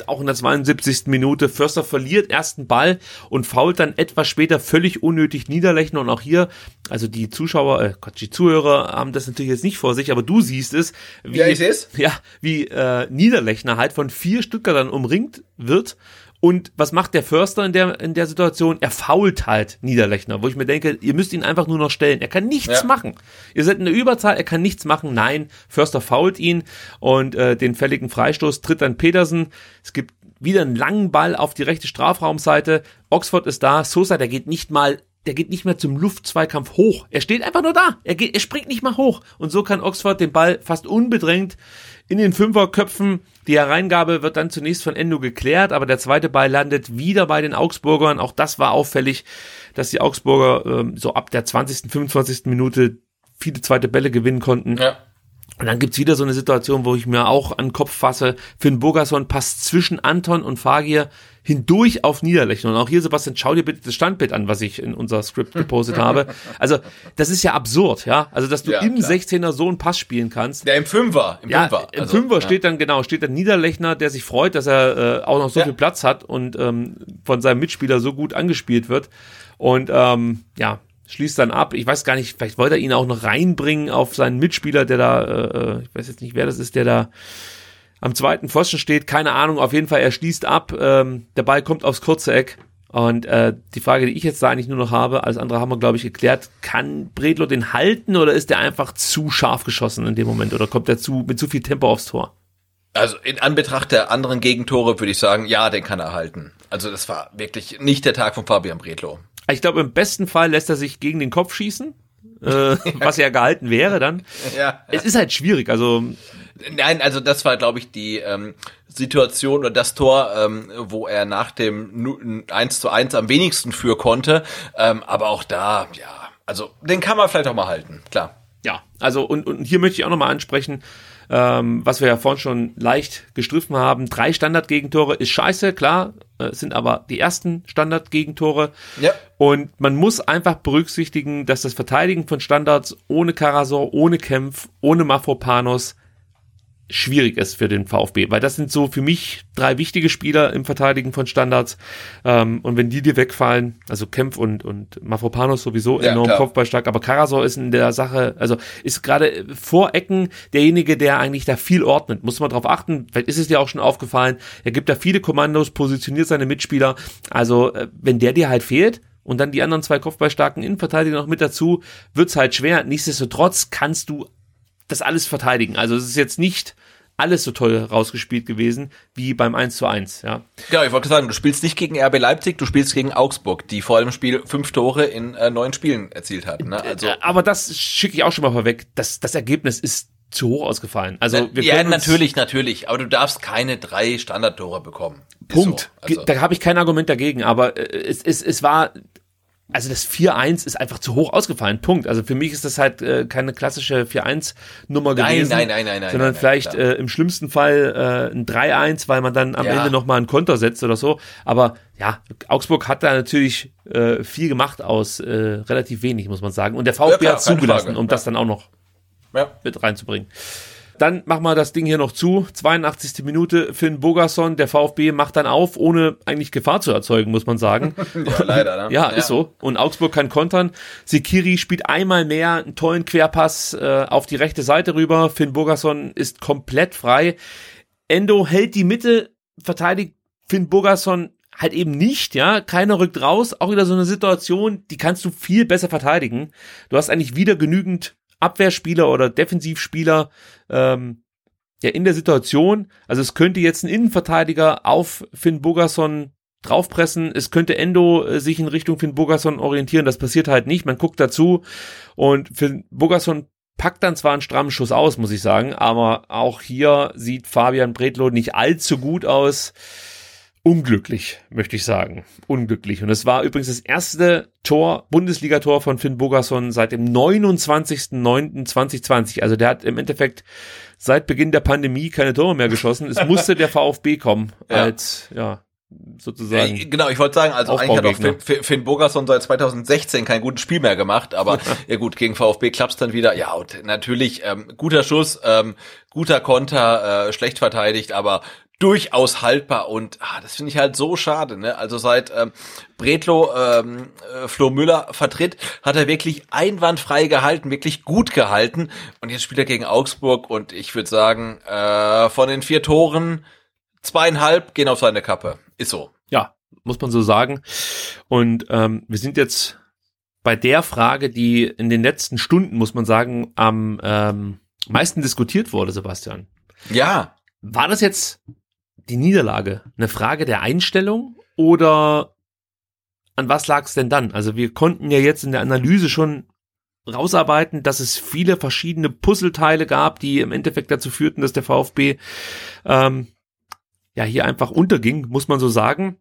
Auch in der 72. Minute. Förster verliert ersten Ball und fault dann etwas später völlig unnötig Niederlechner. Und auch hier, also die Zuschauer, äh, Gott, die Zuhörer haben das natürlich jetzt nicht vor sich, aber du siehst es. Wie, Ja, ich seh's. Ja, wie äh, Niederlechner halt von vier Stuttgartern umringt wird. Und was macht der Förster in der, in der Situation? Er fault halt Niederlechner, wo ich mir denke, ihr müsst ihn einfach nur noch stellen. Er kann nichts Ja. machen. Ihr seid in der Überzahl, er kann nichts machen. Nein, Förster fault ihn und äh, den fälligen Freistoß tritt dann Petersen. Es gibt wieder einen langen Ball auf die rechte Strafraumseite. Oxford ist da. Sosa, der geht nicht mal der geht nicht mehr zum Luftzweikampf hoch. Er steht einfach nur da. Er, geht, er springt nicht mal hoch. Und so kann Oxford den Ball fast unbedrängt in den Fünferköpfen. Die Hereingabe wird dann zunächst von Endo geklärt, aber der zweite Ball landet wieder bei den Augsburgern. Auch das war auffällig, dass die Augsburger ähm, so ab der 20., 25. Minute viele zweite Bälle gewinnen konnten. ja. Und dann gibt's wieder so eine Situation, wo ich mir auch an den Kopf fasse. Finn Burgerson passt zwischen Anton und Fagir hindurch auf Niederlechner. Und auch hier, Sebastian, schau dir bitte das Standbild an, was ich in unser Skript gepostet habe. Also, das ist ja absurd, ja. Also, dass du Ja, im klar. 16er so einen Pass spielen kannst. Der im Fünfer. Im Ja, Fünfer. im Also, Fünfer ja. steht dann, genau, steht dann Niederlechner, der sich freut, dass er äh, auch noch so Ja. viel Platz hat und ähm, von seinem Mitspieler so gut angespielt wird. Und ähm, ja, schließt dann ab. Ich weiß gar nicht, vielleicht wollte er ihn auch noch reinbringen auf seinen Mitspieler, der da, äh, ich weiß jetzt nicht, wer das ist, der da am zweiten Pfosten steht. Keine Ahnung, auf jeden Fall, er schließt ab. Ähm, der Ball kommt aufs kurze Eck. Und äh, die Frage, die ich jetzt da eigentlich nur noch habe, alles andere haben wir, glaube ich, geklärt, kann Bredlo den halten oder ist der einfach zu scharf geschossen in dem Moment oder kommt er zu, mit zu viel Tempo aufs Tor? Also in Anbetracht der anderen Gegentore würde ich sagen, ja, den kann er halten. Also das war wirklich nicht der Tag von Fabian Bredlow. Ich glaube, im besten Fall lässt er sich gegen den Kopf schießen, äh, was ja gehalten wäre dann. Ja. Es ist halt schwierig, also Nein, also das war, glaube ich, die ähm, Situation oder das Tor, ähm, wo er nach dem Nu- 1 zu 1 am wenigsten für konnte. Ähm, aber auch da, ja, also den kann man vielleicht auch mal halten, klar. ja, also und, und hier möchte ich auch nochmal ansprechen, ähm, was wir ja vorhin schon leicht gestriffen haben. Drei Standardgegentore ist scheiße, klar, äh, sind aber die ersten Standardgegentore. Ja. Und man muss einfach berücksichtigen, dass das Verteidigen von Standards ohne Karasor, ohne Kempf, ohne Mafropanos schwierig ist für den VfB, weil das sind so für mich drei wichtige Spieler im Verteidigen von Standards. Ähm, und wenn die dir wegfallen, also Kempf und, und Mafropanos sowieso Ja, enorm klar. kopfballstark, aber Karasor ist in der Sache, also ist gerade vor Ecken derjenige, der eigentlich da viel ordnet. Muss man drauf achten, vielleicht ist es dir auch schon aufgefallen, er gibt da viele Kommandos, positioniert seine Mitspieler. Also äh, wenn der dir halt fehlt, und dann die anderen zwei kopfballstarken Innenverteidiger noch mit dazu, wird's halt schwer. Nichtsdestotrotz kannst du das alles verteidigen. Also es ist jetzt nicht alles so toll rausgespielt gewesen wie beim 1 zu 1, ja. Genau, ich wollte sagen, du spielst nicht gegen RB Leipzig, du spielst gegen Augsburg, die vor dem Spiel fünf Tore in äh, neun Spielen erzielt hat. Ne? Also Äh, Aber das schicke ich auch schon mal vorweg. Das, das Ergebnis ist zu hoch ausgefallen. Also wir ja, natürlich, natürlich, aber du darfst keine drei Standardtore bekommen. Punkt. So. Also, Da habe ich kein Argument dagegen, aber äh, es, es, es war, also das 4-1 ist einfach zu hoch ausgefallen. Punkt. Also für mich ist das halt äh, keine klassische 4-1-Nummer Nein, gewesen. nein, nein, nein, nein, Sondern nein, nein, vielleicht klar. äh, im schlimmsten Fall äh, ein 3-1, weil man dann am Ja. Ende nochmal einen Konter setzt oder so. Aber ja, Augsburg hat da natürlich äh, viel gemacht aus äh, relativ wenig, muss man sagen. Und der VfB klar, hat zugelassen, Frage. um das dann auch noch ja. mit reinzubringen. Dann machen wir das Ding hier noch zu. 82. Minute, Finn Bogerson, der VfB macht dann auf, ohne eigentlich Gefahr zu erzeugen, muss man sagen. ja, leider, ne? ja, ist so. Und Augsburg kann kontern. Sikiri spielt einmal mehr einen tollen Querpass äh, auf die rechte Seite rüber. Finn Bogerson ist komplett frei. Endo hält die Mitte, verteidigt Finn Bogerson halt eben nicht, ja. Keiner rückt raus. Auch wieder so eine Situation, die kannst du viel besser verteidigen. Du hast eigentlich wieder genügend Abwehrspieler oder Defensivspieler ähm, ja in der Situation. Also es könnte jetzt ein Innenverteidiger auf Finn Bogerson draufpressen. Es könnte Endo äh, sich in Richtung Finn Bogerson orientieren. Das passiert halt nicht. Man guckt dazu und Finn Bogerson packt dann zwar einen strammen Schuss aus, muss ich sagen, aber auch hier sieht Fabian Bredlow nicht allzu gut aus unglücklich, möchte ich sagen. Unglücklich. Und es war übrigens das erste Tor, Bundesligator von Finn Bogerson seit dem 29.09.2020. Also der hat im Endeffekt seit Beginn der Pandemie keine Tore mehr geschossen. Es musste der VfB kommen ja. als, ja, sozusagen. Ja, genau, ich wollte sagen, also eigentlich hat auch Finn, Finn Bogerson seit 2016 kein gutes Spiel mehr gemacht, aber ja gut, gegen VfB klappt's dann wieder. Ja, und natürlich ähm, guter Schuss, ähm, guter Konter, äh, schlecht verteidigt, aber durchaus haltbar und ah, das finde ich halt so schade. Ne? Also seit ähm, Bretlo ähm, äh, Flo Müller vertritt, hat er wirklich einwandfrei gehalten, wirklich gut gehalten und jetzt spielt er gegen Augsburg und ich würde sagen, äh, von den vier Toren zweieinhalb gehen auf seine Kappe. Ist so. Ja, muss man so sagen. Und ähm, wir sind jetzt bei der Frage, die in den letzten Stunden, muss man sagen, am ähm, meisten diskutiert wurde, Sebastian. Ja. War das jetzt die Niederlage eine Frage der Einstellung oder an was lag es denn dann? Also wir konnten ja jetzt in der Analyse schon rausarbeiten, dass es viele verschiedene Puzzleteile gab, die im Endeffekt dazu führten, dass der VfB ähm, ja hier einfach unterging, muss man so sagen.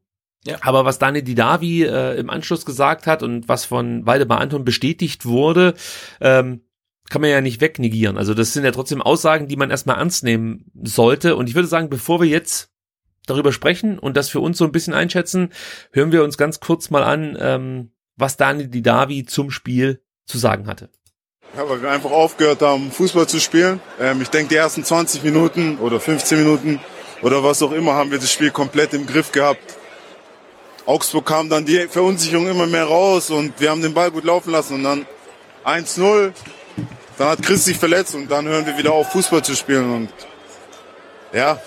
Ja. Aber was Dani Didavi äh, im Anschluss gesagt hat und was von Waldemar Anton bestätigt wurde, ähm, kann man ja nicht wegnegieren. Also das sind ja trotzdem Aussagen, die man erstmal ernst nehmen sollte. Und ich würde sagen, bevor wir jetzt darüber sprechen und das für uns so ein bisschen einschätzen, hören wir uns ganz kurz mal an, ähm, was Dani Didavi zum Spiel zu sagen hatte. Ja, weil wir einfach aufgehört haben, Fußball zu spielen. Ähm, ich denke, die ersten 20 Minuten oder 15 Minuten oder was auch immer haben wir das Spiel komplett im Griff gehabt. Augsburg kam dann die Verunsicherung immer mehr raus und wir haben den Ball gut laufen lassen und dann 1-0. Dann hat Chris sich verletzt und dann hören wir wieder auf, Fußball zu spielen und ja,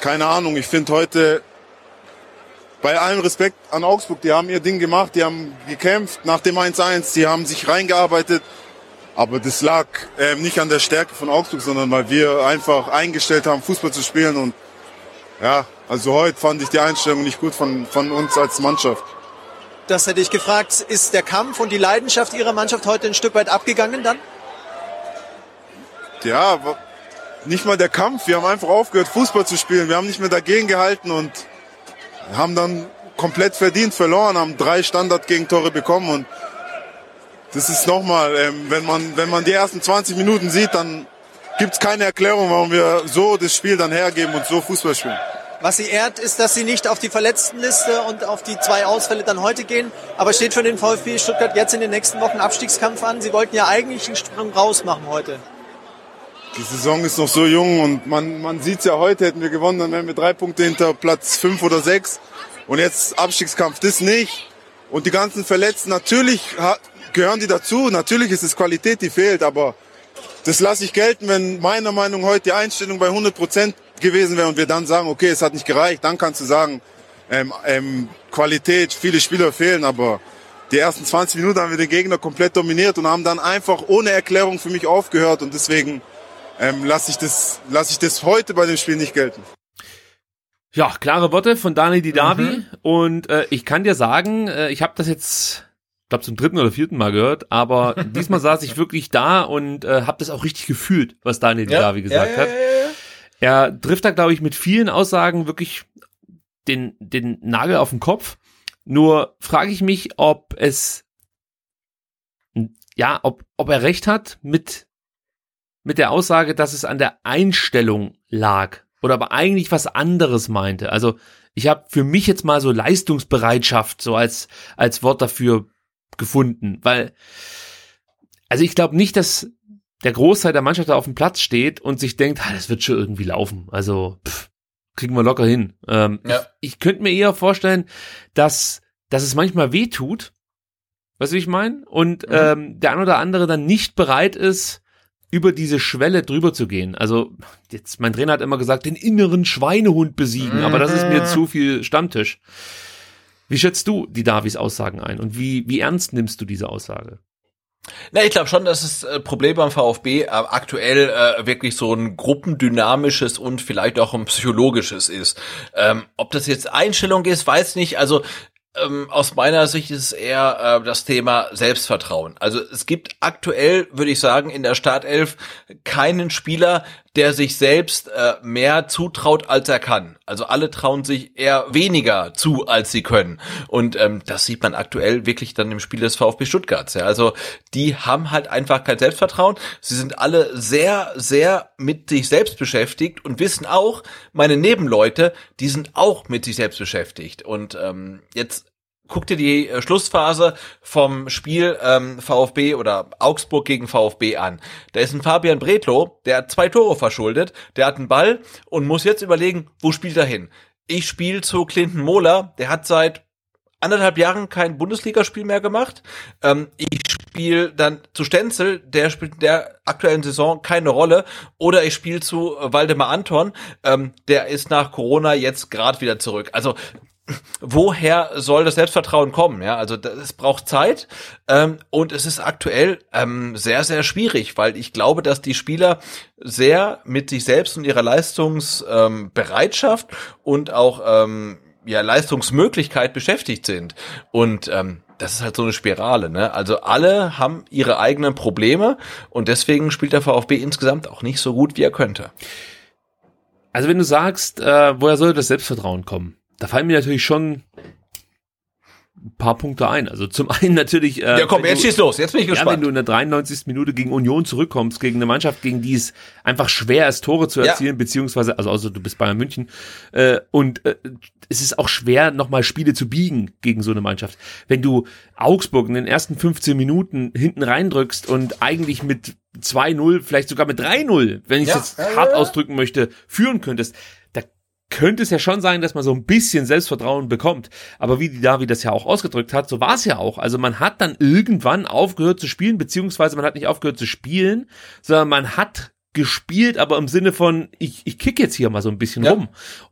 keine Ahnung, ich finde heute bei allem Respekt an Augsburg, die haben ihr Ding gemacht, die haben gekämpft nach dem 1-1, die haben sich reingearbeitet. Aber das lag äh, nicht an der Stärke von Augsburg, sondern weil wir einfach eingestellt haben, Fußball zu spielen. Und ja, also heute fand ich die Einstellung nicht gut von, von uns als Mannschaft. Das hätte ich gefragt. Ist der Kampf und die Leidenschaft Ihrer Mannschaft heute ein Stück weit abgegangen dann? Ja, nicht mal der Kampf. Wir haben einfach aufgehört, Fußball zu spielen. Wir haben nicht mehr dagegen gehalten und haben dann komplett verdient verloren, haben drei Standard-Gegentore bekommen und das ist nochmal, ähm, wenn man wenn man die ersten 20 Minuten sieht, dann gibt es keine Erklärung, warum wir so das Spiel dann hergeben und so Fußball spielen. Was sie ehrt, ist, dass sie nicht auf die Verletztenliste und auf die zwei Ausfälle dann heute gehen, aber steht für den VfB Stuttgart jetzt in den nächsten Wochen Abstiegskampf an. Sie wollten ja eigentlich einen Sprung rausmachen heute. Die Saison ist noch so jung und man, man sieht es ja heute, hätten wir gewonnen, dann wären wir drei Punkte hinter Platz fünf oder sechs. Und jetzt Abstiegskampf, das nicht. Und die ganzen Verletzten, natürlich gehören die dazu, natürlich ist es Qualität, die fehlt, aber das lasse ich gelten, wenn meiner Meinung nach heute die Einstellung bei 100 Prozent gewesen wäre und wir dann sagen, okay, es hat nicht gereicht, dann kannst du sagen, ähm, ähm, Qualität, viele Spieler fehlen, aber die ersten 20 Minuten haben wir den Gegner komplett dominiert und haben dann einfach ohne Erklärung für mich aufgehört und deswegen ähm, lasse ich, das, lass ich das heute bei dem Spiel nicht gelten. Ja, klare Worte von Dani Didavi. Mhm. Und äh, ich kann dir sagen, äh, ich habe das jetzt, glaube zum dritten oder vierten Mal gehört, aber diesmal saß ich wirklich da und äh, habe das auch richtig gefühlt, was Dani Didavi ja, gesagt ja, ja, hat. Er trifft da, glaube ich, mit vielen Aussagen wirklich den, den Nagel auf den Kopf. Nur frage ich mich, ob es ja, ob, ob er recht hat mit mit der Aussage, dass es an der Einstellung lag oder aber eigentlich was anderes meinte. Also ich habe für mich jetzt mal so Leistungsbereitschaft so als als Wort dafür gefunden, weil also ich glaube nicht, dass der Großteil der Mannschaft da auf dem Platz steht und sich denkt, ah, das wird schon irgendwie laufen. Also pff, kriegen wir locker hin. Ähm, Ja. ich, ich könnte mir eher vorstellen, dass, dass es manchmal weh tut. Weißt du, wie ich meine? Und Mhm. ähm, der ein oder andere dann nicht bereit ist, über diese Schwelle drüber zu gehen. Also jetzt, mein Trainer hat immer gesagt, den inneren Schweinehund besiegen, aber das ist Mhm. mir zu viel Stammtisch. Wie schätzt du die Davis Aussagen ein und wie, wie ernst nimmst du diese Aussage? Na, ich glaube schon, dass das äh, Problem beim VfB aktuell äh, wirklich so ein gruppendynamisches und vielleicht auch ein psychologisches ist. Ähm, ob das jetzt Einstellung ist, weiß nicht. Also ähm, aus meiner Sicht ist es eher äh, das Thema Selbstvertrauen. Also es gibt aktuell, würde ich sagen, in der Startelf keinen Spieler, der sich selbst äh, mehr zutraut, als er kann. Also alle trauen sich eher weniger zu, als sie können. Und ähm, das sieht man aktuell wirklich dann im Spiel des VfB Stuttgarts. Ja. Also die haben halt einfach kein Selbstvertrauen. Sie sind alle sehr, sehr mit sich selbst beschäftigt und wissen auch, meine Nebenleute, die sind auch mit sich selbst beschäftigt. Und ähm, jetzt guck dir die äh, Schlussphase vom Spiel ähm, VfB oder Augsburg gegen VfB an. Da ist ein Fabian Bredlow, der hat zwei Tore verschuldet, der hat einen Ball und muss jetzt überlegen, wo spielt er hin. Ich spiele zu Clinton Mohler, der hat seit anderthalb Jahren kein Bundesligaspiel mehr gemacht. Ähm, ich spiele dann zu Stenzel, der spielt in der aktuellen Saison keine Rolle. Oder ich spiele zu äh, Waldemar Anton, ähm, der ist nach Corona jetzt gerade wieder zurück. Also woher soll das Selbstvertrauen kommen? Ja, also es braucht Zeit ähm, und es ist aktuell ähm, sehr, sehr schwierig, weil ich glaube, dass die Spieler sehr mit sich selbst und ihrer Leistungsbereitschaft ähm, und auch ähm, ja, Leistungsmöglichkeit beschäftigt sind. Und ähm, das ist halt so eine Spirale, ne? Also alle haben ihre eigenen Probleme und deswegen spielt der VfB insgesamt auch nicht so gut, wie er könnte. Also wenn du sagst, äh, woher soll das Selbstvertrauen kommen? Da fallen mir natürlich schon ein paar Punkte ein. Also zum einen natürlich. Äh, ja, komm, jetzt du- schieß los. Jetzt bin ich Ja, wenn gespannt. du in der 93. Minute gegen Union zurückkommst, gegen eine Mannschaft, gegen die es einfach schwer ist, Tore zu Ja. erzielen, beziehungsweise, also außer du bist Bayern München, äh, und äh, es ist auch schwer, nochmal Spiele zu biegen gegen so eine Mannschaft. Wenn du Augsburg in den ersten 15 Minuten hinten reindrückst und eigentlich mit 2-0, vielleicht sogar mit 3-0, wenn ich Ja, es jetzt ja, ja, hart ja. ausdrücken möchte, führen könntest, könnte es ja schon sein, dass man so ein bisschen Selbstvertrauen bekommt. Aber wie die Davi das ja auch ausgedrückt hat, so war es ja auch. Also man hat dann irgendwann aufgehört zu spielen, beziehungsweise man hat nicht aufgehört zu spielen, sondern man hat gespielt, aber im Sinne von, ich, ich kick jetzt hier mal so ein bisschen Ja. rum.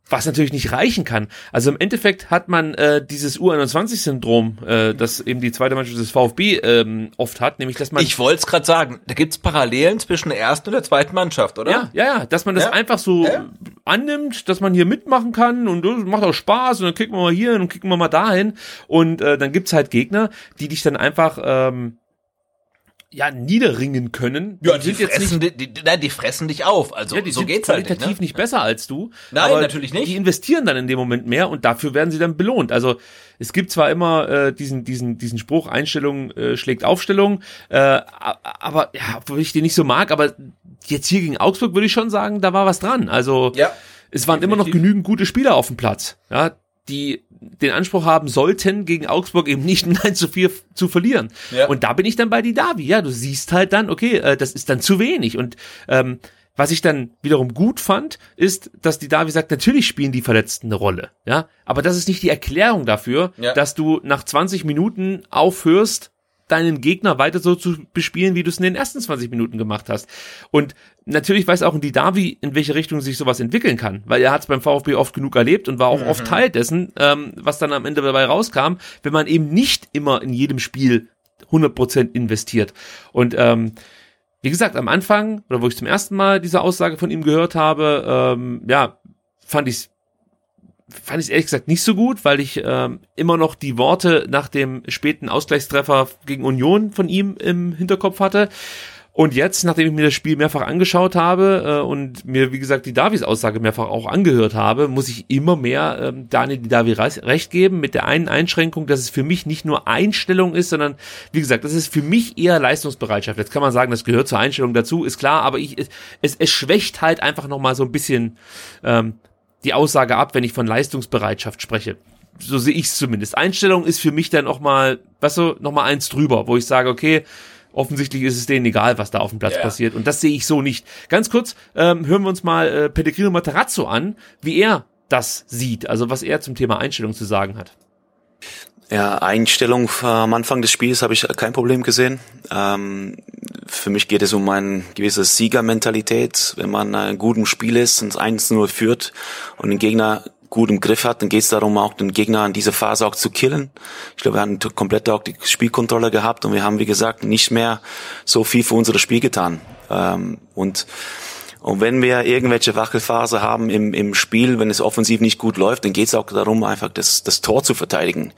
Was natürlich nicht reichen kann. Also im Endeffekt hat man äh, dieses U21-Syndrom, äh, das eben die zweite Mannschaft des VfB ähm, oft hat, nämlich dass man Ich wollte es gerade sagen, da gibt's Parallelen zwischen der ersten und der zweiten Mannschaft, oder? Ja, ja, ja, dass man das Ja. einfach so Ja. annimmt, dass man hier mitmachen kann und das macht auch Spaß und dann kicken wir mal hier und kicken wir mal dahin und äh, dann gibt's halt Gegner, die dich dann einfach ähm, ja niederringen können. Ja, die, sind jetzt fressen, nicht die, die, nein, die fressen dich auf. Also ja, die so sind geht's halt qualitativ nicht. Ne? nicht besser als du. Nein, natürlich nicht. Die investieren dann in dem Moment mehr und dafür werden sie dann belohnt. Also es gibt zwar immer äh, diesen diesen diesen Spruch Einstellung äh, schlägt Aufstellung, äh, aber ja, obwohl ich den nicht so mag, aber jetzt hier gegen Augsburg würde ich schon sagen, da war was dran. Also Ja. es waren immer noch definitiv. genügend gute Spieler auf dem Platz, ja, die den Anspruch haben sollten, gegen Augsburg eben nicht 9 zu 4 zu verlieren. Ja. Und da bin ich dann bei die Davi. Ja, du siehst halt dann, okay, äh, das ist dann zu wenig. Und ähm, was ich dann wiederum gut fand, ist, dass die Davi sagt, natürlich spielen die Verletzten eine Rolle. Ja, aber das ist nicht die Erklärung dafür, Ja. dass du nach 20 Minuten aufhörst, deinen Gegner weiter so zu bespielen, wie du es in den ersten 20 Minuten gemacht hast. Und natürlich weiß auch die Davi, in welche Richtung sich sowas entwickeln kann, weil er hat es beim VfB oft genug erlebt und war auch oft Teil dessen, ähm, was dann am Ende dabei rauskam, wenn man eben nicht immer in jedem Spiel 100% investiert. Und ähm, wie gesagt, am Anfang, oder wo ich zum ersten Mal diese Aussage von ihm gehört habe, ähm, ja, fand ich fand ich ehrlich gesagt nicht so gut, weil ich ähm, immer noch die Worte nach dem späten Ausgleichstreffer gegen Union von ihm im Hinterkopf hatte. Und jetzt, nachdem ich mir das Spiel mehrfach angeschaut habe äh, und mir, wie gesagt, die Davis Aussage mehrfach auch angehört habe, muss ich immer mehr ähm, Daniel Davi recht geben, mit der einen Einschränkung, dass es für mich nicht nur Einstellung ist, sondern, wie gesagt, das ist für mich eher Leistungsbereitschaft. Jetzt kann man sagen, das gehört zur Einstellung dazu, ist klar, aber ich, es, es schwächt halt einfach nochmal so ein bisschen ähm, die Aussage ab, wenn ich von Leistungsbereitschaft spreche. So sehe ich es zumindest. Einstellung ist für mich dann auch mal, weißt du, noch mal eins drüber, wo ich sage, okay, offensichtlich ist es denen egal, was da auf dem Platz Ja. passiert. Und das sehe ich so nicht. Ganz kurz ähm, hören wir uns mal äh, Pellegrino Matarazzo an, wie er das sieht, also was er zum Thema Einstellung zu sagen hat. Ja, Einstellung äh, am Anfang des Spiels habe ich kein Problem gesehen. Ähm, für mich geht es um eine gewisse Siegermentalität. Wenn man ein guten Spiel ist und 1-0 führt und den Gegner gut im Griff hat, dann geht es darum, auch den Gegner in dieser Phase auch zu killen. Ich glaube, wir haben komplett auch die Spielkontrolle gehabt und wir haben, wie gesagt, nicht mehr so viel für unser Spiel getan. Ähm, und und wenn wir irgendwelche Wackelphase haben im, im Spiel, wenn es offensiv nicht gut läuft, dann geht es auch darum, einfach das, das Tor zu verteidigen.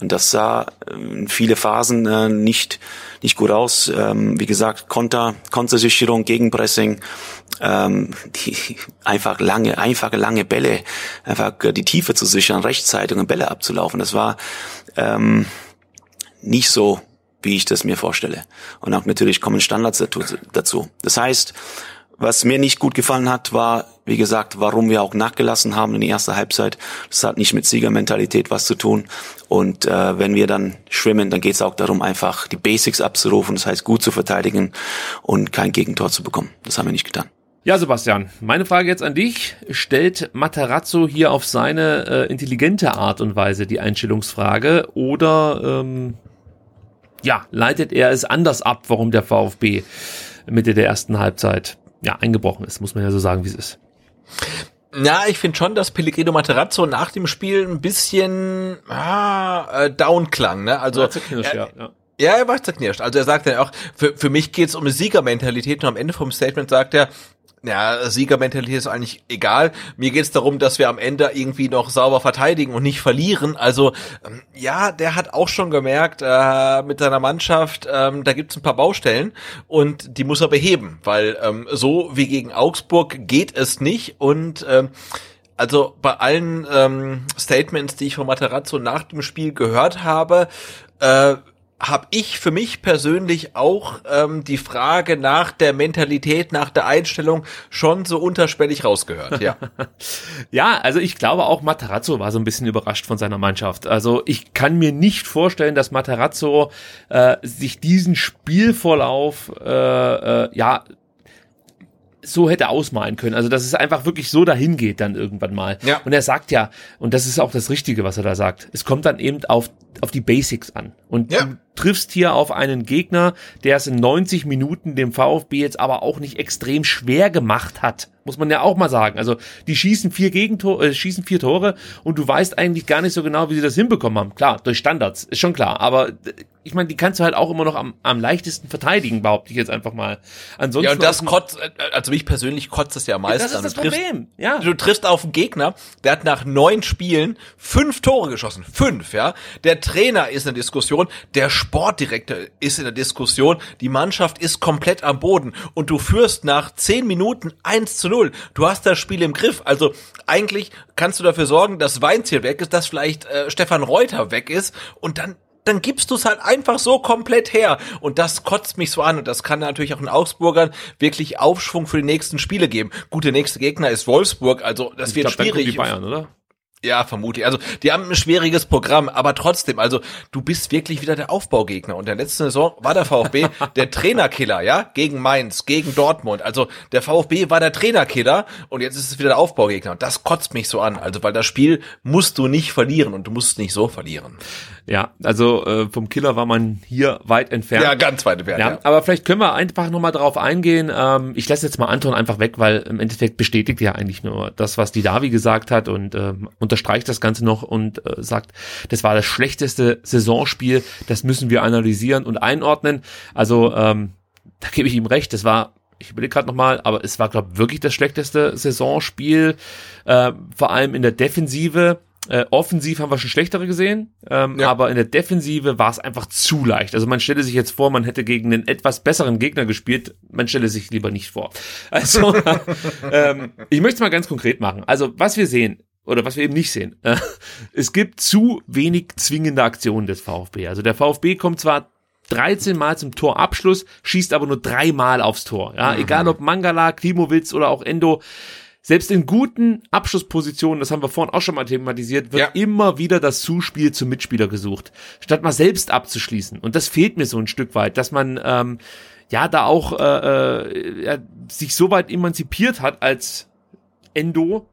Und das sah äh, in viele Phasen äh, nicht, nicht gut aus. Ähm, wie gesagt, Konter, Kontersicherung, Gegenpressing, ähm, die einfach lange, einfache lange Bälle, einfach äh, die Tiefe zu sichern, rechtzeitig und Bälle abzulaufen. Das war ähm, nicht so, wie ich das mir vorstelle. Und auch natürlich kommen Standards dazu. Das heißt, was mir nicht gut gefallen hat, war, wie gesagt, warum wir auch nachgelassen haben in der ersten Halbzeit. Das hat nicht mit Siegermentalität was zu tun. Und äh, wenn wir dann schwimmen, dann geht es auch darum, einfach die Basics abzurufen. Das heißt, gut zu verteidigen und kein Gegentor zu bekommen. Das haben wir nicht getan. Ja, Sebastian, meine Frage jetzt an dich. Stellt Matarazzo hier auf seine äh, intelligente Art und Weise die Einstellungsfrage oder ähm, ja, leitet er es anders ab, warum der VfB Mitte der ersten Halbzeit ja eingebrochen ist, muss man ja so sagen, wie es ist. Ja, ich finde schon, dass Pellegrino Materazzo nach dem Spiel ein bisschen ah, äh, down klang. Ne? Also Ja, zerknirscht, er, ja, ja. Ja, er war zerknirscht. Also er sagt dann auch, für, für mich geht's um eine Siegermentalität und am Ende vom Statement sagt er, ja, Siegermentalität ist eigentlich egal. Mir geht's darum, dass wir am Ende irgendwie noch sauber verteidigen und nicht verlieren. Also ähm, ja, der hat auch schon gemerkt äh, mit seiner Mannschaft, ähm, da gibt's ein paar Baustellen und die muss er beheben, weil ähm, so wie gegen Augsburg geht es nicht und ähm, also bei allen ähm, Statements, die ich von Materazzo nach dem Spiel gehört habe, äh, habe ich für mich persönlich auch ähm, die Frage nach der Mentalität, nach der Einstellung schon so unterschwellig rausgehört. Ja, Ja, also ich glaube auch Matarazzo war so ein bisschen überrascht von seiner Mannschaft. Also ich kann mir nicht vorstellen, dass Matarazzo äh, sich diesen Spielvorlauf äh, äh, ja so hätte ausmalen können. Also dass es einfach wirklich so dahin geht dann irgendwann mal. Ja. Und er sagt ja, und das ist auch das Richtige, was er da sagt, es kommt dann eben auf, auf die Basics an. Und Ja. Du triffst hier auf einen Gegner, der es in 90 Minuten dem VfB jetzt aber auch nicht extrem schwer gemacht hat. Muss man ja auch mal sagen. Also die schießen vier Gegentore, äh, schießen vier Tore und du weißt eigentlich gar nicht so genau, wie sie das hinbekommen haben. Klar, durch Standards, ist schon klar. Aber äh, ich meine, die kannst du halt auch immer noch am, am leichtesten verteidigen, behaupte ich jetzt einfach mal. Ansonsten ja und das kotzt, äh, also mich persönlich kotzt es ja am meisten das ist das Du triffst- Problem. Ja. Du triffst auf einen Gegner, der hat nach neun Spielen fünf Tore geschossen. Fünf, ja. Der Trainer ist in der Diskussion, der Sportdirektor ist in der Diskussion, die Mannschaft ist komplett am Boden und du führst nach zehn Minuten 1 zu 0. Du hast das Spiel im Griff. Also eigentlich kannst du dafür sorgen, dass Weinziel weg ist, dass vielleicht äh, Stefan Reuter weg ist und dann dann gibst du es halt einfach so komplett her. Und das kotzt mich so an. Und das kann natürlich auch den Augsburgern wirklich Aufschwung für die nächsten Spiele geben. Gut, der nächste Gegner ist Wolfsburg, also das ich wird glaub, dann schwierig. die Bayern, oder? Ja, vermutlich. Also die haben ein schwieriges Programm, aber trotzdem, also du bist wirklich wieder der Aufbaugegner. Und in der letzten Saison war der VfB der Trainerkiller, ja, gegen Mainz, gegen Dortmund. Also der VfB war der Trainerkiller und jetzt ist es wieder der Aufbaugegner. Und das kotzt mich so an. Also weil das Spiel musst du nicht verlieren und du musst nicht so verlieren. Ja, also äh, vom Killer war man hier weit entfernt. Ja, ganz weit entfernt. Ja, Ja, aber vielleicht können wir einfach nochmal drauf eingehen. Ähm, ich lasse jetzt mal Anton einfach weg, weil im Endeffekt bestätigt er eigentlich nur das, was die Davi gesagt hat und ähm, unterstreicht das Ganze noch und äh, sagt, das war das schlechteste Saisonspiel, das müssen wir analysieren und einordnen. Also ähm, da gebe ich ihm recht, das war ich überlege gerade nochmal, aber es war, glaube ich, wirklich das schlechteste Saisonspiel, äh, vor allem in der Defensive. Äh, offensiv haben wir schon schlechtere gesehen, ähm, Ja. aber in der Defensive war es einfach zu leicht. Also man stelle sich jetzt vor, man hätte gegen einen etwas besseren Gegner gespielt, man stelle sich lieber nicht vor. Also ähm, ich möchte es mal ganz konkret machen. Also was wir sehen, oder was wir eben nicht sehen, äh, es gibt zu wenig zwingende Aktionen des VfB. Also der VfB kommt zwar 13 Mal zum Torabschluss, schießt aber nur dreimal aufs Tor. Ja, egal ob Mangala, Klimowitz oder auch Endo, selbst in guten Abschlusspositionen, das haben wir vorhin auch schon mal thematisiert, wird Ja. immer wieder das Zuspiel zum Mitspieler gesucht, statt mal selbst abzuschließen. Und das fehlt mir so ein Stück weit, dass man ähm, ja da auch äh, äh, sich so weit emanzipiert hat als Endo,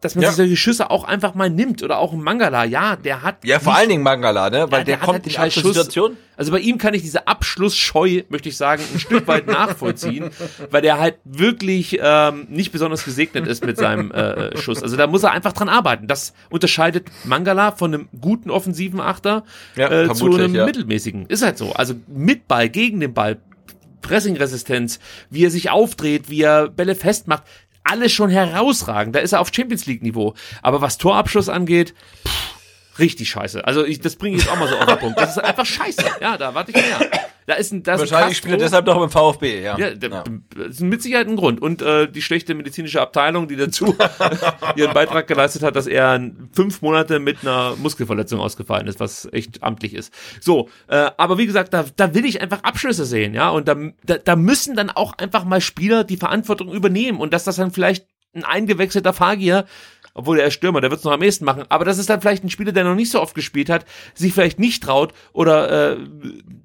dass man Ja. sich solche Schüsse auch einfach mal nimmt oder auch ein Mangala, ja, der hat Ja, vor nicht- allen Dingen Mangala, ne? Weil Ja, der, hat kommt halt in Schuss. Situation. Also bei ihm kann ich diese Abschlussscheu, möchte ich sagen, ein Stück weit nachvollziehen, weil der halt wirklich ähm, nicht besonders gesegnet ist mit seinem äh, Schuss. Also da muss er einfach dran arbeiten. Das unterscheidet Mangala von einem guten offensiven Achter Ja, äh, zu einem ja. mittelmäßigen. Ist halt so. Also mit Ball, gegen den Ball, Pressingresistenz, wie er sich aufdreht, wie er Bälle festmacht, alles schon herausragend. Da ist er auf Champions League Niveau. Aber was Torabschluss angeht, pff, richtig scheiße. Also ich, das bringe ich jetzt auch mal so auf den Punkt. Das ist einfach scheiße. Ja, da warte ich mehr. Da ist ein, da ist ein Wahrscheinlich spielt er deshalb doch im VfB, ja. Ja, der, das ist mit Sicherheit ein Grund. Und äh, die schlechte medizinische Abteilung, die dazu ihren Beitrag geleistet hat, dass er fünf Monate mit einer Muskelverletzung ausgefallen ist, was echt amtlich ist. So, äh, aber wie gesagt, da, da will ich einfach Abschlüsse sehen, ja. Und da, da, da müssen dann auch einfach mal Spieler die Verantwortung übernehmen und dass das dann vielleicht ein eingewechselter Fagier obwohl der ist Stürmer, der wird es noch am ehesten machen, aber das ist dann vielleicht ein Spieler, der noch nicht so oft gespielt hat, sich vielleicht nicht traut oder äh,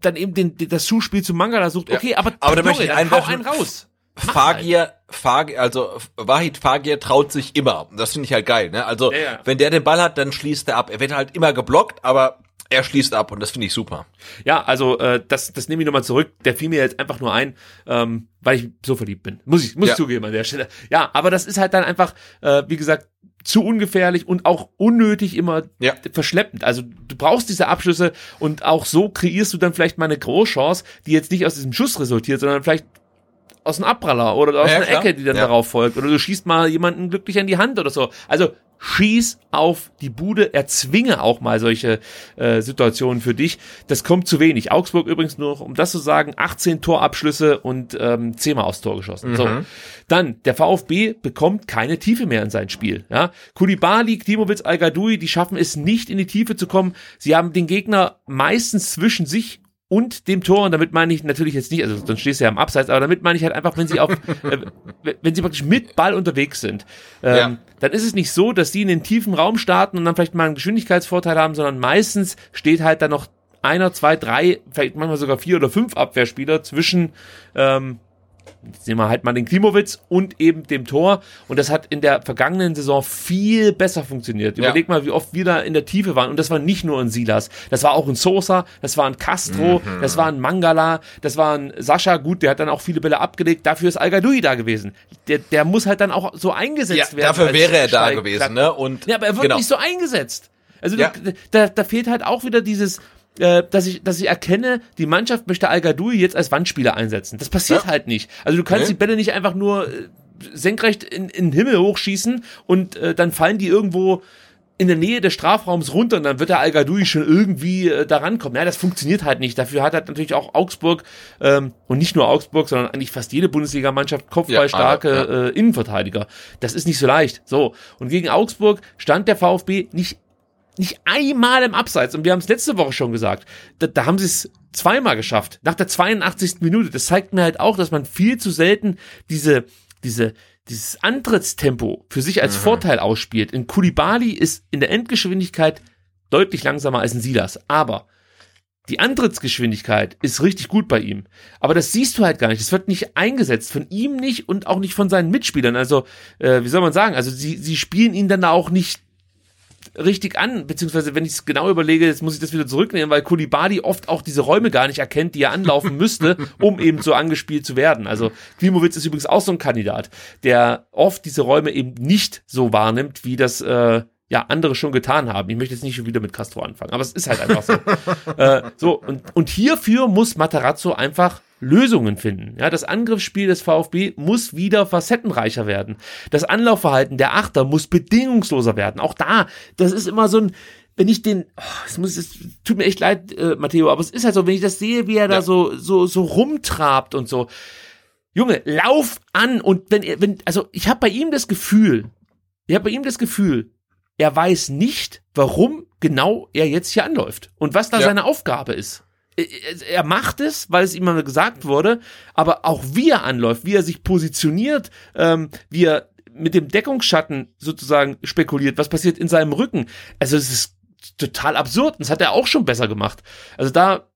dann eben den, den, das Zuspiel zu Mangala sucht. Ja. Okay, aber, Aber da möchte ich einwerfen, einen raus. Fagir, Fagir, also Wahid Fagir traut sich immer. Das finde ich halt geil, ne? Also, Ja, ja. wenn der den Ball hat, dann schließt er ab. Er wird halt immer geblockt, aber er schließt ab und das finde ich super. Ja, also äh, das, das nehme ich nochmal zurück. Der fiel mir jetzt einfach nur ein, ähm, weil ich so verliebt bin. Muss ich, muss Ja. ich zugeben an der Stelle. Ja, aber das ist halt dann einfach, äh, wie gesagt, zu ungefährlich und auch unnötig immer Ja. verschleppend. Also du brauchst diese Abschlüsse und auch so kreierst du dann vielleicht mal eine Großchance, die jetzt nicht aus diesem Schuss resultiert, sondern vielleicht aus einem Abpraller oder aus Ja, einer klar. Ecke, die dann Ja. darauf folgt. Oder du schießt mal jemanden glücklich an die Hand oder so. Also schieß auf die Bude, erzwinge auch mal solche äh, Situationen für dich. Das kommt zu wenig. Augsburg übrigens nur, um das zu sagen, 18 Torabschlüsse und ähm, 10 Mal aufs Tor geschossen. So. Dann, der VfB bekommt keine Tiefe mehr in sein Spiel. Ja? Kulibali, Klimowitz, al die schaffen es nicht in die Tiefe zu kommen. Sie haben den Gegner meistens zwischen sich und dem Tor, und damit meine ich natürlich jetzt nicht, also dann stehst du ja am Abseits, aber damit meine ich halt einfach, wenn sie auf, äh, wenn sie praktisch mit Ball unterwegs sind, ähm, Ja. dann ist es nicht so, dass sie in den tiefen Raum starten und dann vielleicht mal einen Geschwindigkeitsvorteil haben, sondern meistens steht halt dann noch einer, zwei, drei, vielleicht manchmal sogar vier oder fünf Abwehrspieler zwischen, ähm, jetzt nehmen wir halt mal den Klimowitz und eben dem Tor. Und das hat in der vergangenen Saison viel besser funktioniert. Ja. Überleg mal, wie oft wir da in der Tiefe waren. Und das war nicht nur ein Silas. Das war auch ein Sosa, das war ein Castro, Mhm. das war ein Mangala, das war ein Sascha. Gut, der hat dann auch viele Bälle abgelegt. Dafür ist al da gewesen. Der, der muss halt dann auch so eingesetzt Ja, werden. dafür wäre er da Steig- gewesen, ne? Und ja, aber er wird genau. nicht so eingesetzt. Also Ja. da, da fehlt halt auch wieder dieses, äh, dass ich, dass ich erkenne, die Mannschaft möchte al jetzt als Wandspieler einsetzen. Das passiert Ja. halt nicht. Also du kannst Nee. die Bälle nicht einfach nur äh, senkrecht in, in den Himmel hochschießen und äh, dann fallen die irgendwo in der Nähe des Strafraums runter und dann wird der al schon irgendwie äh, da rankommen. Ja, das funktioniert halt nicht. Dafür hat halt natürlich auch Augsburg ähm, und nicht nur Augsburg, sondern eigentlich fast jede Bundesligamannschaft kopfballstarke Ja, alle, äh, Innenverteidiger. Das ist nicht so leicht. So. Und gegen Augsburg stand der VfB nicht nicht einmal im Abseits. Und wir haben es letzte Woche schon gesagt. Da, da haben sie es zweimal geschafft. Nach der 82. Minute. Das zeigt mir halt auch, dass man viel zu selten diese, diese, dieses Antrittstempo für sich als Vorteil ausspielt. In Kulibali ist in der Endgeschwindigkeit deutlich langsamer als ein Silas. Aber die Antrittsgeschwindigkeit ist richtig gut bei ihm. Aber das siehst du halt gar nicht. Das wird nicht eingesetzt. Von ihm nicht und auch nicht von seinen Mitspielern. Also, äh, wie soll man sagen? Also, sie, sie spielen ihn dann auch nicht richtig an, beziehungsweise wenn ich es genau überlege, jetzt muss ich das wieder zurücknehmen, weil Kulibali oft auch diese Räume gar nicht erkennt, die er anlaufen müsste, um eben so angespielt zu werden. Also Klimowitz ist übrigens auch so ein Kandidat, der oft diese Räume eben nicht so wahrnimmt, wie das äh, ja andere schon getan haben. Ich möchte jetzt nicht schon wieder mit Castro anfangen, aber es ist halt einfach so. äh, so und, und hierfür muss Matarazzo einfach Lösungen finden. Ja, das Angriffsspiel des VfB muss wieder facettenreicher werden. Das Anlaufverhalten der Achter muss bedingungsloser werden. Auch da, das ist immer so ein, wenn ich den, oh, es muss, es tut mir echt leid, äh, Matteo, aber es ist halt so, wenn ich das sehe, wie er da so, so, so rumtrabt und so. Junge, lauf an und wenn er, wenn, also ich habe bei ihm das Gefühl, ich habe bei ihm das Gefühl, er weiß nicht, warum genau er jetzt hier anläuft und was da Ja. seine Aufgabe ist. Er- Er macht es, weil es ihm mal gesagt wurde, aber auch wie er anläuft, wie er sich positioniert, ähm, wie er mit dem Deckungsschatten sozusagen spekuliert, was passiert in seinem Rücken. Also es ist total absurd. Das hat er auch schon besser gemacht. Also da,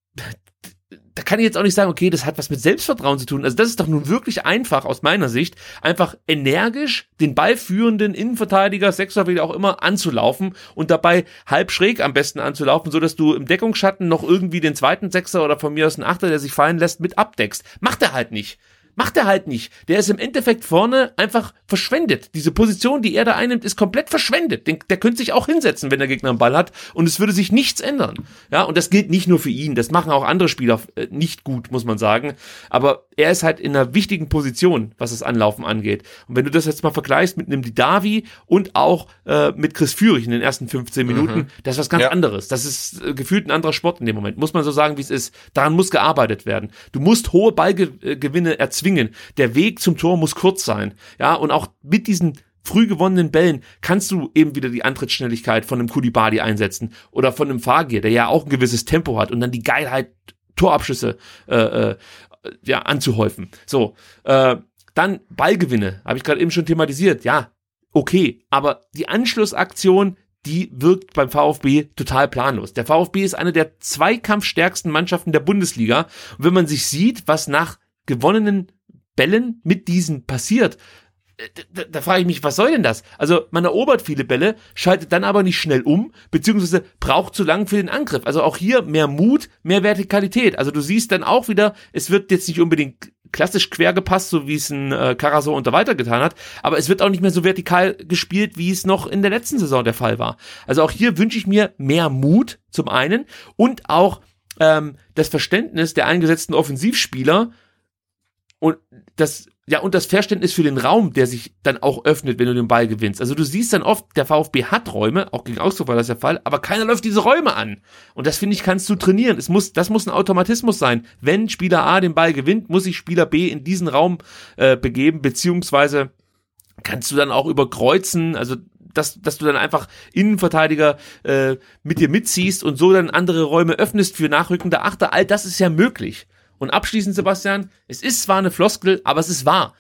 da kann ich jetzt auch nicht sagen, okay, das hat was mit Selbstvertrauen zu tun. Also das ist doch nun wirklich einfach aus meiner Sicht, einfach energisch den ballführenden Innenverteidiger, Sechser, wie auch immer, anzulaufen und dabei halb schräg am besten anzulaufen, so dass du im Deckungsschatten noch irgendwie den zweiten Sechser oder von mir aus einen Achter, der sich fallen lässt, mit abdeckst. Macht er halt nicht. Macht er halt nicht. Der ist im Endeffekt vorne einfach verschwendet. Diese Position, die er da einnimmt, ist komplett verschwendet. Den, der könnte sich auch hinsetzen, wenn der Gegner einen Ball hat und es würde sich nichts ändern. Ja, und das gilt nicht nur für ihn. Das machen auch andere Spieler äh, nicht gut, muss man sagen. Aber er ist halt in einer wichtigen Position, was das Anlaufen angeht. Und wenn du das jetzt mal vergleichst mit einem Didavi und auch äh, mit Chris Führig in den ersten 15 mhm. Minuten, mhm. das ist was ganz ja. anderes. Das ist äh, gefühlt ein anderer Sport in dem Moment. Muss man so sagen, wie es ist. Daran muss gearbeitet werden. Du musst hohe Ballgewinne erzwingen zwingen. Der Weg zum Tor muss kurz sein. Ja, und auch mit diesen früh gewonnenen Bällen kannst du eben wieder die Antrittsschnelligkeit von einem Kulibadi einsetzen oder von einem Fahrgier, der ja auch ein gewisses Tempo hat und dann die Geilheit, Torabschüsse äh, äh, ja, anzuhäufen. So, äh, dann Ballgewinne, habe ich gerade eben schon thematisiert. Ja, okay, aber die Anschlussaktion, die wirkt beim VfB total planlos. Der VfB ist eine der zweikampfstärksten Mannschaften der Bundesliga. Und wenn man sich sieht, was nach gewonnenen Bällen mit diesen passiert, äh, da, da frage ich mich, was soll denn das? Also man erobert viele Bälle, schaltet dann aber nicht schnell um, beziehungsweise braucht zu lang für den Angriff. Also auch hier mehr Mut, mehr Vertikalität. Also du siehst dann auch wieder, es wird jetzt nicht unbedingt klassisch quer gepasst, so wie es ein äh, Karasor unter weiter getan hat, aber es wird auch nicht mehr so vertikal gespielt, wie es noch in der letzten Saison der Fall war. Also auch hier wünsche ich mir mehr Mut zum einen und auch ähm, das Verständnis der eingesetzten Offensivspieler, und das ja und das Verständnis für den Raum, der sich dann auch öffnet, wenn du den Ball gewinnst. Also du siehst dann oft, der VfB hat Räume, auch gegen Augsburg war das der Fall, aber keiner läuft diese Räume an. Und das finde ich kannst du trainieren. Es muss, das muss ein Automatismus sein. Wenn Spieler A den Ball gewinnt, muss sich Spieler B in diesen Raum äh, begeben, beziehungsweise kannst du dann auch überkreuzen, also dass, dass du dann einfach Innenverteidiger äh, mit dir mitziehst und so dann andere Räume öffnest für nachrückende Achter. All das ist ja möglich. Und abschließend, Sebastian, es ist zwar eine Floskel, aber es ist wahr.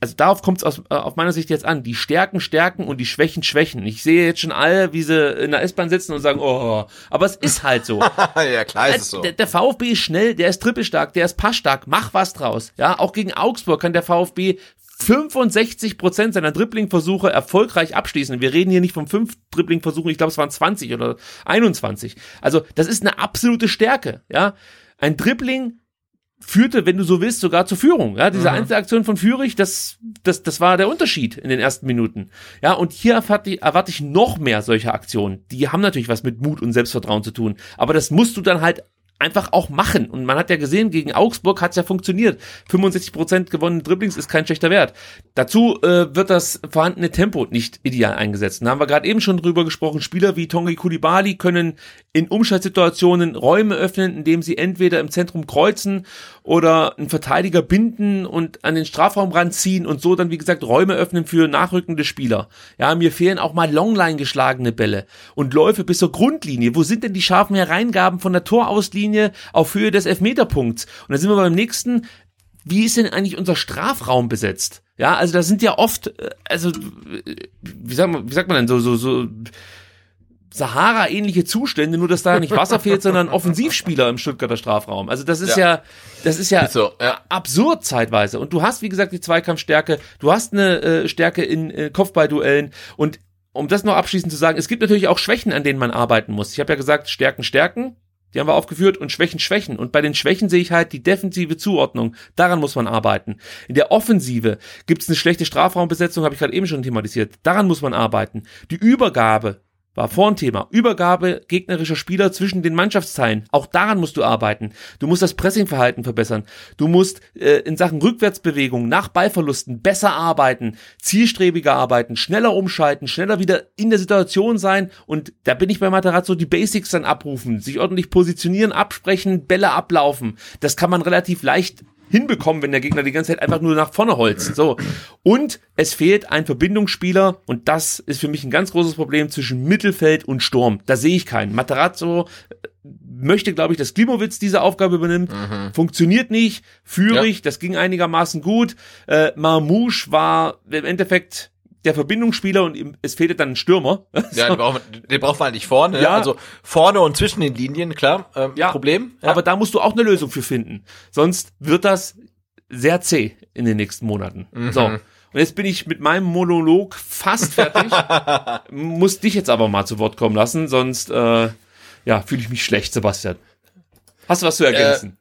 Also darauf kommt es äh, auf meiner Sicht jetzt an. Die Stärken stärken und die Schwächen schwächen. Ich sehe jetzt schon alle, wie sie in der S-Bahn sitzen und sagen, oh, aber es ist halt so. ja, klar ist es so. Der, der, VfB ist schnell, der ist trippelstark, der ist passstark, mach was draus. Ja, auch gegen Augsburg kann der VfB 65 Prozent seiner Dribbling-Versuche erfolgreich abschließen. Wir reden hier nicht von fünf Dribbling-Versuchen, ich glaube, es waren 20 oder 21. Also, das ist eine absolute Stärke, ja. Ein Dribbling führte, wenn du so willst, sogar zur Führung. Ja, diese mhm. Einzelaktion von Führig, das, das, das war der Unterschied in den ersten Minuten. Ja, und hier erwarte ich, erwarte ich noch mehr solcher Aktionen. Die haben natürlich was mit Mut und Selbstvertrauen zu tun. Aber das musst du dann halt einfach auch machen. Und man hat ja gesehen, gegen Augsburg hat es ja funktioniert. 65 Prozent gewonnene Dribblings ist kein schlechter Wert. Dazu äh, wird das vorhandene Tempo nicht ideal eingesetzt. Da haben wir gerade eben schon drüber gesprochen. Spieler wie Tongi Kulibali können in Umschaltsituationen Räume öffnen, indem sie entweder im Zentrum kreuzen oder einen Verteidiger binden und an den Strafraum ranziehen und so dann, wie gesagt, Räume öffnen für nachrückende Spieler. Ja, mir fehlen auch mal Longline geschlagene Bälle und Läufe bis zur Grundlinie. Wo sind denn die scharfen Hereingaben von der Torauslinie auf Höhe des Elfmeterpunkts? Und da sind wir beim nächsten. Wie ist denn eigentlich unser Strafraum besetzt? Ja, also da sind ja oft, äh, also wie sagt man, wie sagt man denn so, so, so Sahara-ähnliche Zustände, nur dass da nicht Wasser fehlt, sondern Offensivspieler im Stuttgarter Strafraum. Also das ist ja, ja das ist ja, ist so, ja, absurd zeitweise. Und du hast, wie gesagt, die Zweikampfstärke, du hast eine äh, Stärke in äh, Kopfballduellen und um das noch abschließend zu sagen, es gibt natürlich auch Schwächen, an denen man arbeiten muss. Ich habe ja gesagt, Stärken, Stärken, die haben wir aufgeführt und Schwächen, Schwächen. Und bei den Schwächen sehe ich halt die defensive Zuordnung. Daran muss man arbeiten. In der Offensive gibt es eine schlechte Strafraumbesetzung, habe ich gerade eben schon thematisiert. Daran muss man arbeiten. Die Übergabe war vor ein Thema. Übergabe gegnerischer Spieler zwischen den Mannschaftsteilen. Auch daran musst du arbeiten. Du musst das Pressingverhalten verbessern. Du musst äh, in Sachen Rückwärtsbewegung nach Ballverlusten besser arbeiten, zielstrebiger arbeiten, schneller umschalten, schneller wieder in der Situation sein. Und da bin ich bei Materazzo die Basics dann abrufen, sich ordentlich positionieren, absprechen, Bälle ablaufen. Das kann man relativ leicht hinbekommen, wenn der Gegner die ganze Zeit einfach nur nach vorne holzt. So. Und es fehlt ein Verbindungsspieler und das ist für mich ein ganz großes Problem zwischen Mittelfeld und Sturm. Da sehe ich keinen. Materazzo äh, möchte, glaube ich, dass Klimowitz diese Aufgabe übernimmt. Mhm. Funktioniert nicht. Führig, das ging einigermaßen gut. Äh, Marmouche war im Endeffekt der Verbindungsspieler und ihm, es fehlte dann ein Stürmer. Ja, den braucht man, den braucht man eigentlich vorne. Ja. Also vorne und zwischen den Linien, klar. Ähm, Ja. Problem. Ja. Aber da musst du auch eine Lösung für finden. Sonst wird das sehr zäh in den nächsten Monaten. Mhm. So. Und jetzt bin ich mit meinem Monolog fast fertig. Muss dich jetzt aber mal zu Wort kommen lassen, sonst äh, ja, fühle ich mich schlecht, Sebastian. Hast du was zu ergänzen?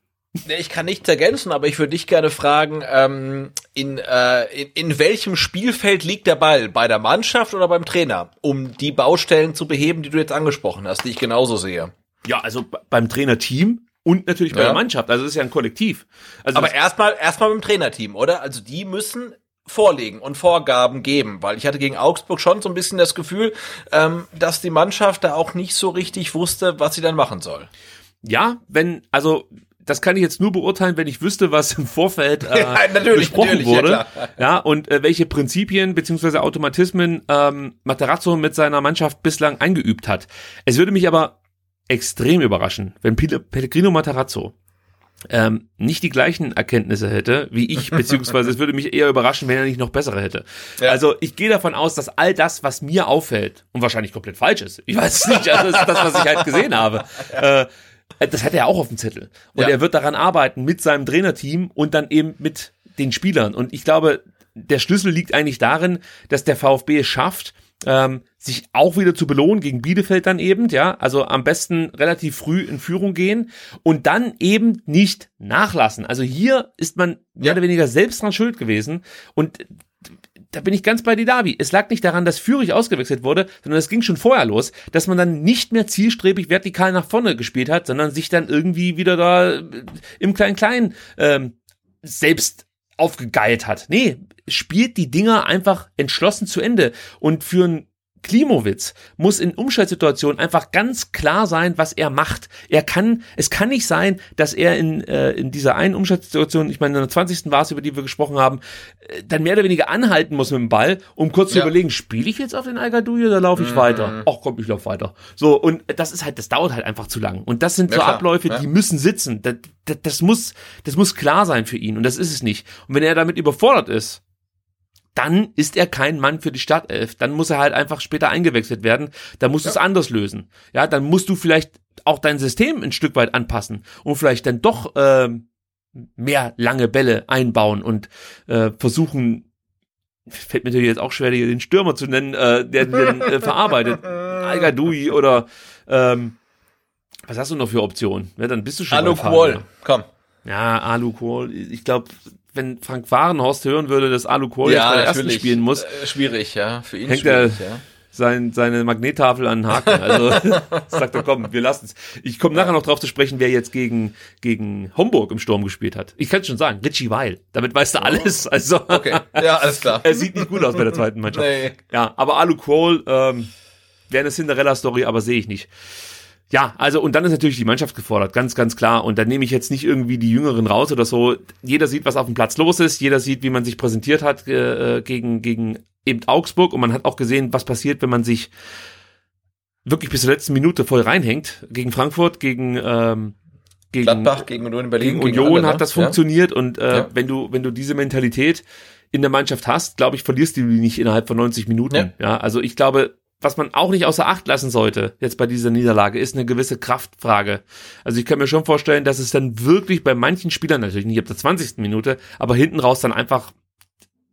Ich kann nichts ergänzen, aber ich würde dich gerne fragen, ähm, in, äh, in, in welchem Spielfeld liegt der Ball? Bei der Mannschaft oder beim Trainer? Um die Baustellen zu beheben, die du jetzt angesprochen hast, die ich genauso sehe. ja, also beim Trainerteam und natürlich bei Ja. der Mannschaft. Also es ist ja ein Kollektiv. Also Aber erstmal erstmal beim Trainerteam, oder? Also die müssen vorlegen und Vorgaben geben, weil ich hatte gegen Augsburg schon so ein bisschen das Gefühl, ähm, dass die Mannschaft da auch nicht so richtig wusste, was sie dann machen soll. ja, wenn, also das kann ich jetzt nur beurteilen, wenn ich wüsste, was im Vorfeld äh, Ja, natürlich, besprochen ja, wurde. klar. Ja, und äh, welche Prinzipien beziehungsweise Automatismen ähm, Materazzo mit seiner Mannschaft bislang eingeübt hat. Es würde mich aber extrem überraschen, wenn Pellegrino Materazzo ähm, nicht die gleichen Erkenntnisse hätte wie ich, beziehungsweise es würde mich eher überraschen, wenn er nicht noch bessere hätte. Ja. Also ich gehe davon aus, dass all das, was mir auffällt und wahrscheinlich komplett falsch ist, ich weiß es nicht, also das ist das, was ich halt gesehen habe, äh, das hat er auch auf dem Zettel. Und Ja. er wird daran arbeiten mit seinem Trainerteam und dann eben mit den Spielern. Und ich glaube, der Schlüssel liegt eigentlich darin, dass der VfB es schafft, ähm, sich auch wieder zu belohnen gegen Bielefeld dann eben, ja, also am besten relativ früh in Führung gehen und dann eben nicht nachlassen. Also hier ist man mehr oder weniger selbst dran schuld gewesen und da bin ich ganz bei Didavi. Es lag nicht daran, dass Führig ausgewechselt wurde, sondern es ging schon vorher los, dass man dann nicht mehr zielstrebig vertikal nach vorne gespielt hat, sondern sich dann irgendwie wieder da äh, im Klein-Klein ähm, selbst aufgegeilt hat. Nee, spielt die Dinger einfach entschlossen zu Ende. Und für einen Klimowitz muss in Umschaltsituationen einfach ganz klar sein, was er macht. Er kann, es kann nicht sein, dass er in, äh, in dieser einen Umschaltsituation, ich meine, in der 20. war es, über die wir gesprochen haben, äh, dann mehr oder weniger anhalten muss mit dem Ball, um kurz zu Ja. überlegen, spiele ich jetzt auf den Algadoui oder laufe ich weiter? Ach komm, ich laufe weiter. So, und das ist halt, das dauert halt einfach zu lang. Und das sind Ja, so klar. Abläufe, Ja. die müssen sitzen. Das, das, das muss, das muss klar sein für ihn. Und das ist es nicht. Und wenn er damit überfordert ist, dann ist er kein Mann für die Startelf. Dann muss er halt einfach später eingewechselt werden. Dann musst du es anders lösen. Ja, dann musst du vielleicht auch dein System ein Stück weit anpassen und vielleicht dann doch ähm, mehr lange Bälle einbauen und äh, versuchen, fällt mir natürlich jetzt auch schwer, den Stürmer zu nennen, äh, der den äh, verarbeitet. Algadui oder ähm, was hast du noch für Optionen? Ja, dann bist du schon Alu. Quol, komm. Ja, Alu Kohl. Ich glaube, wenn Frank Wahrenhorst hören würde, dass Alu Kohl jetzt bei der ersten spielen muss, Äh, schwierig, ja. Für ihn hängt er schwierig, ja. sein, seine Magnettafel an den Haken. Also sagt er, komm, wir lassen es. Ich komme nachher noch drauf zu sprechen, wer jetzt gegen, gegen Homburg im Sturm gespielt hat. Ich kann schon sagen, Richie Weil. Damit weißt du alles. Also Okay, ja, alles klar. er sieht nicht gut aus bei der zweiten Mannschaft. Nee. Ja, aber Alu Kohl ähm, wäre eine Cinderella-Story, aber sehe ich nicht. Ja, also und dann ist natürlich die Mannschaft gefordert, ganz, ganz klar. Und dann nehme ich jetzt nicht irgendwie die Jüngeren raus oder so. Jeder sieht, was auf dem Platz los ist. Jeder sieht, wie man sich präsentiert hat äh, gegen, gegen eben Augsburg. Und man hat auch gesehen, was passiert, wenn man sich wirklich bis zur letzten Minute voll reinhängt. Gegen Frankfurt, gegen, ähm, gegen Gladbach gegen Union Berlin. gegen Union alle, ne? hat das Ja. funktioniert und äh, Ja. wenn du wenn du diese Mentalität in der Mannschaft hast, glaube ich, verlierst du die nicht innerhalb von 90 Minuten. Ja. Ja. also ich glaube, was man auch nicht außer Acht lassen sollte jetzt bei dieser Niederlage ist eine gewisse Kraftfrage. Also ich kann mir schon vorstellen, dass es dann wirklich bei manchen Spielern natürlich nicht ab der 20. Minute, aber hinten raus dann einfach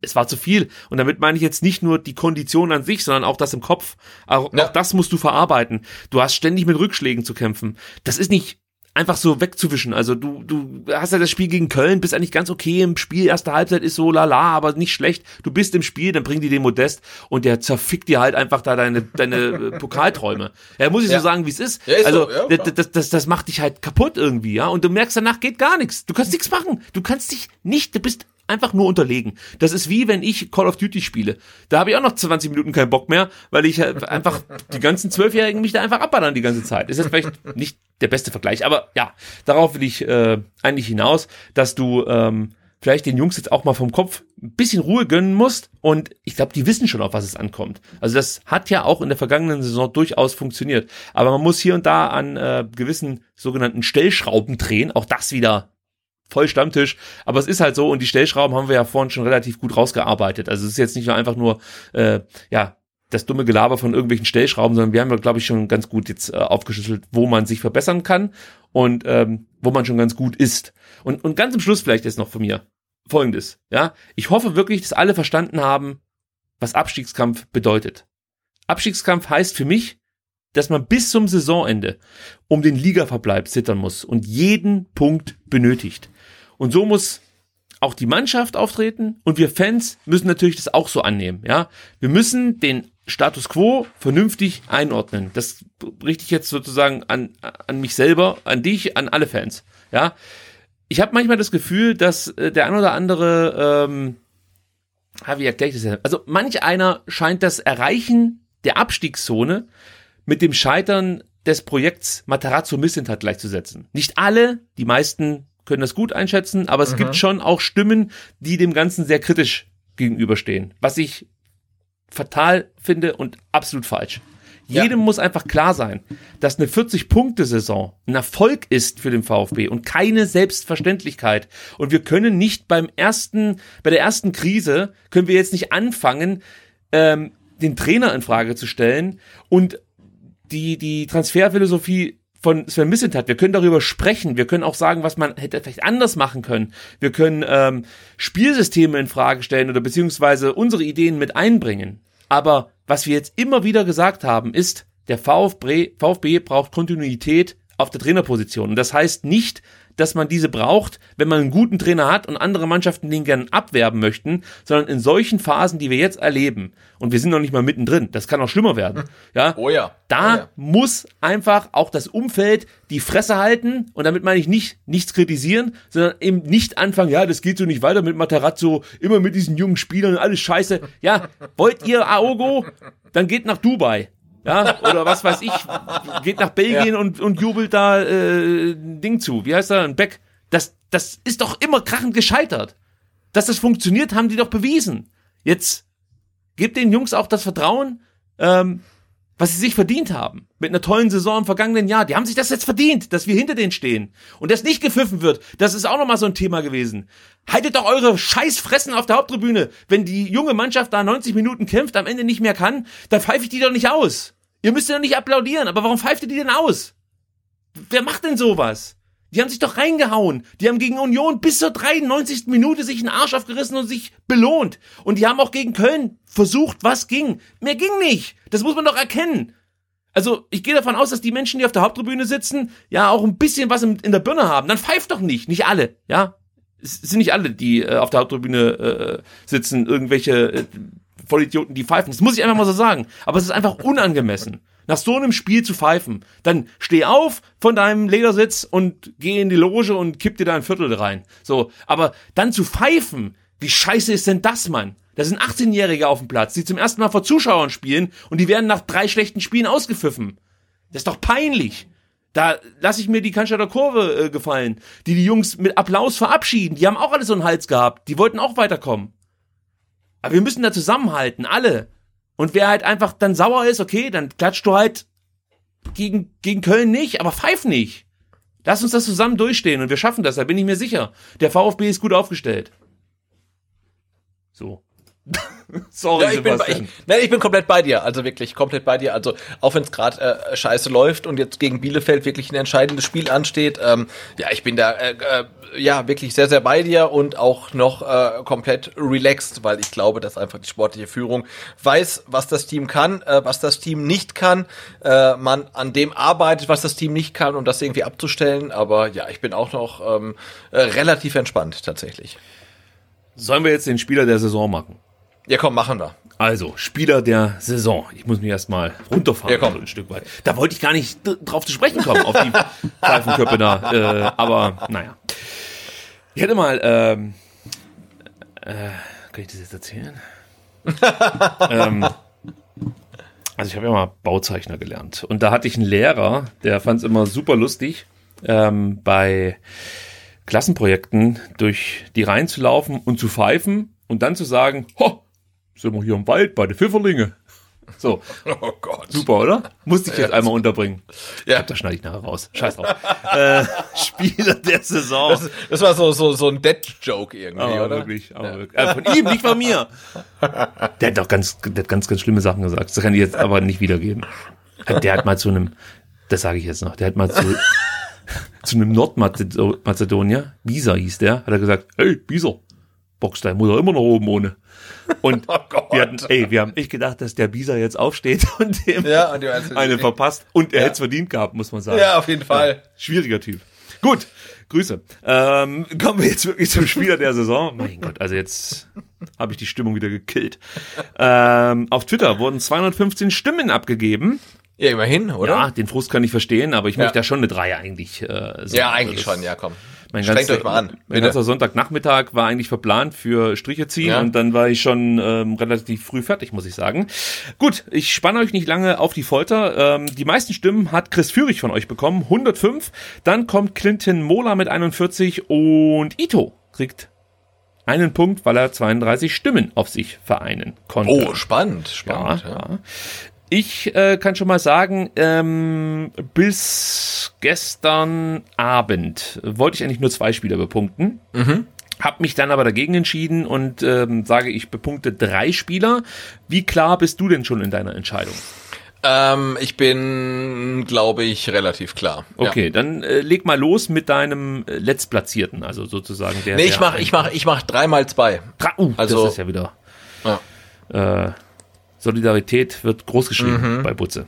es war zu viel. Und damit meine ich jetzt nicht nur die Kondition an sich, sondern auch das im Kopf. Auch, Ja. auch das musst du verarbeiten. Du hast ständig mit Rückschlägen zu kämpfen. Das ist nicht einfach so wegzuwischen. Also du, du hast ja das Spiel gegen Köln, bist eigentlich ganz okay im Spiel. Erste Halbzeit ist so lala, aber nicht schlecht. Du bist im Spiel, dann bringen die den Modest und der zerfickt dir halt einfach da deine, deine äh, Pokalträume. Ja, muss ich Ja. so sagen, wie es ist. Ja, ist also so, ja, das, das, das, das macht dich halt kaputt irgendwie, ja. Und du merkst, danach geht gar nichts. Du kannst nichts machen. Du kannst dich nicht, du bist einfach nur unterlegen. Das ist wie wenn ich Call of Duty spiele. Da habe ich auch noch 20 Minuten keinen Bock mehr, weil ich halt einfach die ganzen Zwölfjährigen mich da einfach abballern die ganze Zeit. Ist jetzt vielleicht nicht der beste Vergleich, aber ja, darauf will ich äh, eigentlich hinaus, dass du ähm, vielleicht den Jungs jetzt auch mal vom Kopf ein bisschen Ruhe gönnen musst. Und ich glaube, die wissen schon, auf was es ankommt. Also das hat ja auch in der vergangenen Saison durchaus funktioniert. Aber man muss hier und da an äh, gewissen sogenannten Stellschrauben drehen. Auch das wieder voll Stammtisch. Aber es ist halt so und die Stellschrauben haben wir ja vorhin schon relativ gut rausgearbeitet. Also es ist jetzt nicht nur einfach nur, äh, ja, das dumme Gelaber von irgendwelchen Stellschrauben, sondern wir haben ja, glaube ich, schon ganz gut jetzt äh, aufgeschlüsselt, wo man sich verbessern kann und ähm, wo man schon ganz gut ist. Und, und ganz zum Schluss vielleicht jetzt noch von mir folgendes, ja. Ich hoffe wirklich, dass alle verstanden haben, was Abstiegskampf bedeutet. Abstiegskampf heißt für mich, dass man bis zum Saisonende um den Ligaverbleib zittern muss und jeden Punkt benötigt. Und so muss auch die Mannschaft auftreten und wir Fans müssen natürlich das auch so annehmen, ja. Wir müssen den Status quo vernünftig einordnen. Das richte ich jetzt sozusagen an, an mich selber, an dich, an alle Fans, ja. Ich habe manchmal das Gefühl, dass äh, der ein oder andere, ähm, wie erkläre ich das denn? Also manch einer scheint das Erreichen der Abstiegszone mit dem Scheitern des Projekts Matarazzo Missentat gleichzusetzen. Nicht alle, die meisten können das gut einschätzen, aber es mhm. gibt schon auch Stimmen, die dem Ganzen sehr kritisch gegenüberstehen, was ich fatal finde und absolut falsch. Jedem ja. muss einfach klar sein, dass eine 40-Punkte-Saison ein Erfolg ist für den VfB und keine Selbstverständlichkeit. Und wir können nicht beim ersten, bei der ersten Krise, können wir jetzt nicht anfangen, ähm, den Trainer in Frage zu stellen und die, die Transferphilosophie von Sven Missentat. Wir können darüber sprechen. Wir können auch sagen, was man hätte vielleicht anders machen können. Wir können ähm, Spielsysteme in Frage stellen oder beziehungsweise unsere Ideen mit einbringen. Aber was wir jetzt immer wieder gesagt haben, ist, der VfB, VfB braucht Kontinuität auf der Trainerposition. Und das heißt nicht, dass man diese braucht, wenn man einen guten Trainer hat und andere Mannschaften den gern abwerben möchten, sondern in solchen Phasen, die wir jetzt erleben, und wir sind noch nicht mal mittendrin, das kann auch schlimmer werden, ja, oh ja. da oh ja. muss einfach auch das Umfeld die Fresse halten und damit meine ich nicht nichts kritisieren, sondern eben nicht anfangen, ja, das geht so nicht weiter mit Matarazzo, immer mit diesen jungen Spielern, alles scheiße. Ja, wollt ihr Aogo? Dann geht nach Dubai ja, oder was weiß ich, geht nach Belgien ja. und, und jubelt da äh, Ding zu. Wie heißt er? Ein Beck. Das, das ist doch immer krachend gescheitert. Dass das funktioniert, haben die doch bewiesen. Jetzt gebt den Jungs auch das Vertrauen, ähm, was sie sich verdient haben. Mit einer tollen Saison im vergangenen Jahr. Die haben sich das jetzt verdient, dass wir hinter denen stehen. Und das nicht gepfiffen wird, das ist auch nochmal so ein Thema gewesen. Haltet doch eure Scheißfressen auf der Haupttribüne. Wenn die junge Mannschaft da 90 Minuten kämpft, am Ende nicht mehr kann, dann pfeife ich die doch nicht aus. Ihr müsst ja nicht applaudieren, aber warum pfeift ihr die denn aus? Wer macht denn sowas? Die haben sich doch reingehauen. Die haben gegen Union bis zur 93. Minute sich einen Arsch aufgerissen und sich belohnt. Und die haben auch gegen Köln versucht, was ging. Mehr ging nicht. Das muss man doch erkennen. Also, ich gehe davon aus, dass die Menschen, die auf der Haupttribüne sitzen, ja auch ein bisschen was in, der Birne haben. Dann pfeift doch nicht. Nicht alle, ja. Es sind nicht alle, die äh, auf der Haupttribüne äh, sitzen, irgendwelche äh, Vollidioten, die pfeifen. Das muss ich einfach mal so sagen. Aber es ist einfach unangemessen. Nach so einem Spiel zu pfeifen. Dann steh auf von deinem Ledersitz und geh in die Loge und kipp dir da ein Viertel rein. So. Aber dann zu pfeifen, wie scheiße ist denn das, Mann? Da sind 18-Jährige auf dem Platz, die zum ersten Mal vor Zuschauern spielen und die werden nach drei schlechten Spielen ausgepfiffen. Das ist doch peinlich. Da lasse ich mir die Cannstatter Kurve äh, gefallen, die die Jungs mit Applaus verabschieden. Die haben auch alle so einen Hals gehabt. Die wollten auch weiterkommen. Aber wir müssen da zusammenhalten, alle. Und wer halt einfach dann sauer ist, okay, dann klatscht du halt gegen, gegen Köln nicht, aber pfeif nicht. Lass uns das zusammen durchstehen und wir schaffen das, da bin ich mir sicher. Der VfB ist gut aufgestellt. So. Sorry, ja, ich bin, ich, nein, ich bin komplett bei dir, also wirklich komplett bei dir. Also auch wenn es gerade äh, scheiße läuft und jetzt gegen Bielefeld wirklich ein entscheidendes Spiel ansteht, ähm, ja, ich bin da äh, äh, ja wirklich sehr, sehr bei dir und auch noch äh, komplett relaxed, weil ich glaube, dass einfach die sportliche Führung weiß, was das Team kann, äh, was das Team nicht kann, äh, man an dem arbeitet, was das Team nicht kann, um das irgendwie abzustellen. Aber ja, ich bin auch noch ähm, äh, relativ entspannt tatsächlich. Sollen wir jetzt den Spieler der Saison machen? Ja, komm, machen wir. Also, Spieler der Saison. Ich muss mich erstmal runterfahren, ja, komm. ein Stück weit. Da wollte ich gar nicht drauf zu sprechen kommen, auf die Pfeifenköpfe da. Äh, aber, naja. Ich hätte mal, ähm, äh, kann ich das jetzt erzählen? ähm, also ich habe ja mal Bauzeichner gelernt. Und da hatte ich einen Lehrer, der fand es immer super lustig, ähm, bei Klassenprojekten durch die Reihen zu laufen und zu pfeifen und dann zu sagen, ho, sind wir hier im Wald bei den Pfifferlinge. So. Oh Gott. Super, oder? Musste ich jetzt Ja, einmal unterbringen. Ja. Ja. Da schneide ich nachher raus. Scheiß drauf. äh, Spieler der Saison. Das, das war so, so, so ein Dead-Joke irgendwie, aber oder? wirklich, aber wirklich. Äh, von ihm, nicht von mir. Der hat doch ganz, der hat ganz, ganz schlimme Sachen gesagt. Das kann ich jetzt aber nicht wiedergeben. Der hat mal zu einem, das sage ich jetzt noch, der hat mal zu, zu einem Nordmazedonier, Bisa hieß der, hat er gesagt, hey, Bisa, box deine Mutter immer noch oben ohne. Und Oh Gott. wir hatten, ey, wir haben echt gedacht, dass der Bisa jetzt aufsteht und dem Ja, und eine verpasst. Und er hätte es verdient gehabt, muss man sagen. Ja, auf jeden Fall. Schwieriger Typ. Gut, Grüße. Ähm, kommen wir jetzt wirklich zum Spieler der Saison. Mein Gott, also jetzt habe ich die Stimmung wieder gekillt. Ähm, auf Twitter wurden 215 Stimmen abgegeben. Ja, immerhin, oder? Ja, den Frust kann ich verstehen, aber ich Ja. möchte ja schon eine Drei eigentlich äh, sagen. Ja, eigentlich Also schon, ja, komm. Mein Strengt euch mal an. Mein ganzer Sonntagnachmittag war eigentlich verplant für Striche ziehen Ja. und dann war ich schon ähm, relativ früh fertig, muss ich sagen. Gut, ich spanne euch nicht lange auf die Folter. Ähm, die meisten Stimmen hat Chris Führig von euch bekommen, 105. Dann kommt Clinton Mola mit 41 und Ito kriegt einen Punkt, weil er 32 Stimmen auf sich vereinen konnte. Oh, spannend, spannend. Ja, ja. Ich äh, kann schon mal sagen, ähm, bis gestern Abend wollte ich eigentlich nur zwei Spieler bepunkten. Hab mich dann aber dagegen entschieden und ähm, sage, ich bepunkte drei Spieler. Wie klar bist du denn schon in deiner Entscheidung? Ähm, ich bin, glaube ich, relativ klar. Okay, dann äh, leg mal los mit deinem äh, Letztplatzierten, also sozusagen der. Ja. Nee, ich der mach, ich mach, ich mach dreimal zwei. Dra uh, also- das ist ja wieder. Ja. Äh, Solidarität wird groß geschrieben bei Butze.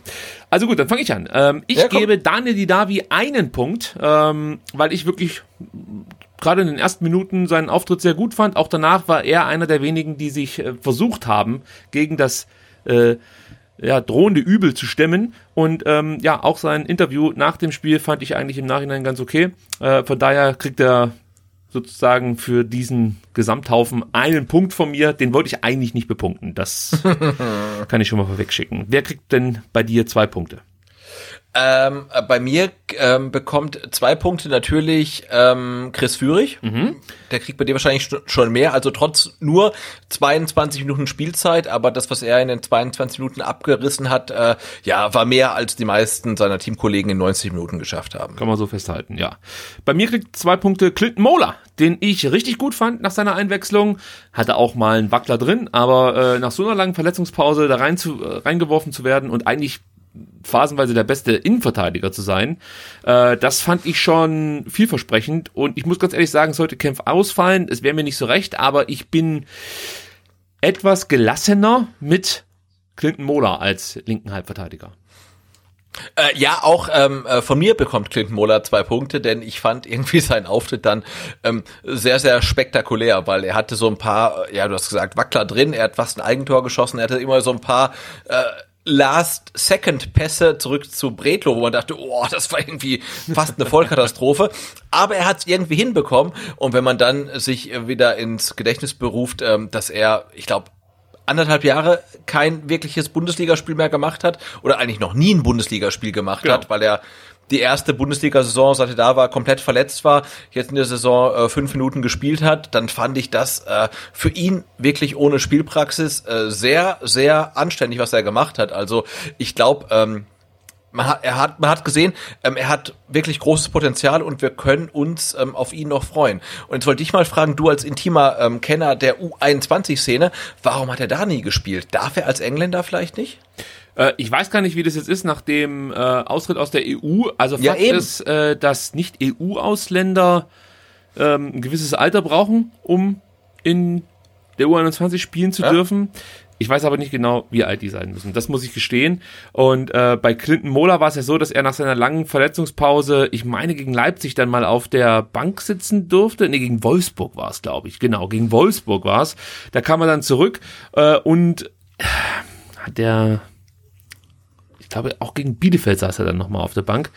Also gut, dann fange ich an. Ähm, ich Mhm. Ja, gebe Daniel Didavi einen Punkt, ähm, weil ich wirklich gerade in den ersten Minuten seinen Auftritt sehr gut fand. Auch danach war er einer der wenigen, die sich äh, versucht haben, gegen das äh, ja, drohende Übel zu stemmen. Und ähm, ja, auch sein Interview nach dem Spiel fand ich eigentlich im Nachhinein ganz okay. Äh, von daher kriegt er sozusagen für diesen Gesamthaufen einen Punkt von mir. Den wollte ich eigentlich nicht bepunkten. Das kann ich schon mal vorwegschicken. Wer kriegt denn bei dir zwei Punkte? Ähm, äh, bei mir ähm, bekommt zwei Punkte natürlich ähm, Chris Führig. Der kriegt bei dir wahrscheinlich schon mehr, also trotz nur 22 Minuten Spielzeit, aber das, was er in den 22 Minuten abgerissen hat, äh, ja, war mehr als die meisten seiner Teamkollegen in 90 Minuten geschafft haben. Kann man so festhalten, ja. Bei mir kriegt zwei Punkte Clinton Mola, den ich richtig gut fand nach seiner Einwechslung. Hatte auch mal einen Wackler drin, aber äh, nach so einer langen Verletzungspause da rein zu, äh, reingeworfen zu werden und eigentlich phasenweise der beste Innenverteidiger zu sein, äh, das fand ich schon vielversprechend. Und ich muss ganz ehrlich sagen, sollte Kempf ausfallen, es wäre mir nicht so recht, aber ich bin etwas gelassener mit Clinton Mola als linken Halbverteidiger. Äh, ja, auch ähm, äh, von mir bekommt Clinton Moller zwei Punkte, denn ich fand irgendwie seinen Auftritt dann ähm, sehr, sehr spektakulär, weil er hatte so ein paar, äh, ja, du hast gesagt, Wackler drin, er hat fast ein Eigentor geschossen, er hatte immer so ein paar äh, Last-Second-Pässe zurück zu Bretlo, wo man dachte, oh, das war irgendwie fast eine Vollkatastrophe. Aber er hat es irgendwie hinbekommen. Und wenn man dann sich wieder ins Gedächtnis beruft, ähm, dass er, ich glaube, anderthalb Jahre kein wirkliches Bundesligaspiel mehr gemacht hat oder eigentlich noch nie ein Bundesligaspiel gemacht Genau. hat, weil er die erste Bundesliga-Saison, seit er da war, komplett verletzt war, jetzt in der Saison äh, fünf Minuten gespielt hat, dann fand ich das äh, für ihn wirklich ohne Spielpraxis äh, sehr, sehr anständig, was er gemacht hat. Also ich glaube, ähm, man hat, er hat, man hat gesehen, ähm, er hat wirklich großes Potenzial und wir können uns ähm, auf ihn noch freuen. Und jetzt wollte ich mal fragen, du als intimer ähm, Kenner der U21-Szene, warum hat er da nie gespielt? Darf er als Engländer vielleicht nicht? Äh, ich weiß gar nicht, wie das jetzt ist nach dem äh, Austritt aus der EU. Also Ja, Fakt eben. ist, äh, dass nicht EU-Ausländer ähm, ein gewisses Alter brauchen, um in der U21 spielen zu Ja. dürfen. Ich weiß aber nicht genau, wie alt die sein müssen. Das muss ich gestehen. Und äh, bei Clinton Mola war es ja so, dass er nach seiner langen Verletzungspause, ich meine, gegen Leipzig dann mal auf der Bank sitzen durfte. Nee, gegen Wolfsburg war es, glaube ich. Genau, gegen Wolfsburg war es. Da kam er dann zurück äh, und hat der ich glaube, auch gegen Bielefeld saß er dann nochmal auf der Bank.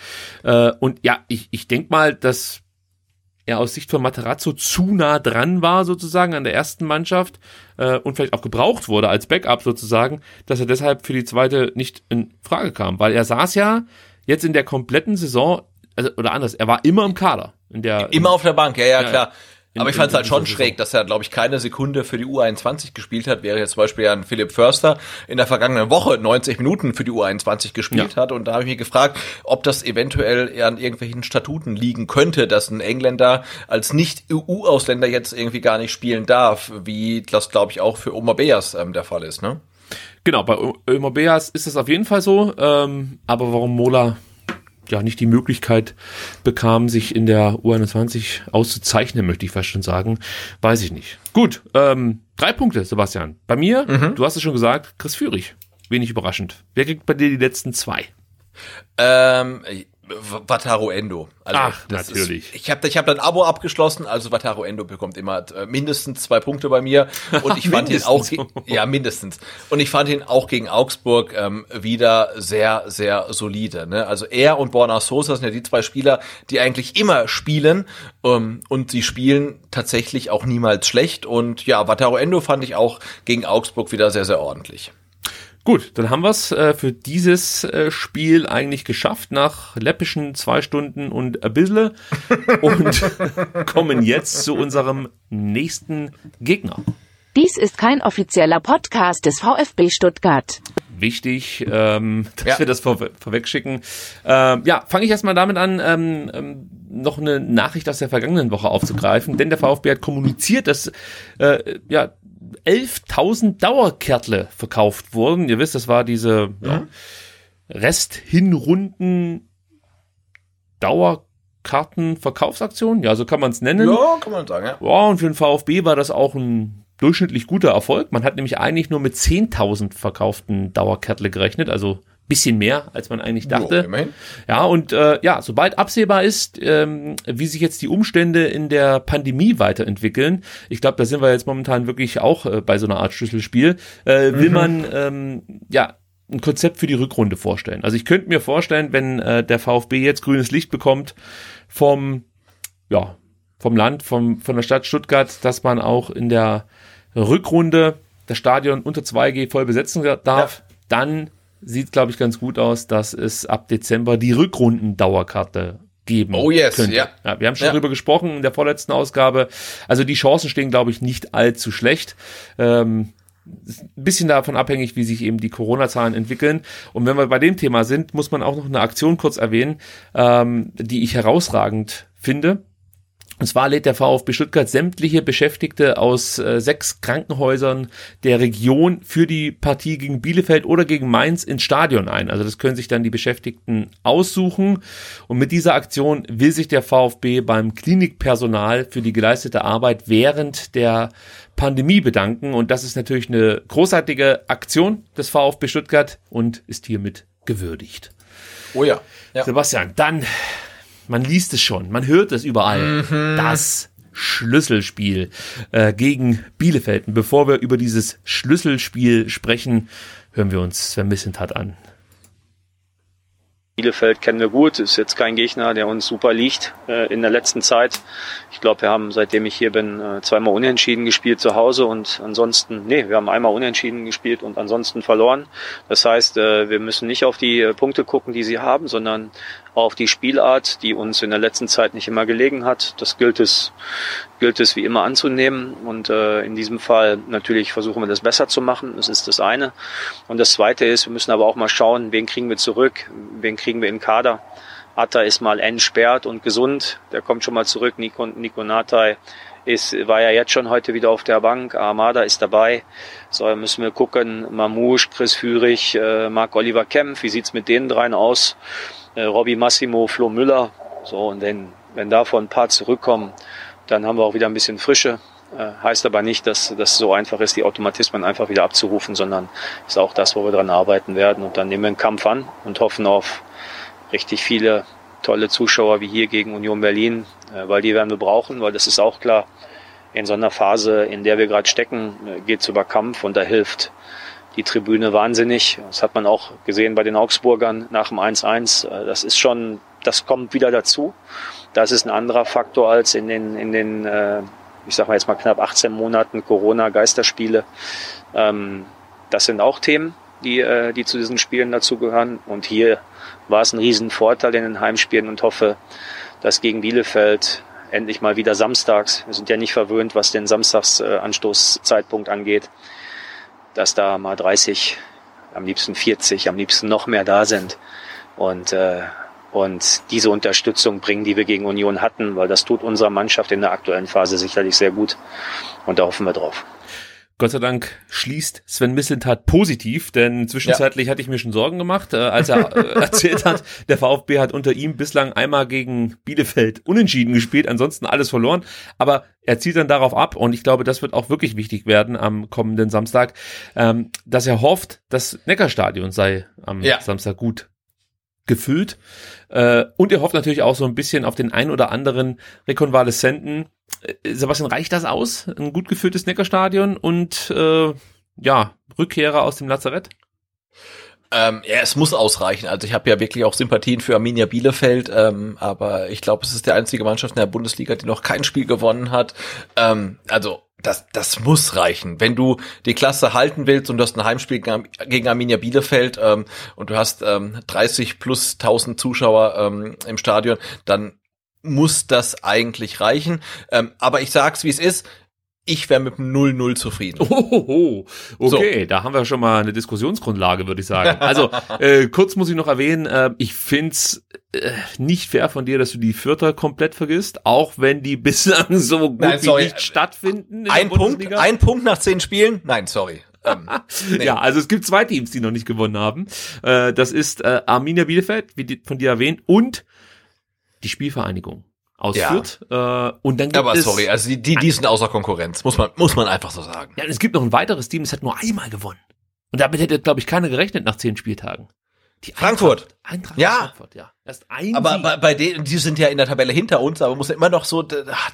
Äh, und ja, ich, ich denke mal, dass er aus Sicht von Materazzo zu nah dran war, sozusagen, an der ersten Mannschaft äh, und vielleicht auch gebraucht wurde als Backup sozusagen, dass er deshalb für die zweite nicht in Frage kam. Weil er saß ja jetzt in der kompletten Saison, also, oder anders, er war immer im Kader. In der, Immer auf der Bank, ja, ja, Ja, klar. Aber ich fand es halt schon schräg, dass er, glaube ich, keine Sekunde für die U21 gespielt hat, wäre jetzt zum Beispiel ein Philipp Förster in der vergangenen Woche 90 Minuten für die U21 gespielt Ja. hat. Und da habe ich mich gefragt, ob das eventuell an irgendwelchen Statuten liegen könnte, dass ein Engländer als Nicht-EU-Ausländer jetzt irgendwie gar nicht spielen darf, wie das, glaube ich, auch für Omar Beas ähm, der Fall ist, ne? Genau, bei Ömer Beas ist es auf jeden Fall so. Ähm, aber warum Mola ja nicht die Möglichkeit bekam, sich in der U21 auszuzeichnen, möchte ich fast schon sagen, weiß ich nicht. Gut, ähm, drei Punkte, Sebastian. Bei mir, du hast es schon gesagt, Chris Führig. Wenig überraschend. Wer kriegt bei dir die letzten zwei? Ähm, Wataru Endo. Also Ach, natürlich. Ist, ich habe ich hab ein Abo abgeschlossen, also Wataru Endo bekommt immer äh, mindestens zwei Punkte bei mir. Und ich fand ihn auch, ja mindestens. Und ich fand ihn auch gegen Augsburg ähm, wieder sehr, sehr solide. Ne? Also er und Borna Sosa sind ja die zwei Spieler, die eigentlich immer spielen. Ähm, und sie spielen tatsächlich auch niemals schlecht. Und ja, Wataru Endo fand ich auch gegen Augsburg wieder sehr, sehr ordentlich. Gut, dann haben wir es äh, für dieses äh, Spiel eigentlich geschafft, nach läppischen zwei Stunden und ein bisschen und kommen jetzt zu unserem nächsten Gegner. Dies ist kein offizieller Podcast des VfB Stuttgart. Wichtig, ähm, dass Ja. wir das vor, vorwegschicken. Ähm, ja, fange ich erstmal damit an, ähm, ähm, noch eine Nachricht aus der vergangenen Woche aufzugreifen, denn der VfB hat kommuniziert, dass äh, ja 11.000 Dauerkärtle verkauft wurden. Ihr wisst, das war diese ja, Rest-Hinrunden Dauerkartenverkaufsaktion, ja, so kann man es nennen. Ja, kann man sagen, ja. Ja, und für den VfB war das auch ein durchschnittlich guter Erfolg. Man hat nämlich eigentlich nur mit 10.000 verkauften Dauerkärtle gerechnet, also bisschen mehr, als man eigentlich dachte. Jo. Ja, und äh, ja, sobald absehbar ist, ähm, wie sich jetzt die Umstände in der Pandemie weiterentwickeln, ich glaube, da sind wir jetzt momentan wirklich auch äh, bei so einer Art Schlüsselspiel, äh, will man ähm, ja ein Konzept für die Rückrunde vorstellen. Also ich könnte mir vorstellen, wenn äh, der VfB jetzt grünes Licht bekommt vom ja vom Land, vom von der Stadt Stuttgart, dass man auch in der Rückrunde das Stadion unter 2G voll besetzen darf, dann sieht, glaube ich, ganz gut aus, dass es ab Dezember die Rückrundendauerkarte geben Oh yes, könnte. ja. wir haben schon Ja. drüber gesprochen in der vorletzten Ausgabe. Also die Chancen stehen, glaube ich, nicht allzu schlecht. Ähm, ein bisschen davon abhängig, wie sich eben die Corona-Zahlen entwickeln. Und wenn wir bei dem Thema sind, muss man auch noch eine Aktion kurz erwähnen, ähm, die ich herausragend finde. Und zwar lädt der VfB Stuttgart sämtliche Beschäftigte aus äh, sechs Krankenhäusern der Region für die Partie gegen Bielefeld oder gegen Mainz ins Stadion ein. Also das können sich dann die Beschäftigten aussuchen. Und mit dieser Aktion will sich der VfB beim Klinikpersonal für die geleistete Arbeit während der Pandemie bedanken. Und das ist natürlich eine großartige Aktion des VfB Stuttgart und ist hiermit gewürdigt. Oh ja. ja. Sebastian, dann, man liest es schon, man hört es überall. Das Schlüsselspiel äh, gegen Bielefeld. Und bevor wir über dieses Schlüsselspiel sprechen, hören wir uns Sven Missentat an. Bielefeld kennen wir gut, ist jetzt kein Gegner, der uns super liegt äh, in der letzten Zeit. Ich glaube, wir haben, seitdem ich hier bin, äh, zweimal unentschieden gespielt zu Hause und ansonsten, nee, wir haben einmal unentschieden gespielt und ansonsten verloren. Das heißt, äh, wir müssen nicht auf die äh, Punkte gucken, die sie haben, sondern auf die Spielart, die uns in der letzten Zeit nicht immer gelegen hat. Das gilt es, gilt es wie immer anzunehmen und äh, in diesem Fall natürlich versuchen wir das besser zu machen. Das ist das eine. Und das zweite ist, wir müssen aber auch mal schauen, wen kriegen wir zurück, wen kriegen wir den Kader. Atta ist mal entsperrt und gesund, der kommt schon mal zurück. Nico, Nico Natai ist, war ja jetzt schon heute wieder auf der Bank. Armada ist dabei. So dann müssen wir gucken. Mamouche, Chris Führig, äh, Marc Oliver Kempf. Wie sieht's mit denen dreien aus? Äh, Robby Massimo, Flo Müller. So und wenn, wenn davon ein paar zurückkommen, dann haben wir auch wieder ein bisschen Frische. Äh, heißt aber nicht, dass das so einfach ist, die Automatismen einfach wieder abzurufen, sondern ist auch das, wo wir dran arbeiten werden. Und dann nehmen wir einen Kampf an und hoffen auf richtig viele tolle Zuschauer wie hier gegen Union Berlin, äh, weil die werden wir brauchen, weil das ist auch klar, in so einer Phase, in der wir gerade stecken, äh, geht es über Kampf und da hilft die Tribüne wahnsinnig. Das hat man auch gesehen bei den Augsburgern nach dem 1-1. Äh, Das ist schon, das kommt wieder dazu. Das ist ein anderer Faktor als in den, in den äh, ich sag mal jetzt mal knapp 18 Monaten Corona-Geisterspiele. Ähm, Das sind auch Themen, die, äh, die zu diesen Spielen dazugehören. Und hier war es ein Riesenvorteil in den Heimspielen und hoffe, dass gegen Bielefeld endlich mal wieder samstags. Wir sind ja nicht verwöhnt, was den Samstagsanstoßzeitpunkt angeht, dass da mal 30, am liebsten 40, am liebsten noch mehr da sind. Und äh, und diese Unterstützung bringen, die wir gegen Union hatten, weil das tut unserer Mannschaft in der aktuellen Phase sicherlich sehr gut. Und da hoffen wir drauf. Gott sei Dank schließt Sven Mislintat positiv, denn zwischenzeitlich ja. hatte ich mir schon Sorgen gemacht, äh, als er äh, erzählt hat, der VfB hat unter ihm bislang einmal gegen Bielefeld unentschieden gespielt, ansonsten alles verloren. Aber er zieht dann darauf ab und ich glaube, das wird auch wirklich wichtig werden am kommenden Samstag, ähm, dass er hofft, das Neckarstadion sei am ja. Samstag gut gefüllt. Äh, und er hofft natürlich auch so ein bisschen auf den ein oder anderen Rekonvaleszenten. Äh, Sebastian, reicht das aus? Ein gut gefülltes Neckarstadion und äh, ja, Rückkehrer aus dem Lazarett? Ähm, ja, es muss ausreichen. Also ich habe ja wirklich auch Sympathien für Arminia Bielefeld, ähm, aber ich glaube, es ist die einzige Mannschaft in der Bundesliga, die noch kein Spiel gewonnen hat. Ähm, also das, das muss reichen. Wenn du die Klasse halten willst und du hast ein Heimspiel gegen Arminia Bielefeld ähm, und du hast ähm, 30 plus 1000 Zuschauer ähm, im Stadion, dann muss das eigentlich reichen. Ähm, aber ich sag's, wie es ist ich wäre mit dem 0-0 zufrieden. Oh, okay, so. da haben wir schon mal eine Diskussionsgrundlage, würde ich sagen. Also, äh, kurz muss ich noch erwähnen, äh, ich find's äh, nicht fair von dir, dass du die Vierter komplett vergisst, auch wenn die bislang so gut Nein, wie nicht stattfinden. ein Punkt, ein Punkt nach zehn Spielen? Nein, sorry. Ähm, nee. Ja, also es gibt zwei Teams, die noch nicht gewonnen haben. Äh, das ist äh, Arminia Bielefeld, wie die, von dir erwähnt, und die Spielvereinigung ausführt. Ja. Äh, und dann gibt Aber sorry, also die, die, die sind außer Konkurrenz, muss man, muss man einfach so sagen. Ja, es gibt noch ein weiteres Team, das hat nur einmal gewonnen. Und damit hätte, glaube ich, keiner gerechnet nach zehn Spieltagen. Die Frankfurt. Eintracht, ja. Frankfurt, ja. Erst ein aber Sieg. bei, bei denen, die sind ja in der Tabelle hinter uns, aber muss ja immer noch so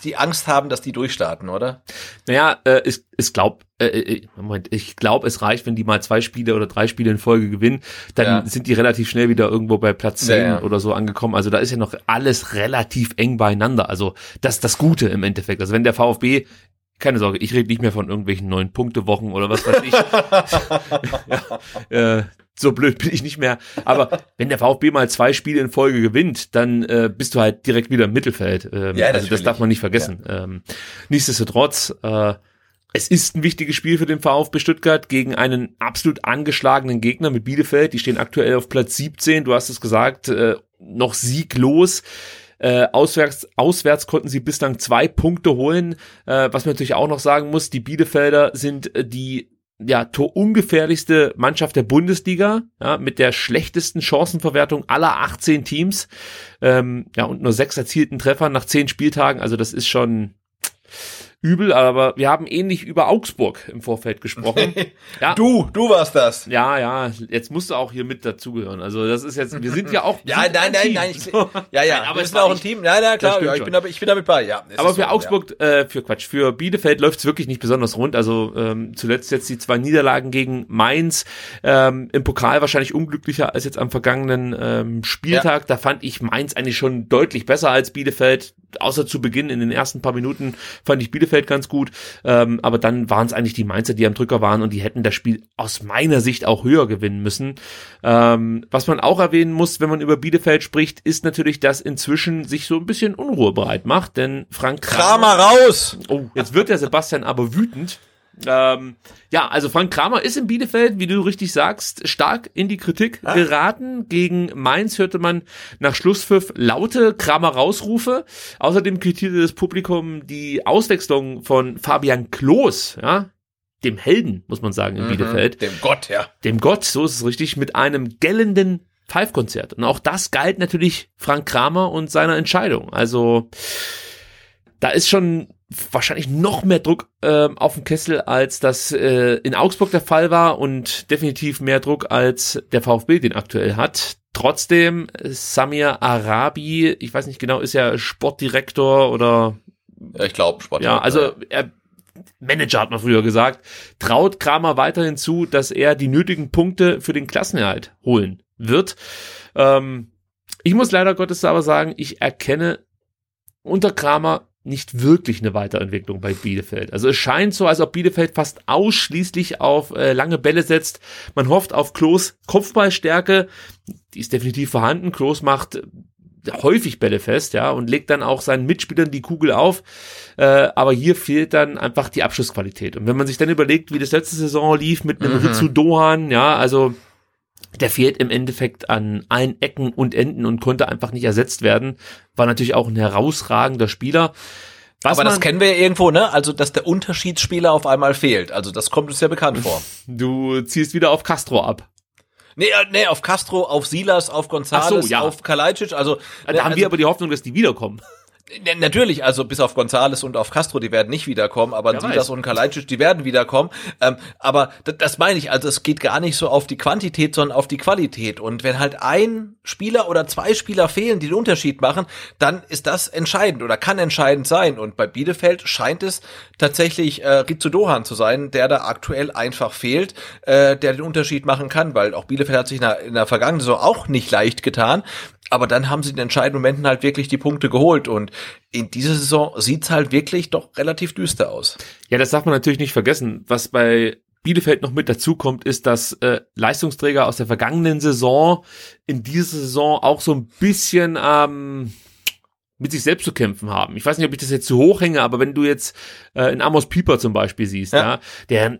die Angst haben, dass die durchstarten, oder? Naja, äh, ich, ich glaube, äh, Moment, ich glaube, es reicht, wenn die mal zwei Spiele oder drei Spiele in Folge gewinnen, dann ja. sind die relativ schnell wieder irgendwo bei Platz 10 ja, ja. oder so angekommen. Also da ist ja noch alles relativ eng beieinander. Also das ist das Gute im Endeffekt. Also wenn der VfB keine Sorge, ich rede nicht mehr von irgendwelchen neun Punkte Wochen oder was weiß ich. ja, äh, so blöd bin ich nicht mehr. Aber wenn der VfB mal zwei Spiele in Folge gewinnt, dann äh, bist du halt direkt wieder im Mittelfeld. Ähm, ja, also das darf man nicht vergessen. Ja. Ähm, nichtsdestotrotz, äh, es ist ein wichtiges Spiel für den VfB Stuttgart gegen einen absolut angeschlagenen Gegner mit Bielefeld. Die stehen aktuell auf Platz 17. Du hast es gesagt, äh, noch sieglos. Äh, auswärts, auswärts konnten sie bislang zwei Punkte holen. Äh, was man natürlich auch noch sagen muss, die Bielefelder sind äh, die ja, torungefährlichste Mannschaft der Bundesliga, ja, mit der schlechtesten Chancenverwertung aller 18 Teams, ähm, ja, und nur sechs erzielten Treffern nach zehn Spieltagen, also das ist schon, übel, aber wir haben ähnlich über Augsburg im Vorfeld gesprochen. Ja. Du, du warst das. Ja, ja, jetzt musst du auch hier mit dazugehören. Also das ist jetzt, wir sind ja auch. ja, nein, nein, nein, ich, ja, ja, nein, aber es ist auch ein Team. Nein, nein, klar, ja, ich, bin ich bin damit bei, ja. Aber für so, Augsburg, ja. äh, für Quatsch, für Bielefeld läuft es wirklich nicht besonders rund. Also ähm, zuletzt jetzt die zwei Niederlagen gegen Mainz, ähm, im Pokal wahrscheinlich unglücklicher als jetzt am vergangenen ähm, Spieltag. Ja. Da fand ich Mainz eigentlich schon deutlich besser als Bielefeld außer zu Beginn in den ersten paar Minuten fand ich Bielefeld ganz gut, ähm, aber dann waren es eigentlich die Mainzer, die am Drücker waren und die hätten das Spiel aus meiner Sicht auch höher gewinnen müssen. Ähm, was man auch erwähnen muss, wenn man über Bielefeld spricht, ist natürlich, dass inzwischen sich so ein bisschen Unruhe bereit macht, denn Frank Kramer, Kramer raus! Oh, jetzt wird der Sebastian aber wütend. Ähm, ja, also Frank Kramer ist in Bielefeld, wie du richtig sagst, stark in die Kritik ah. geraten. Gegen Mainz hörte man nach Schlusspfiff laute Kramer rausrufe. Außerdem kritisierte das Publikum die Auswechslung von Fabian Klos, ja, dem Helden, muss man sagen, in mhm, Bielefeld. Dem Gott, ja. Dem Gott, so ist es richtig, mit einem gellenden Five-Konzert. Und auch das galt natürlich Frank Kramer und seiner Entscheidung. Also, da ist schon wahrscheinlich noch mehr Druck äh, auf dem Kessel, als das äh, in Augsburg der Fall war und definitiv mehr Druck als der VfB den aktuell hat. Trotzdem, Samir Arabi, ich weiß nicht genau, ist ja Sportdirektor oder ja, ich glaube Sportdirektor. Ja, also er Manager hat man früher gesagt, traut Kramer weiterhin zu, dass er die nötigen Punkte für den Klassenerhalt holen wird. Ähm, ich muss leider Gottes aber sagen, ich erkenne unter Kramer nicht wirklich eine Weiterentwicklung bei Bielefeld. Also es scheint so, als ob Bielefeld fast ausschließlich auf äh, lange Bälle setzt. Man hofft auf Klos Kopfballstärke, die ist definitiv vorhanden. Klos macht häufig Bälle fest, ja, und legt dann auch seinen Mitspielern die Kugel auf. Äh, aber hier fehlt dann einfach die Abschlussqualität. Und wenn man sich dann überlegt, wie das letzte Saison lief mit einem Mhm. Ritsu Dohan, ja, also der fehlt im Endeffekt an allen Ecken und Enden und konnte einfach nicht ersetzt werden. War natürlich auch ein herausragender Spieler. Was Aber das kennen wir ja irgendwo, ne? Also, dass der Unterschiedsspieler auf einmal fehlt. Also, das kommt uns ja bekannt vor. Du ziehst wieder auf Castro ab. Nee, äh, nee, auf Castro, auf Silas, auf Gonzales, Ach so, ja. auf Kalajdzic, also, Da ne, haben also wir aber die Hoffnung, dass die wiederkommen. Natürlich, also bis auf Gonzales und auf Castro, die werden nicht wiederkommen, aber Wer Silas und Kalajdzic, die werden wiederkommen. Ähm, aber das, das meine ich, also es geht gar nicht so auf die Quantität, sondern auf die Qualität. Und wenn halt ein Spieler oder zwei Spieler fehlen, die den Unterschied machen, dann ist das entscheidend oder kann entscheidend sein. Und bei Bielefeld scheint es tatsächlich äh, Rizzo Dohan zu sein, der da aktuell einfach fehlt, äh, der den Unterschied machen kann, weil auch Bielefeld hat sich in der, in der vergangenen Saison auch nicht leicht getan. Aber dann haben sie in den entscheidenden Momenten halt wirklich die Punkte geholt. Und in dieser Saison sieht's halt wirklich doch relativ düster aus. Ja, das darf man natürlich nicht vergessen. Was bei Bielefeld noch mit dazu kommt, ist, dass äh, Leistungsträger aus der vergangenen Saison in dieser Saison auch so ein bisschen ähm, mit sich selbst zu kämpfen haben. Ich weiß nicht, ob ich das jetzt zu hoch hänge, aber wenn du jetzt äh, in Amos Pieper zum Beispiel siehst, ja, Ja. der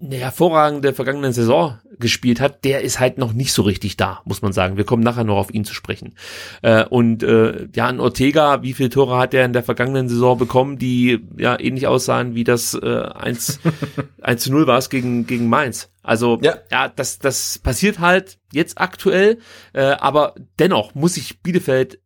eine hervorragende vergangenen Saison gespielt hat, der ist halt noch nicht so richtig da, muss man sagen. Wir kommen nachher noch auf ihn zu sprechen. Äh, und äh, ja, ein Ortega, wie viele Tore hat er in der vergangenen Saison bekommen, die ja ähnlich aussahen wie das äh, 1, 1 zu 0 war es gegen, gegen Mainz. Also Ja. ja, das, das passiert halt jetzt aktuell, äh, aber dennoch muss ich Bielefeld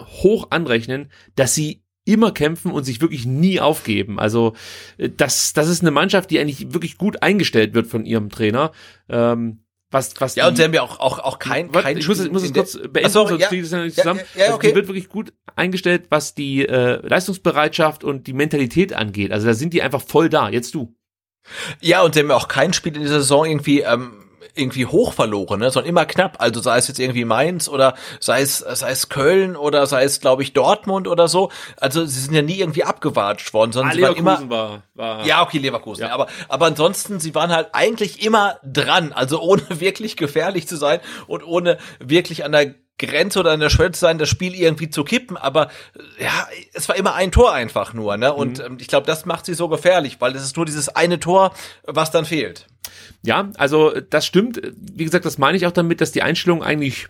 hoch anrechnen, dass sie immer kämpfen und sich wirklich nie aufgeben. Also äh, das, das ist eine Mannschaft, die eigentlich wirklich gut eingestellt wird von ihrem Trainer. Ähm, was, was Ja, und sie haben ja auch, auch, auch kein, Warte, kein ich muss, ich muss es kurz beenden, sorry, sonst ja. kriege ich das ja nicht zusammen. ja, ja, Also okay. die wird wirklich gut eingestellt, was die äh, Leistungsbereitschaft und die Mentalität angeht. Also da sind die einfach voll da. Jetzt du. Ja, und sie haben ja auch kein Spiel in dieser Saison irgendwie, ähm, irgendwie hoch verloren, ne, sondern immer knapp. Also sei es jetzt irgendwie Mainz oder sei es, sei es Köln oder sei es, glaube ich, Dortmund oder so. Also sie sind ja nie irgendwie abgewatscht worden, sondern sie waren immer, war, war Ja, okay, Leverkusen. Ja. Aber, aber ansonsten, sie waren halt eigentlich immer dran. Also ohne wirklich gefährlich zu sein und ohne wirklich an der Grenze oder an der Schwelle zu sein, das Spiel irgendwie zu kippen. Aber äh, ja, es war immer ein Tor einfach nur. Ne? Und ähm, ich glaube, das macht sie so gefährlich, weil es ist nur dieses eine Tor, was dann fehlt. Ja, also äh, das stimmt. Wie gesagt, das meine ich auch damit, dass die Einstellung eigentlich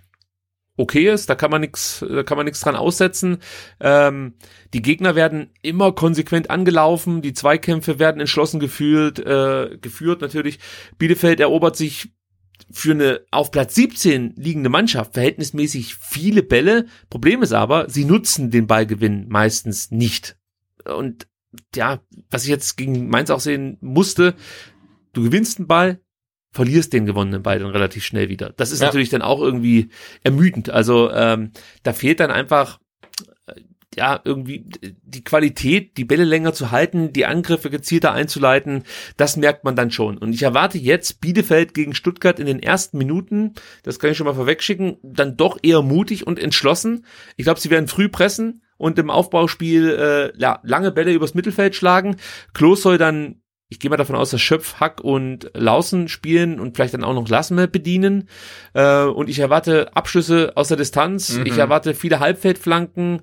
okay ist. Da kann man nichts, da kann man nichts dran aussetzen. Ähm, die Gegner werden immer konsequent angelaufen, die Zweikämpfe werden entschlossen gefühlt, äh, geführt natürlich. Bielefeld erobert sich für eine auf Platz 17 liegende Mannschaft verhältnismäßig viele Bälle. Problem ist aber, sie nutzen den Ballgewinn meistens nicht. Und ja, was ich jetzt gegen Mainz auch sehen musste, du gewinnst einen Ball, verlierst den gewonnenen Ball dann relativ schnell wieder. Das ist Ja. natürlich dann auch irgendwie ermüdend. Also ähm, da fehlt dann einfach ja irgendwie die Qualität, die Bälle länger zu halten, die Angriffe gezielter einzuleiten. Das merkt man dann schon. Und ich erwarte jetzt Bielefeld gegen Stuttgart in den ersten Minuten, das kann ich schon mal vorwegschicken, dann doch eher mutig und entschlossen. Ich glaube, sie werden früh pressen und im Aufbauspiel äh, ja, lange Bälle übers Mittelfeld schlagen. Klos soll dann ich gehe mal davon aus, dass Schöpf, Hack und Lausen spielen und vielleicht dann auch noch Lassme bedienen. Äh, und ich erwarte Abschlüsse aus der Distanz. Mhm. Ich erwarte viele Halbfeldflanken.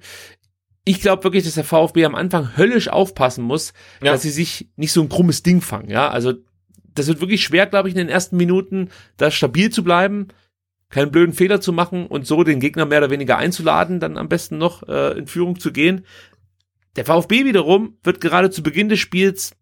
Ich glaube wirklich, dass der VfB am Anfang höllisch aufpassen muss, Ja. dass sie sich nicht so ein krummes Ding fangen. Ja, also das wird wirklich schwer, glaube ich, in den ersten Minuten, da stabil zu bleiben, keinen blöden Fehler zu machen und so den Gegner mehr oder weniger einzuladen, dann am besten noch äh, in Führung zu gehen. Der VfB wiederum wird gerade zu Beginn des Spiels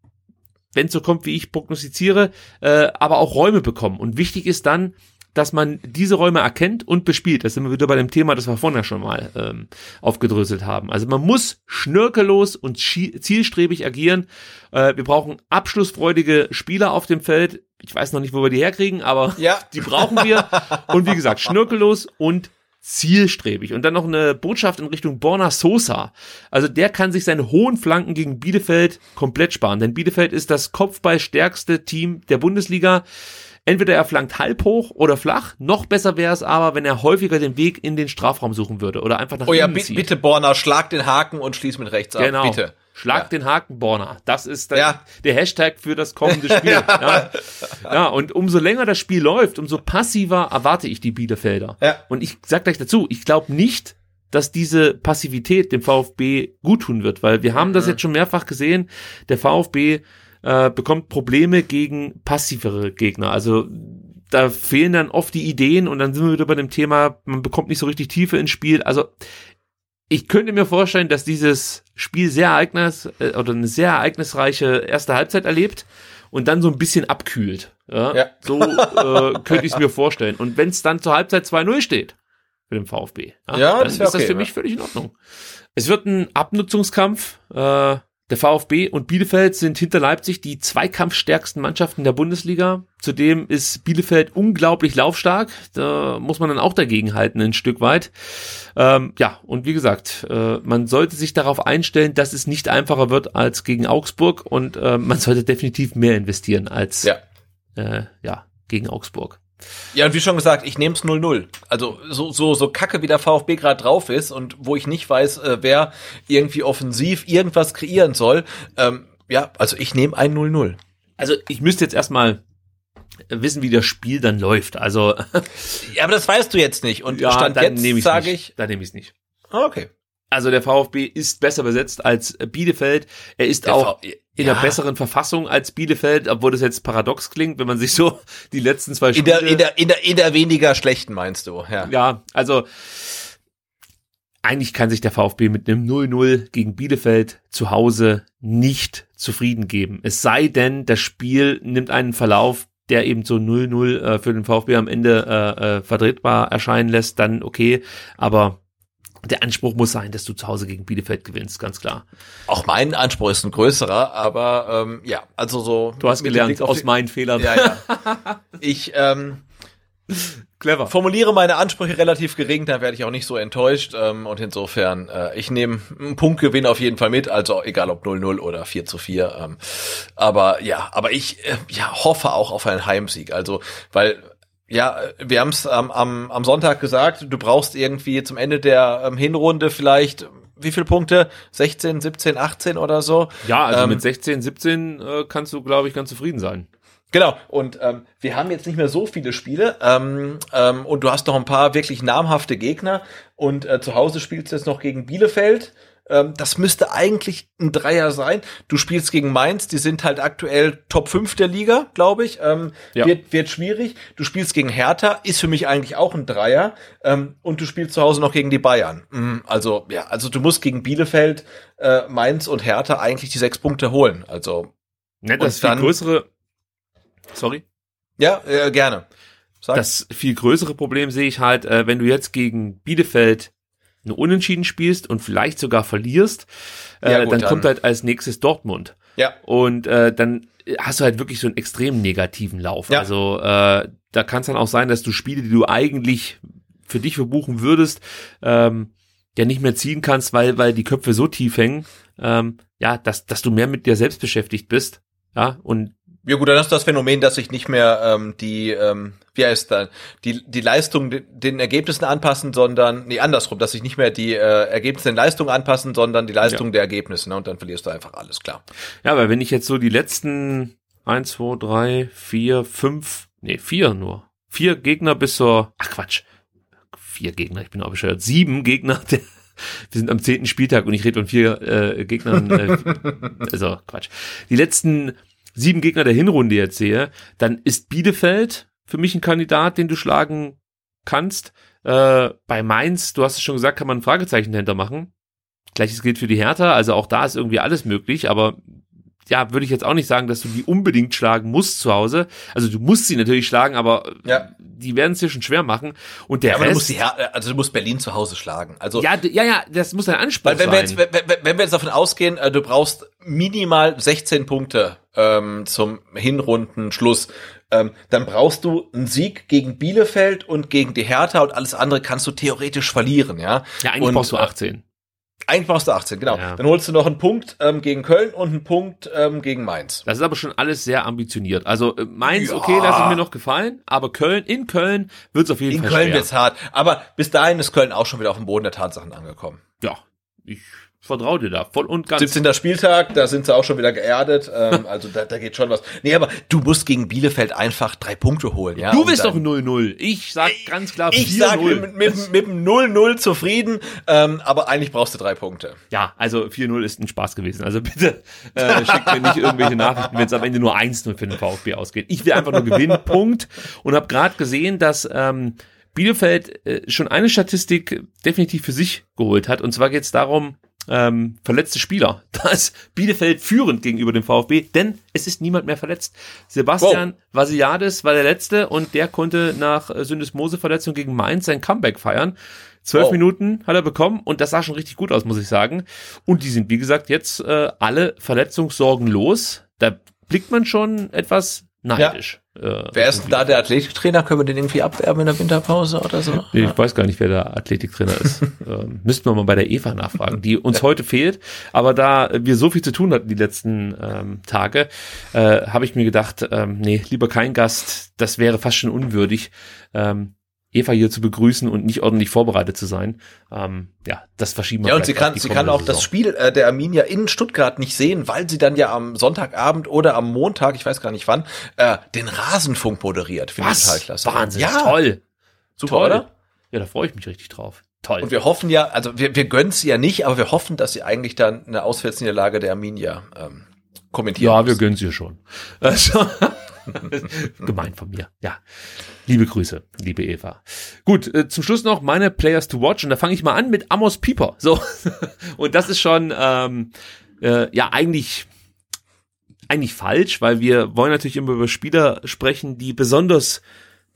wenn es so kommt, wie ich prognostiziere, äh, aber auch Räume bekommen. Und wichtig ist dann, dass man diese Räume erkennt und bespielt. Das sind wir wieder bei dem Thema, das wir vorhin ja schon mal ähm, aufgedröselt haben. Also man muss schnörkellos und zielstrebig agieren. Äh, wir brauchen abschlussfreudige Spieler auf dem Feld. Ich weiß noch nicht, wo wir die herkriegen, aber Ja. die brauchen wir. Und wie gesagt, schnörkellos und zielstrebig. Und dann noch eine Botschaft in Richtung Borna Sosa. Also der kann sich seine hohen Flanken gegen Bielefeld komplett sparen. Denn Bielefeld ist das kopfballstärkste Team der Bundesliga. Entweder er flankt halb hoch oder flach. Noch besser wäre es aber, wenn er häufiger den Weg in den Strafraum suchen würde oder einfach nach Oh ja, innen zieht. bitte Borna, schlag den Haken und schließ mit rechts ab. Genau. Bitte. Schlag Ja. den Haken, Borna. Das ist dann Ja. der Hashtag für das kommende Spiel. ja. ja, und umso länger das Spiel läuft, umso passiver erwarte ich die Bielefelder. Ja. Und ich sag gleich dazu, ich glaube nicht, dass diese Passivität dem VfB gut tun wird, weil wir haben das jetzt schon mehrfach gesehen. Der VfB äh, bekommt Probleme gegen passivere Gegner. Also da fehlen dann oft die Ideen und dann sind wir wieder bei dem Thema, man bekommt nicht so richtig Tiefe ins Spiel. Also ich könnte mir vorstellen, dass dieses Spiel sehr ereignis äh, oder eine sehr ereignisreiche erste Halbzeit erlebt und dann so ein bisschen abkühlt. Ja, Ja. So äh, könnte ich es mir vorstellen. Und wenn es dann zur Halbzeit 2-0 steht für den VfB, Ja, dann das ist wär das okay, für ja. mich völlig in Ordnung. Es wird ein Abnutzungskampf. Äh, der VfB und Bielefeld sind hinter Leipzig die zweikampfstärksten Mannschaften der Bundesliga. Zudem ist Bielefeld unglaublich laufstark. Da muss man dann auch dagegen halten, ein Stück weit. Ähm, ja, und wie gesagt, äh, man sollte sich darauf einstellen, dass es nicht einfacher wird als gegen Augsburg und äh, man sollte definitiv mehr investieren als Ja. äh, ja, gegen Augsburg. Ja, und wie schon gesagt, ich nehme es 0-0. Also so, so, so kacke wie der VfB gerade drauf ist und wo ich nicht weiß, äh, wer irgendwie offensiv irgendwas kreieren soll. Ähm, ja, also ich nehme ein 0-0. Also ich müsste jetzt erstmal wissen, wie das Spiel dann läuft. Also Ja, aber das weißt du jetzt nicht. Und ja, Stand dann jetzt nehme ich sage ich. Dann nehme ich es nicht. Ah, Okay. Also der VfB ist besser besetzt als Bielefeld. Er ist Der auch V- in ja. einer besseren Verfassung als Bielefeld, obwohl das jetzt paradox klingt, wenn man sich so die letzten zwei In Spiele der, in, der, in, der, in der weniger schlechten meinst du, ja. Ja, also eigentlich kann sich der VfB mit einem 0-0 gegen Bielefeld zu Hause nicht zufrieden geben. Es sei denn, das Spiel nimmt einen Verlauf, der eben so 0-0 äh, für den VfB am Ende äh, äh, vertretbar erscheinen lässt, dann okay. Aber der Anspruch muss sein, dass du zu Hause gegen Bielefeld gewinnst, ganz klar. Auch mein Anspruch ist ein größerer, aber ähm, ja, also so. Du hast gelernt aus meinen Fehlern. Ja, ja. Ich ähm, Clever. formuliere meine Ansprüche relativ gering, da werde ich auch nicht so enttäuscht. Ähm, und insofern, äh, ich nehme einen Punktgewinn auf jeden Fall mit, also egal ob 0-0 oder 4 zu 4. Ähm, aber ja, aber ich äh, ja, hoffe auch auf einen Heimsieg. Also, weil ja, wir haben es am, am, am Sonntag gesagt, du brauchst irgendwie zum Ende der ähm, Hinrunde vielleicht wie viele Punkte? 16, 17, 18 oder so? Ja, also Ähm, mit 16, 17 äh, kannst du, glaube ich, ganz zufrieden sein. Genau, und ähm, wir haben jetzt nicht mehr so viele Spiele ähm, ähm, und du hast noch ein paar wirklich namhafte Gegner und äh, zu Hause spielst du jetzt noch gegen Bielefeld. Ähm, das müsste eigentlich ein Dreier sein. Du spielst gegen Mainz, die sind halt aktuell Top 5 der Liga, glaube ich. Ähm, Ja. wird, wird schwierig. Du spielst gegen Hertha, ist für mich eigentlich auch ein Dreier. Ähm, und du spielst zu Hause noch gegen die Bayern. Mm, Also, ja, also du musst gegen Bielefeld, äh, Mainz und Hertha eigentlich die sechs Punkte holen. Also, Ne, das viel dann- größere, sorry, ja, äh, gerne. Sag. das viel größere Problem sehe ich halt, äh, wenn du jetzt gegen Bielefeld eine Unentschieden spielst und vielleicht sogar verlierst, äh, Ja, gut, dann, dann- kommt halt als nächstes Dortmund. ja. Und äh, dann hast du halt wirklich so einen extrem negativen Lauf. Ja. Also äh, da kann es dann auch sein, dass du Spiele, die du eigentlich für dich verbuchen würdest, ähm, ja nicht mehr ziehen kannst, weil, weil die Köpfe so tief hängen, ähm, ja, dass, dass du mehr mit dir selbst beschäftigt bist. Ja, und Ja gut, dann ist das Phänomen, dass sich nicht mehr ähm, die, ähm, wie heißt dann, die, die Leistung de- den Ergebnissen anpassen, sondern, nee, andersrum, dass sich nicht mehr die äh, Ergebnisse den Leistungen anpassen, sondern die Leistung der Ergebnisse, ne? Und dann verlierst du einfach alles, klar. Ja, aber wenn ich jetzt so die letzten eins, zwei, drei, vier, fünf, nee, vier nur, vier Gegner bis zur, ach Quatsch, vier Gegner, ich bin auch bescheuert, sieben Gegner, der, wir sind am zehnten Spieltag und ich rede von vier äh, Gegnern, äh, also Quatsch. Die letzten sieben Gegner der Hinrunde jetzt sehe, dann ist Bielefeld für mich ein Kandidat, den du schlagen kannst. Äh, bei Mainz, du hast es schon gesagt, kann man ein Fragezeichen dahinter machen. Gleiches gilt für die Hertha, also auch da ist irgendwie alles möglich, aber ja, würde ich jetzt auch nicht sagen, dass du die unbedingt schlagen musst zu Hause. Also du musst sie natürlich schlagen, aber Ja. die werden es dir schon schwer machen. Und der Ja, aber du Rest, musst die Her also du musst Berlin zu Hause schlagen. Also ja, ja, ja, das muss ein Anspruch Weil wenn sein. wir, jetzt, wenn, wenn- wir jetzt davon ausgehen, äh, du brauchst minimal 16 Punkte ähm, zum Hinrundenschluss, ähm, dann brauchst du einen Sieg gegen Bielefeld und gegen die Hertha und alles andere kannst du theoretisch verlieren, ja. ja, eigentlich und, brauchst du äh, 18. Eigentlich brauchst du 18, genau. Ja. Dann holst du noch einen Punkt ähm, gegen Köln und einen Punkt ähm, gegen Mainz. Das ist aber schon alles sehr ambitioniert. Also äh, Mainz, Ja. okay, lasse ich mir noch gefallen, aber Köln, in Köln wird's auf jeden In Fall Köln schwer. wird's hart. Aber bis dahin ist Köln auch schon wieder auf dem Boden der Tatsachen angekommen. Ja, ich vertraue dir da voll und ganz. 17. Spieltag, da sind sie auch schon wieder geerdet. Ähm, also da, da geht schon was. Nee, aber du musst gegen Bielefeld einfach drei Punkte holen. Ja? du bist doch 0-0. Ich sag ganz klar 4-0. Ich sag mit, mit, mit dem 0-0 zufrieden, ähm, aber eigentlich brauchst du drei Punkte. Ja, also 4-0 ist ein Spaß gewesen. Also bitte äh, schickt mir nicht irgendwelche Nachrichten, wenn es am Ende nur 1-0 für den VfB ausgeht. Ich will einfach nur gewinnen, Punkt. Und habe gerade gesehen, dass ähm, Bielefeld äh, schon eine Statistik definitiv für sich geholt hat. Und zwar geht es darum, ähm, verletzte Spieler. Da ist Bielefeld führend gegenüber dem VfB, denn es ist niemand mehr verletzt. Sebastian Vasiliades war der Letzte und der konnte nach Syndesmose-Verletzung gegen Mainz sein Comeback feiern. Zwölf Wow. Minuten hat er bekommen und das sah schon richtig gut aus, muss ich sagen. Und die sind, wie gesagt, jetzt äh, alle Verletzungssorgen los. Da blickt man schon etwas neidisch. Äh, Wer ist denn da der Athletiktrainer? Können wir den irgendwie abwerben in der Winterpause oder so? Ich weiß gar nicht, wer der Athletiktrainer ist. ähm, müssten wir mal bei der Eva nachfragen, die uns heute fehlt. Aber da wir so viel zu tun hatten die letzten ähm, Tage, äh, habe ich mir gedacht, ähm, nee, lieber kein Gast. Das wäre fast schon unwürdig, ähm, Eva hier zu begrüßen und nicht ordentlich vorbereitet zu sein. Ähm, ja, das verschieben wir. Ja, und sie kann, sie kann auch das Saison. Spiel äh, der Arminia in Stuttgart nicht sehen, weil sie dann ja am Sonntagabend oder am Montag, ich weiß gar nicht wann, äh, den Rasenfunk moderiert. Finde ich total klasse. Wahnsinn, Ja, toll. super, toll. oder? Ja, da freue ich mich richtig drauf. Toll. Und wir hoffen ja, also wir, wir gönnen sie ja nicht, aber wir hoffen, dass sie eigentlich dann eine Auswärtsniederlage der Arminia ähm, kommentieren Ja, wir muss. gönnen sie schon. Also, gemein von mir. Ja. Liebe Grüße, liebe Eva. Gut, äh, zum Schluss noch meine Players to Watch und da fange ich mal an mit Amos Pieper. So. Und das ist schon ähm, äh, ja eigentlich eigentlich falsch, weil wir wollen natürlich immer über Spieler sprechen, die besonders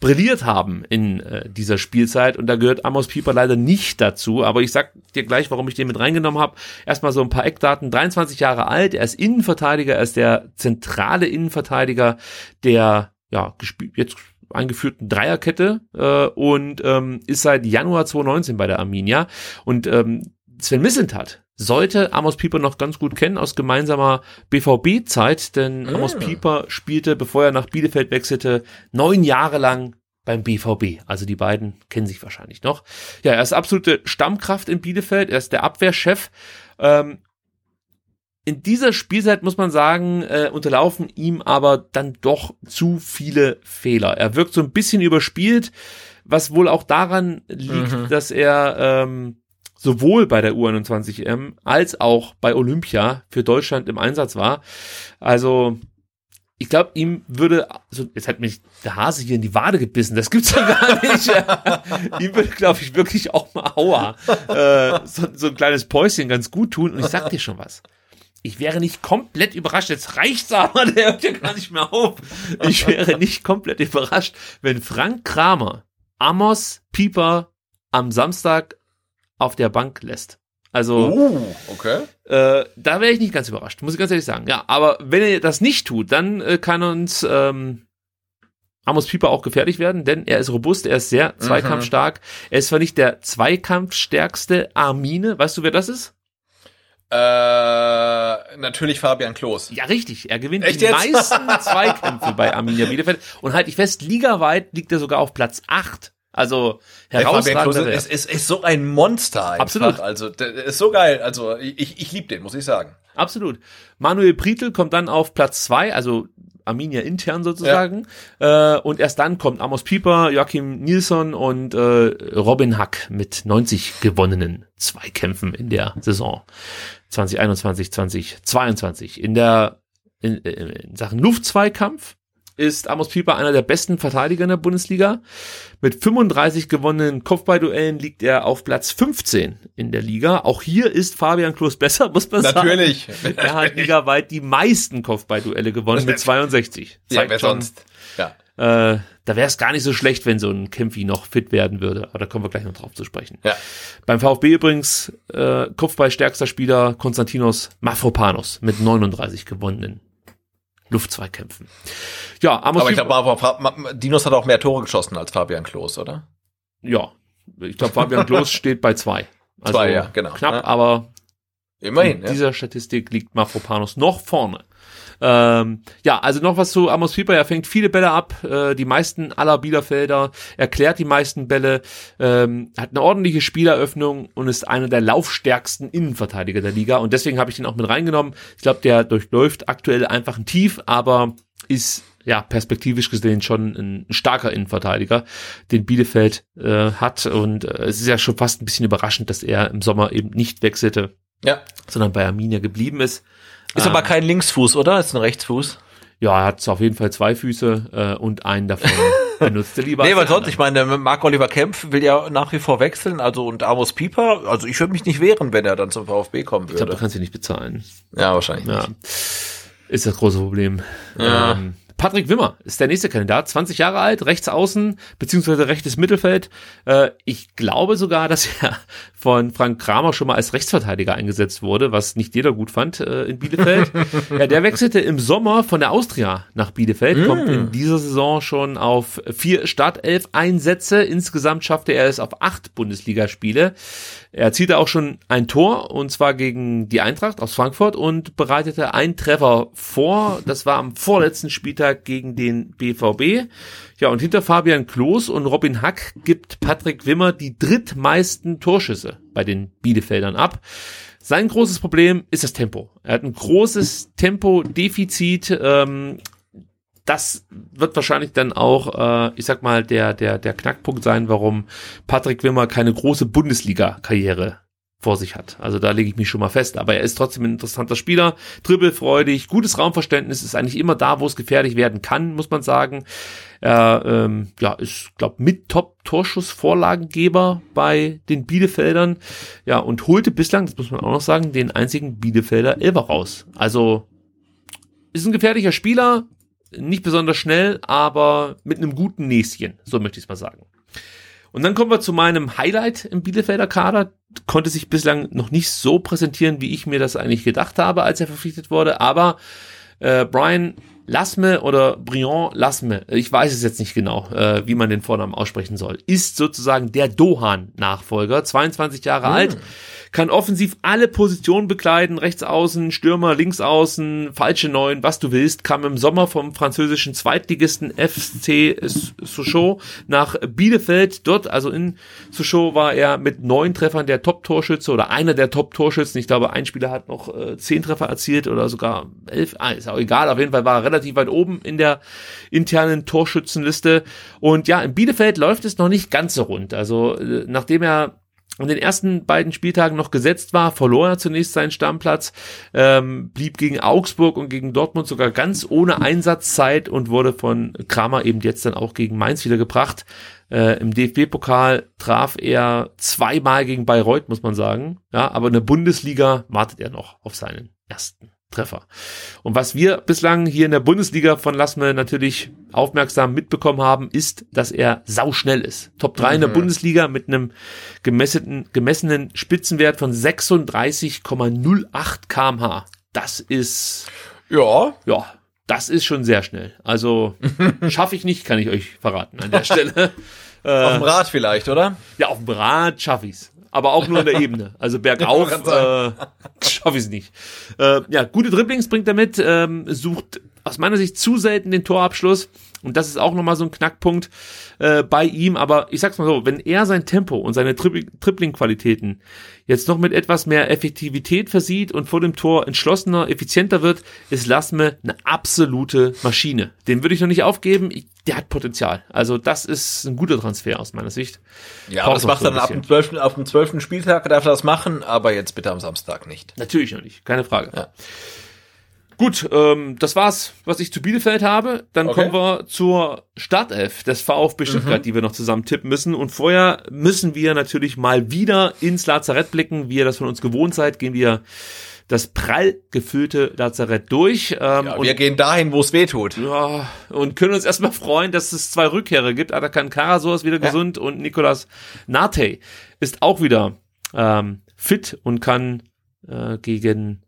brilliert haben in äh, dieser Spielzeit und da gehört Amos Pieper leider nicht dazu, aber ich sag dir gleich, warum ich den mit reingenommen habe. Erstmal so ein paar Eckdaten, 23 Jahre alt, er ist Innenverteidiger, er ist der zentrale Innenverteidiger der ja, gespielt, jetzt eingeführten Dreierkette äh, und ähm, ist seit Januar 2019 bei der Arminia und ähm, Sven Missentat sollte Amos Pieper noch ganz gut kennen aus gemeinsamer BVB-Zeit, denn Amos Pieper spielte, bevor er nach Bielefeld wechselte, neun Jahre lang beim BVB. Also die beiden kennen sich wahrscheinlich noch. Ja, er ist absolute Stammkraft in Bielefeld, er ist der Abwehrchef. Ähm, in dieser Spielzeit muss man sagen, äh, unterlaufen ihm aber dann doch zu viele Fehler. Er wirkt so ein bisschen überspielt, was wohl auch daran liegt, Mhm. dass er ähm, sowohl bei der U21M als auch bei Olympia für Deutschland im Einsatz war. Also ich glaube, ihm würde, also jetzt hat mich der Hase hier in die Wade gebissen, das gibt's ja gar nicht. ihm würde, glaube ich, wirklich auch mal Aua, äh, so, so ein kleines Päuschen ganz gut tun. Und ich sag dir schon was. Ich wäre nicht komplett überrascht, jetzt reicht's aber, der hört ja gar nicht mehr auf. Ich wäre nicht komplett überrascht, wenn Frank Kramer Amos Pieper am Samstag auf der Bank lässt. Also Uh, okay. äh, da wäre ich nicht ganz überrascht, muss ich ganz ehrlich sagen. Ja, aber wenn er das nicht tut, dann äh, kann uns ähm, Amos Pieper auch gefährlich werden, denn er ist robust, er ist sehr zweikampfstark. Er ist zwar nicht der zweikampfstärkste Armine, weißt du, wer das ist? Äh, natürlich Fabian Klos. Ja, richtig. Er gewinnt Echt die jetzt? meisten Zweikämpfe bei Arminia Bielefeld. Und halt ich fest, ligaweit liegt er sogar auf Platz 8. Also Klos herausragender ist, ist, ist so ein Monster einfach. Absolut. Also ist so geil. Also ich, ich liebe den, muss ich sagen. Absolut. Manuel Prietl kommt dann auf Platz zwei, also Arminia intern sozusagen. Äh, und erst dann kommt Amos Pieper, Joachim Nilsson und äh, Robin Hack mit 90 gewonnenen Zweikämpfen in der Saison 2021, 2022. In der in, in Sachen Luftzweikampf ist Amos Pieper einer der besten Verteidiger in der Bundesliga. Mit 35 gewonnenen Kopfballduellen liegt er auf Platz 15 in der Liga. Auch hier ist Fabian Klos besser, muss man Natürlich. sagen. Er hat ligaweit die meisten Kopfballduelle gewonnen mit 62. Ja, Zeigt wer schon, sonst? Ja. äh, da wäre es gar nicht so schlecht, wenn so ein Kempfi noch fit werden würde. Aber da kommen wir gleich noch drauf zu sprechen. Ja. Beim VfB übrigens äh, Kopfballstärkster Spieler Konstantinos Mafropanos mit 39 gewonnenen Luftzweikämpfen. Ja, Amos Aber ich glaube, Dinos hat auch mehr Tore geschossen als Fabian Klos, oder? ja, ich glaube Fabian Klos steht bei zwei. Also Zwei, ja, genau. Knapp, Ja. aber Immerhin, In ja. dieser Statistik liegt Mafropanos noch vorne. Ähm, ja, also noch was zu Amos Pieper. Er fängt viele Bälle ab, äh, die meisten aller Bielefelder, erklärt die meisten Bälle, ähm, hat eine ordentliche Spieleröffnung und ist einer der laufstärksten Innenverteidiger der Liga. Und deswegen habe ich den auch mit reingenommen. Ich glaube, der durchläuft aktuell einfach ein Tief, aber ist ja perspektivisch gesehen schon ein starker Innenverteidiger, den Bielefeld äh, hat. Und äh, es ist ja schon fast ein bisschen überraschend, dass er im Sommer eben nicht wechselte, Ja. sondern bei Arminia geblieben ist. Ist Ähm, aber kein Linksfuß, oder? Ist ein Rechtsfuß. Ja, er hat auf jeden Fall zwei Füße äh, und einen davon benutzt er lieber. Nee, weil sonst, ich meine, Marc-Oliver Kempf will ja nach wie vor wechseln, also und Amos Pieper, also ich würde mich nicht wehren, wenn er dann zum VfB kommen Ich glaube, du würde. kannst ihn nicht bezahlen. Ja, wahrscheinlich Ja. nicht. Ist das große Problem. Ja. Ähm, Patrick Wimmer ist der nächste Kandidat, 20 Jahre alt, rechts außen, beziehungsweise rechtes Mittelfeld. Äh, ich glaube sogar, dass er von Frank Kramer schon mal als Rechtsverteidiger eingesetzt wurde, was nicht jeder gut fand äh, in Bielefeld. ja, der wechselte im Sommer von der Austria nach Bielefeld, kommt in dieser Saison schon auf vier Startelf-Einsätze. Insgesamt schaffte er es auf acht Bundesligaspiele. Er erzielte auch schon ein Tor, und zwar gegen die Eintracht aus Frankfurt und bereitete einen Treffer vor. Das war am vorletzten Spieltag gegen den BVB. Ja, und hinter Fabian Klos und Robin Hack gibt Patrick Wimmer die drittmeisten Torschüsse bei den Bielefeldern ab. Sein großes Problem ist das Tempo. Er hat ein großes Tempodefizit. Ähm, das wird wahrscheinlich dann auch, äh, ich sag mal, der, der, der Knackpunkt sein, warum Patrick Wimmer keine große Bundesliga-Karriere vor sich hat. Also da lege ich mich schon mal fest. Aber er ist trotzdem ein interessanter Spieler, dribbelfreudig, gutes Raumverständnis, ist eigentlich immer da, wo es gefährlich werden kann, muss man sagen. Er ähm, ja, ist, glaube mit Top-Torschussvorlagengeber bei den Bielefeldern. Ja, und holte bislang, das muss man auch noch sagen, den einzigen Bielefelder Elfer raus. Also ist ein gefährlicher Spieler, nicht besonders schnell, aber mit einem guten Näschen, so möchte ich es mal sagen. Und dann kommen wir zu meinem Highlight im Bielefelder Kader. Konnte sich bislang noch nicht so präsentieren, wie ich mir das eigentlich gedacht habe, als er verpflichtet wurde. Aber äh, Brian Lasme oder Briand Lasme, ich weiß es jetzt nicht genau, äh, wie man den Vornamen aussprechen soll, ist sozusagen der Dohan-Nachfolger, 22 Jahre alt, kann offensiv alle Positionen bekleiden, rechts außen, Stürmer, links außen, falsche Neun, was du willst, kam im Sommer vom französischen Zweitligisten FC Sochaux nach Bielefeld. Dort, also in Sochaux, war er mit neun Treffern der Top-Torschütze oder einer der Top-Torschützen. Ich glaube, ein Spieler hat noch äh, zehn Treffer erzielt oder sogar elf. Ah, ist auch egal. Auf jeden Fall war er relativ weit oben in der internen Torschützenliste. Und ja, in Bielefeld läuft es noch nicht ganz so rund. Also äh, nachdem er an den ersten beiden Spieltagen noch gesetzt war, verlor er zunächst seinen Stammplatz, ähm, blieb gegen Augsburg und gegen Dortmund sogar ganz ohne Einsatzzeit und wurde von Kramer eben jetzt dann auch gegen Mainz wieder gebracht. Äh, Im DFB-Pokal traf er zweimal gegen Bayreuth, muss man sagen. Ja, aber in der Bundesliga wartet er noch auf seinen ersten Treffer. Und was wir bislang hier in der Bundesliga von Lassme natürlich aufmerksam mitbekommen haben, ist, dass er sauschnell ist. Top 3 in der Bundesliga mit einem gemessenen, gemessenen Spitzenwert von 36,08 kmh. Das ist, Ja. ja, das ist schon sehr schnell. Also schaffe ich nicht, kann ich euch verraten an der Stelle. Auf dem Rad vielleicht, oder? Ja, auf dem Rad schaffe ich's. Aber auch nur in der Ebene. Also bergauf Ich äh, schaffe ich's nicht. Äh, ja, gute Dribblings bringt er mit, ähm, sucht aus meiner Sicht zu selten den Torabschluss. Und das ist auch nochmal so ein Knackpunkt äh, bei ihm. Aber ich sag's mal so, wenn er sein Tempo und seine Tri Dribbling-Qualitäten jetzt noch mit etwas mehr Effektivität versieht und vor dem Tor entschlossener, effizienter wird, ist Lassme eine absolute Maschine. Den würde ich noch nicht aufgeben. Ich, der hat Potenzial. Also das ist ein guter Transfer aus meiner Sicht. Ja, Braucht das macht so dann ab dem 12. auf dem 12. Spieltag darf er das machen, aber jetzt bitte am Samstag nicht. Natürlich noch nicht, keine Frage. Ja. Gut, ähm, das war's, was ich zu Bielefeld habe. Dann Okay. kommen wir zur Startelf des VfB Stuttgart, die wir noch zusammen tippen müssen. Und vorher müssen wir natürlich mal wieder ins Lazarett blicken. Wie ihr das von uns gewohnt seid, gehen wir das prall gefüllte Lazarett durch. Ähm, Ja, und wir gehen dahin, wo es weh tut. ja, und können uns erstmal freuen, dass es zwei Rückkehrer gibt. Atakan Karasor ist wieder gesund und Nicolas Nate ist auch wieder ähm, fit und kann äh, gegen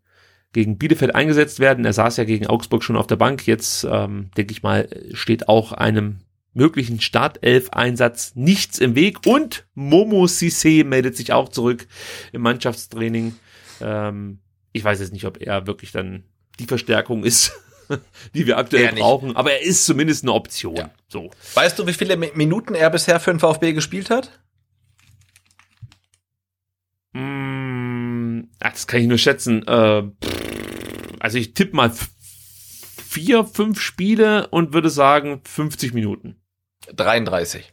gegen Bielefeld eingesetzt werden. Er saß ja gegen Augsburg schon auf der Bank. Jetzt, ähm, denke ich mal, steht auch einem möglichen Startelf-Einsatz nichts im Weg. Und Momo Sissé meldet sich auch zurück im Mannschaftstraining. Ähm, ich weiß jetzt nicht, ob er wirklich dann die Verstärkung ist, die wir aktuell brauchen, aber er ist zumindest eine Option. Ja. So. Weißt du, wie viele Mi- Minuten er bisher für den VfB gespielt hat? Ach, das kann ich nur schätzen. Äh, also ich tippe mal vier, fünf Spiele und würde sagen 50 Minuten. 33.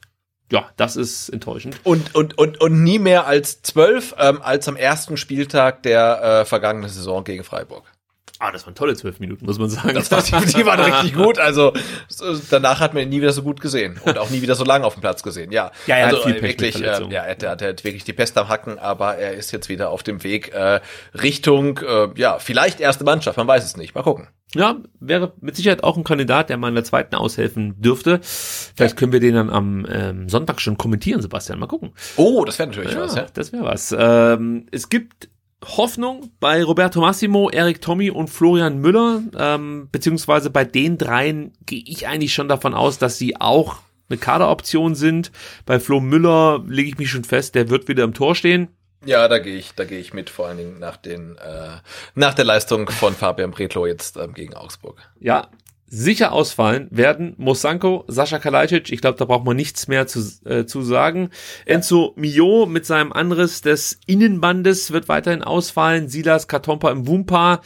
Ja, das ist enttäuschend. Und, und, und, und nie mehr als zwölf ähm, als am ersten Spieltag der äh, vergangenen Saison gegen Freiburg. Ah, das waren tolle zwölf Minuten, muss man sagen. Das war, die, die waren richtig gut. Also so, danach hat man ihn nie wieder so gut gesehen und auch nie wieder so lange auf dem Platz gesehen. Ja, Ja, er hat also viel äh, wirklich, äh, ja, er hat, er hat wirklich die Pest am Hacken, aber er ist jetzt wieder auf dem Weg äh, Richtung, äh, ja, vielleicht erste Mannschaft. Man weiß es nicht. Mal gucken. Ja, wäre mit Sicherheit auch ein Kandidat, der mal in der zweiten aushelfen dürfte. Vielleicht können wir den dann am ähm, Sonntag schon kommentieren, Sebastian. Mal gucken. Oh, das wäre natürlich Ja, was. Ja. das wäre was. Ähm, es gibt Hoffnung bei Roberto Massimo, Erik Tommy und Florian Müller, ähm, beziehungsweise bei den dreien gehe ich eigentlich schon davon aus, dass sie auch eine Kaderoption sind. Bei Flo Müller lege ich mich schon fest, der wird wieder im Tor stehen. Ja, da gehe ich, da gehe ich mit, vor allen Dingen nach den, äh, nach der Leistung von Fabian Bretlo jetzt ähm, gegen Augsburg. Ja, sicher ausfallen werden Mosanko, Sascha Kalajdzic, ich glaube, da braucht man nichts mehr zu, äh, zu sagen. Enzo Mio mit seinem Anriss des Innenbandes wird weiterhin ausfallen. Silas Katompa im Wumpa.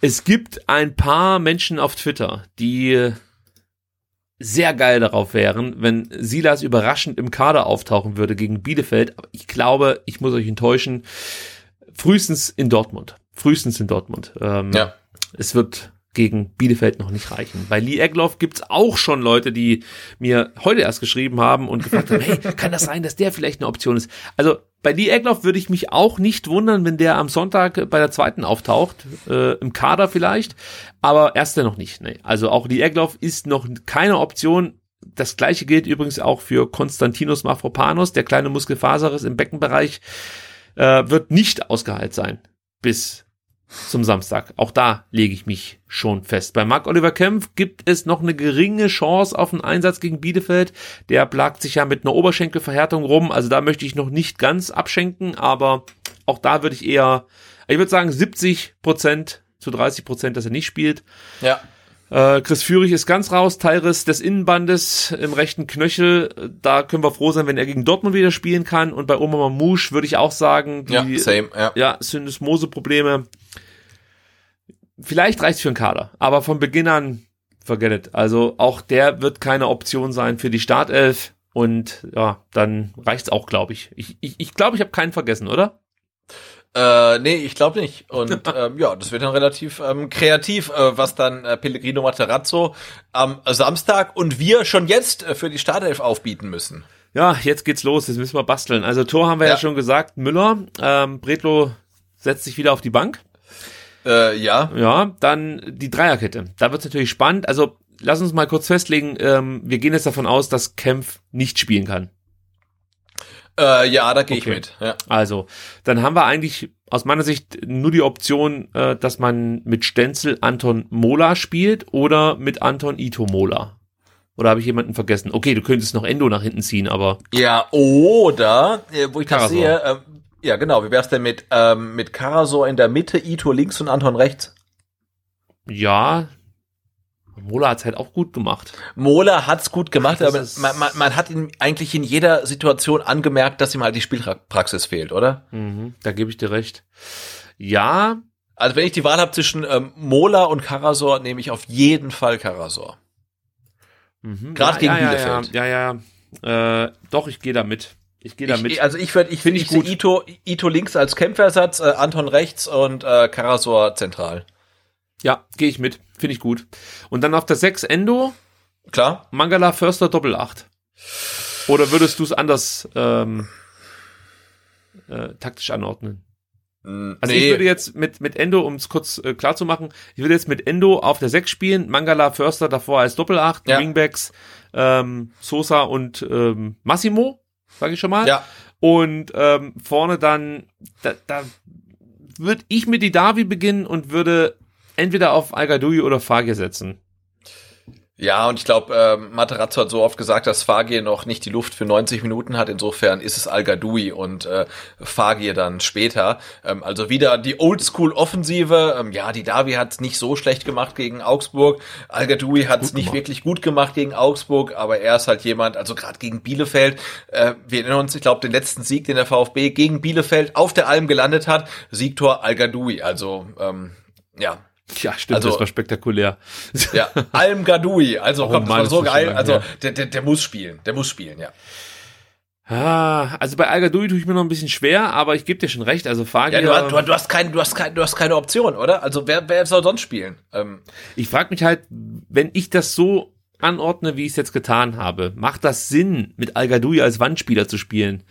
Es gibt ein paar Menschen auf Twitter, die sehr geil darauf wären, wenn Silas überraschend im Kader auftauchen würde gegen Bielefeld. Aber ich glaube, ich muss euch enttäuschen, frühestens in Dortmund. Frühestens in Dortmund. Ähm, Ja. Es wird gegen Bielefeld noch nicht reichen. Bei Lee Egloff gibt's auch schon Leute, die mir heute erst geschrieben haben und gefragt haben, hey, kann das sein, dass der vielleicht eine Option ist? Also bei Lee Egloff würde ich mich auch nicht wundern, wenn der am Sonntag bei der zweiten auftaucht, äh, im Kader vielleicht, aber erster noch nicht. Nee. Also auch Lee Egloff ist noch keine Option. Das gleiche gilt übrigens auch für Konstantinos Mafropanos, der kleine Muskelfaserriss im Beckenbereich, äh, wird nicht ausgeheilt sein bis zum Samstag. Auch da lege ich mich schon fest. Bei Marc Oliver Kempf gibt es noch eine geringe Chance auf einen Einsatz gegen Bielefeld. Der plagt sich ja mit einer Oberschenkelverhärtung rum. Also da möchte ich noch nicht ganz abschenken, aber auch da würde ich eher, ich würde sagen 70 Prozent zu 30 Prozent, dass er nicht spielt. Ja. Äh, Chris Führig ist ganz raus, Teilriss des Innenbandes im rechten Knöchel. Da können wir froh sein, wenn er gegen Dortmund wieder spielen kann. Und bei Oma Mamouche würde ich auch sagen, die, Ja, same, ja. ja, Syndesmose-Probleme. Vielleicht reicht's für einen Kader, aber von Beginn an forget it. Also auch der wird keine Option sein für die Startelf. Und ja, dann reicht's auch, glaube ich. Ich ich, ich, glaube, ich habe keinen vergessen, oder? Äh, nee, ich glaube nicht. Und ähm, ja, das wird dann relativ ähm, kreativ, äh, was dann äh, Pellegrino Materazzo am Samstag und wir schon jetzt äh, für die Startelf aufbieten müssen. Ja, jetzt geht's los. Jetzt müssen wir basteln. Also Tor haben wir ja, Ja. schon gesagt. Müller, ähm, Bretlo setzt sich wieder auf die Bank. Äh, ja. Ja, dann die Dreierkette. Da wird's natürlich spannend. Also lass uns mal kurz festlegen. Ähm, wir gehen jetzt davon aus, dass Kempf nicht spielen kann. Äh, ja, da gehe ich Okay. mit. Ja. Also, dann haben wir eigentlich aus meiner Sicht nur die Option, äh, dass man mit Stenzel Anton Mola spielt oder mit Anton Ito Mola. Oder habe ich jemanden vergessen? Okay, du könntest noch Endo nach hinten ziehen, aber Ja, oder, äh, wo ich das Karasor. sehe, ähm, ja genau, wie wär's denn mit, ähm, mit Karasor in der Mitte, Ito links und Anton rechts? ja, Mola hat's halt auch gut gemacht. Mola hat's gut gemacht, Ach, aber man, man, man hat ihm eigentlich in jeder Situation angemerkt, dass ihm halt die Spielpraxis fehlt, oder? Mhm, da gebe ich dir recht. Ja, Also wenn ich die Wahl habe zwischen ähm, Mola und Karasor, nehme ich auf jeden Fall Karasor. mhm. Gerade ja, gegen ja, ja, Bielefeld. Ja, ja, ja. Äh, doch, ich gehe damit. Ich gehe damit. Ich, also ich würde, ich Find finde ich ich, gut. Ito, Ito links als Kämpfersatz, äh, Anton rechts und äh, Karasor zentral. ja, gehe ich mit. Finde ich gut. Und dann auf der 6 Endo, Klar? Mangala Förster Doppel 8. Oder würdest du es anders ähm, äh, taktisch anordnen? Mm, Also ich würde jetzt mit, mit Endo, um es kurz äh, klar zu machen, ich würde jetzt mit Endo auf der 6 spielen, Mangala Förster davor als Doppel 8, Ja. Wingbacks, ähm, Sosa und ähm, Massimo, sage ich schon mal. ja, Und ähm, vorne dann, da, da würde ich mit die Davi beginnen und würde entweder auf Al oder Fagir setzen. Ja, und ich glaube, äh, Materazzo hat so oft gesagt, dass Fagir noch nicht die Luft für 90 Minuten hat. Insofern ist es Al und äh, Fagir dann später. Ähm, also wieder die Oldschool-Offensive. Ähm, ja, die Davi hat es nicht so schlecht gemacht gegen Augsburg. Al hat es nicht gemacht. wirklich gut gemacht gegen Augsburg, aber er ist halt jemand, also gerade gegen Bielefeld. Äh, wir erinnern uns, ich glaube, den letzten Sieg, den der VfB gegen Bielefeld auf der Alm gelandet hat. Siegtor Al Gadoui. Also ähm, ja, Ja, stimmt, Also- das war spektakulär. ja, Alm Gadoui. Also Oh komm, das Mann, war so geil. schon Also lang, der, der, der muss spielen. Der muss spielen, ja. Ah, also bei Al-Gadoui tue ich mir noch ein bisschen schwer, aber ich gebe dir schon recht. Also Fagir, Ja, du, hast- du, du hast kein, du hast kein, du hast keine Option, oder? Also wer, wer soll sonst spielen? Ähm, ich frage mich halt, wenn ich das so anordne, wie ich es jetzt getan habe, macht das Sinn, mit Al-Gadoui als Wandspieler zu spielen?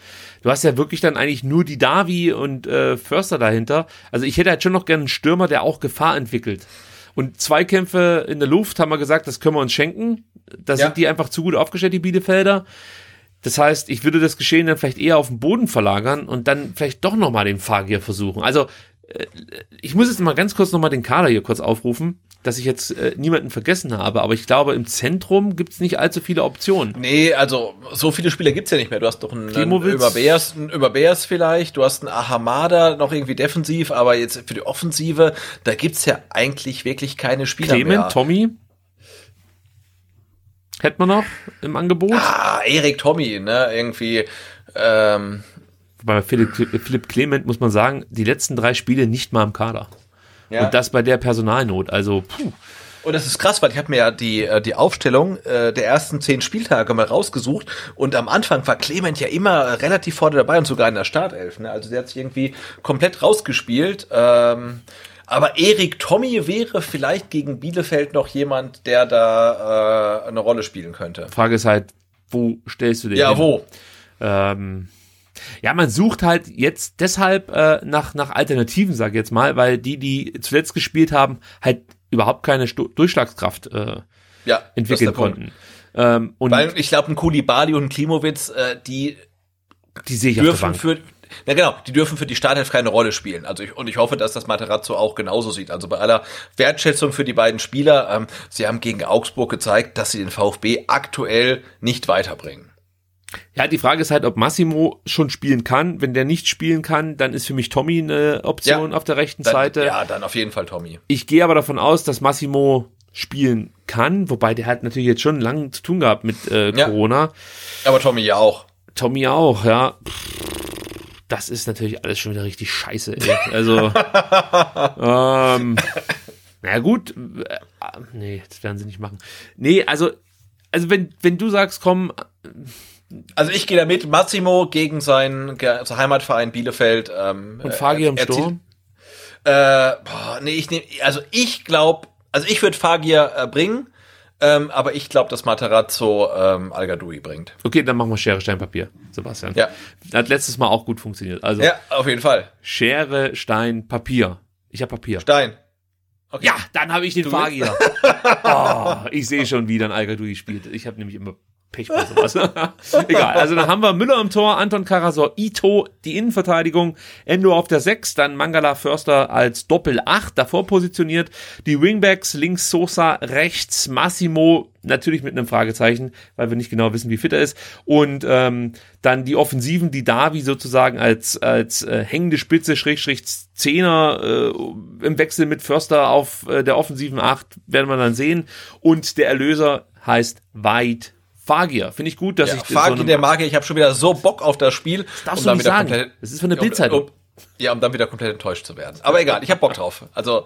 Du hast ja wirklich dann eigentlich nur die Davi und äh, Förster dahinter. Also ich hätte halt schon noch gerne einen Stürmer, der auch Gefahr entwickelt. Und Zweikämpfe in der Luft haben wir gesagt, das können wir uns schenken. Da Ja. sind die einfach zu gut aufgestellt, die Bielefelder. Das heißt, ich würde das Geschehen dann vielleicht eher auf den Boden verlagern und dann vielleicht doch nochmal den Fahrgier versuchen. Also, äh, ich muss jetzt mal ganz kurz nochmal den Kader hier kurz aufrufen, dass ich jetzt äh, niemanden vergessen habe. Aber ich glaube, im Zentrum gibt es nicht allzu viele Optionen. nee, also so viele Spieler gibt's ja nicht mehr. Du hast doch einen, einen Klimowitz. Überbeers, einen Überbeers vielleicht, du hast einen Ahamada noch irgendwie defensiv, aber jetzt für die Offensive, da gibt's ja eigentlich wirklich keine Spieler Clement, mehr. Tommy. Hätten wir noch im Angebot. Ah, Erik Tommy, ne, irgendwie, ähm, Bei Philipp, Philipp Clement muss man sagen, die letzten drei Spiele nicht mal im Kader. Ja. Und das bei der Personalnot. Also, puh. Und das ist krass, weil ich habe mir ja die, äh, die Aufstellung äh, der ersten zehn Spieltage mal rausgesucht und am Anfang war Clement ja immer relativ vorne dabei und sogar in der Startelf. Ne? Also der hat sich irgendwie komplett rausgespielt. Ähm, aber Erik Tommy wäre vielleicht gegen Bielefeld noch jemand, der da äh, eine Rolle spielen könnte. Frage ist halt, wo stellst du den Ja, hin? wo? Ähm, ja, man sucht halt jetzt deshalb äh, nach, nach Alternativen, sag ich jetzt mal, weil die, die zuletzt gespielt haben, halt überhaupt keine Stu Durchschlagskraft äh, Ja, entwickeln konnten. Ähm, und Weil ich glaube, ein Kulibali und ein Klimowitz, äh, die die sehe ich dürfen für na genau, die dürfen für die Startelf keine Rolle spielen. Also ich, und ich hoffe, dass das Materazzo auch genauso sieht. Also bei aller Wertschätzung für die beiden Spieler, ähm, sie haben gegen Augsburg gezeigt, dass sie den VfB aktuell nicht weiterbringen. Ja, die Frage ist halt, ob Massimo schon spielen kann. Wenn der nicht spielen kann, dann ist für mich Tommy eine Option Ja. auf der rechten Dann, Seite. Ja, dann auf jeden Fall Tommy. Ich gehe aber davon aus, dass Massimo spielen kann, wobei der hat natürlich jetzt schon lange zu tun gehabt mit äh, Ja. Corona. Aber Tommy ja auch. Tommy auch, ja. Das ist natürlich alles schon wieder richtig scheiße, ey. Also, ähm, na gut, äh, nee, das werden sie nicht machen. Nee, also, also wenn, wenn du sagst, komm, Also ich gehe da mit. Massimo gegen seinen also Heimatverein Bielefeld. Ähm, und Fagir im zieht- Sturm, Äh, boah, nee, ich nehme, also ich glaube, also ich würde Fagir äh, bringen, ähm, aber ich glaube, dass Materazzo ähm, Al Gadoui bringt. okay, dann machen wir Schere, Stein, Papier, Sebastian. Ja. Hat letztes Mal auch gut funktioniert. Also, Ja, auf jeden Fall. Schere, Stein, Papier. Ich habe Papier. Stein. Okay. Ja, dann habe ich den Fagier. oh, ich sehe schon, wie dann Al-Gadoui spielt. Ich habe nämlich immer Pech bei sowas. Egal, also dann haben wir Müller im Tor, Anton Karasor, Ito, die Innenverteidigung, Endo auf der 6, dann Mangala Förster als Doppel-8 davor positioniert, die Wingbacks links Sosa, rechts Massimo, natürlich mit einem Fragezeichen, weil wir nicht genau wissen, wie fit er ist und ähm, dann die Offensiven, die Davi sozusagen als als äh, hängende Spitze, Schrägstrich Zehner äh, im Wechsel mit Förster auf äh, der offensiven 8 werden wir dann sehen und der Erlöser heißt Weit Fagier. Finde ich gut, dass Ja, ich Fagir, so der Magier, ich habe schon wieder so Bock auf das Spiel. darfst um du nicht sagen. Das ist von der um- Bildzeitung. Um, ja, um dann wieder komplett enttäuscht zu werden. Aber egal, ich habe Bock drauf. Also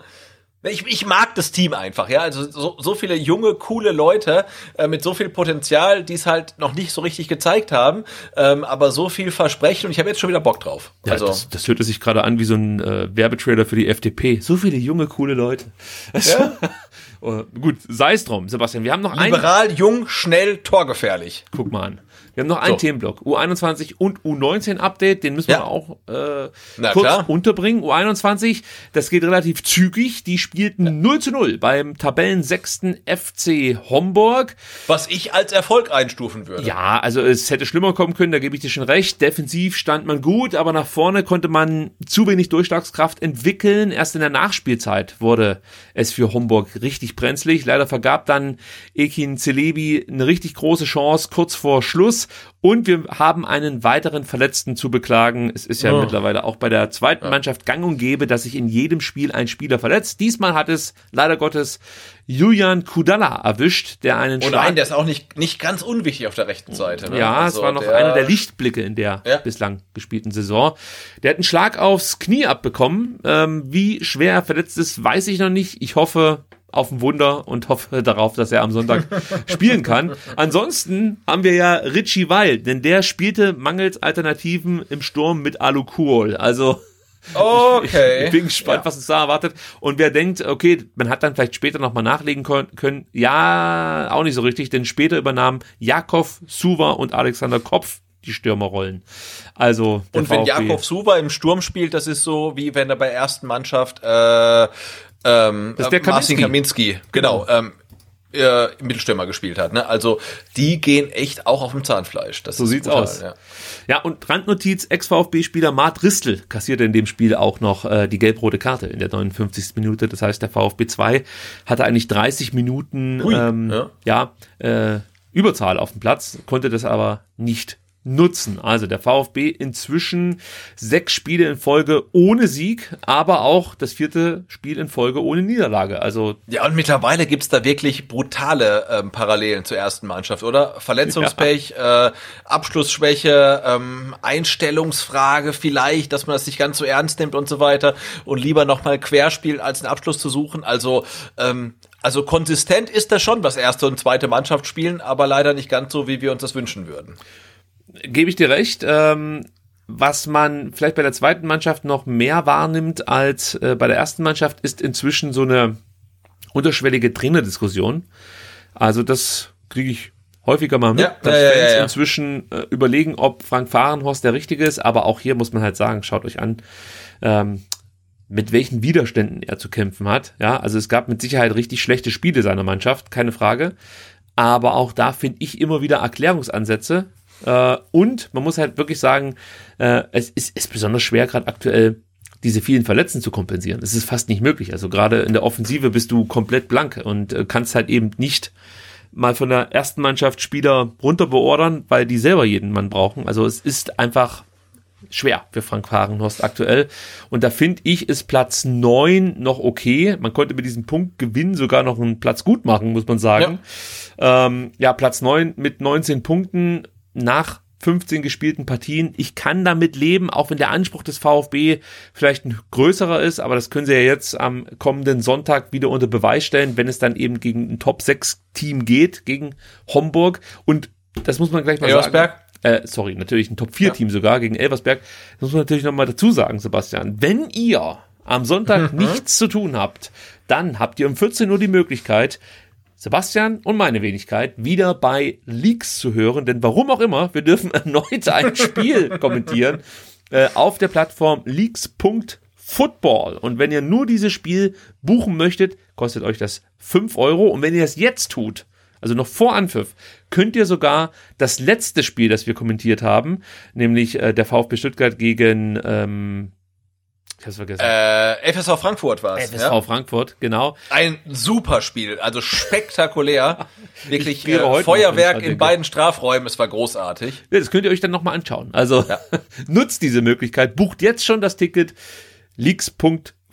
ich, ich mag das Team einfach, ja. Also so, so viele junge, coole Leute äh, mit so viel Potenzial, die es halt noch nicht so richtig gezeigt haben, ähm, aber so viel versprechen und ich habe jetzt schon wieder Bock drauf. Ja, also das, das hörte sich gerade an wie so ein äh, Werbetrailer für die FDP. So viele junge, coole Leute. Ja. Äh, gut, sei es drum, Sebastian. Wir haben noch einen. liberal, jung, schnell, torgefährlich. Guck mal an. Wir haben noch einen So. Themenblock. U21 und U19 Update, den müssen Ja. wir auch äh, Na kurz klar. unterbringen. U21, das geht relativ zügig. Die spielten 0 zu 0 beim Tabellensechsten FC Homburg. Was ich als Erfolg einstufen würde. Ja, also es hätte schlimmer kommen können, da gebe ich dir schon recht. Defensiv stand man gut, aber nach vorne konnte man zu wenig Durchschlagskraft entwickeln. Erst in der Nachspielzeit wurde es für Homburg richtig brenzlig. Leider vergab dann Ekin Celebi eine richtig große Chance kurz vor Schluss. Und wir haben einen weiteren Verletzten zu beklagen. Es ist ja Oh. mittlerweile auch bei der zweiten Mannschaft gang und gäbe, dass sich in jedem Spiel ein Spieler verletzt. Diesmal hat es leider Gottes Julian Kudala erwischt, der einen Und Schlag nein, der ist auch nicht, nicht ganz unwichtig auf der rechten Seite. Ne? ja, Also es war noch der- einer der Lichtblicke in der Ja. bislang gespielten Saison. Der hat einen Schlag aufs Knie abbekommen. Ähm, wie schwer er verletzt ist, weiß ich noch nicht. Ich hoffe auf ein Wunder und hoffe darauf, dass er am Sonntag spielen kann. Ansonsten haben wir ja Richie Weil, denn der spielte mangels Alternativen im Sturm mit Alu Kuol. Also Okay. ich bin gespannt, Ja. was uns da erwartet. Und wer denkt, okay, man hat dann vielleicht später nochmal nachlegen können, ja, auch nicht so richtig, denn später übernahmen Jakov, Suva und Alexander Kopf die Stürmerrollen. Also Und wenn VfB Jakov Suva im Sturm spielt, das ist so, wie wenn er bei ersten Mannschaft äh, ähm, Das ist der äh, Marcin Kaminski. Kaminski, genau, ähm, äh, Mittelstürmer gespielt hat. Ne? Also die gehen echt auch auf dem Zahnfleisch. Das So sieht's brutal, aus. Ja. Ja, und Randnotiz, Ex-VfB-Spieler Mart Ristel kassierte in dem Spiel auch noch äh, die gelb-rote Karte in der 59. Minute. Das heißt, der VfB 2 hatte eigentlich 30 Minuten Hui, ähm, ja. äh, Überzahl auf dem Platz, konnte das aber nicht nutzen. Also der VfB inzwischen sechs Spiele in Folge ohne Sieg, aber auch das vierte Spiel in Folge ohne Niederlage. Also Ja, und mittlerweile gibt's da wirklich brutale ähm, Parallelen zur ersten Mannschaft, oder? Verletzungspech, äh, Abschlussschwäche, ähm, Einstellungsfrage vielleicht, dass man das nicht ganz so ernst nimmt und so weiter und lieber nochmal querspielt, als einen Abschluss zu suchen. Also, ähm, also konsistent ist das schon, was erste und zweite Mannschaft spielen, aber leider nicht ganz so, wie wir uns das wünschen würden. Gebe ich dir recht. Ähm, was man vielleicht bei der zweiten Mannschaft noch mehr wahrnimmt als äh, bei der ersten Mannschaft, ist inzwischen so eine unterschwellige Trainerdiskussion. Also das kriege ich häufiger mal mit, Ja, dass ja, Fans ja. inzwischen äh, überlegen, ob Frank Fahrenhorst der Richtige ist. Aber auch hier muss man halt sagen, schaut euch an, ähm, mit welchen Widerständen er zu kämpfen hat. Ja, also es gab mit Sicherheit richtig schlechte Spiele seiner Mannschaft, keine Frage. Aber auch da finde ich immer wieder Erklärungsansätze. Äh, und man muss halt wirklich sagen, äh, es ist, ist besonders schwer gerade aktuell diese vielen Verletzten zu kompensieren. Es ist fast nicht möglich. Also gerade in der Offensive bist du komplett blank und äh, kannst halt eben nicht mal von der ersten Mannschaft Spieler runter beordern, weil die selber jeden Mann brauchen. Also es ist einfach schwer für Frank Fahrenhorst aktuell. Und da finde ich, ist Platz neun noch okay. Man konnte mit diesem Punktgewinn sogar noch einen Platz gut machen, muss man sagen. Ja, ähm, ja Platz neun mit 19 Punkten nach 15 gespielten Partien. Ich kann damit leben, auch wenn der Anspruch des VfB vielleicht ein größerer ist, aber das können sie ja jetzt am kommenden Sonntag wieder unter Beweis stellen, wenn es dann eben gegen ein Top 6 Team geht, gegen Homburg. Und das muss man gleich mal Elversberg? sagen. Äh, sorry, natürlich ein Top-4-Team sogar gegen Elversberg. Das muss man natürlich nochmal dazu sagen, Sebastian. Wenn ihr am Sonntag nichts zu tun habt, dann habt ihr um 14 Uhr die Möglichkeit, Sebastian und meine Wenigkeit wieder bei Leaks zu hören, denn warum auch immer, wir dürfen erneut ein Spiel kommentieren äh, auf der Plattform leaks.football. Und wenn ihr nur dieses Spiel buchen möchtet, kostet euch das 5 Euro. Und wenn ihr es jetzt tut, also noch vor Anpfiff, könnt ihr sogar das letzte Spiel, das wir kommentiert haben, nämlich äh, der VfB Stuttgart gegen ähm, ich hab's vergessen. Äh, FSV Frankfurt war es. FSV ja? Frankfurt, genau. Ein super Spiel, also spektakulär. Wirklich äh, Feuerwerk in beiden Strafräumen, es war großartig. Ja, das könnt ihr euch dann nochmal anschauen. Also nutzt diese Möglichkeit, bucht jetzt schon das Ticket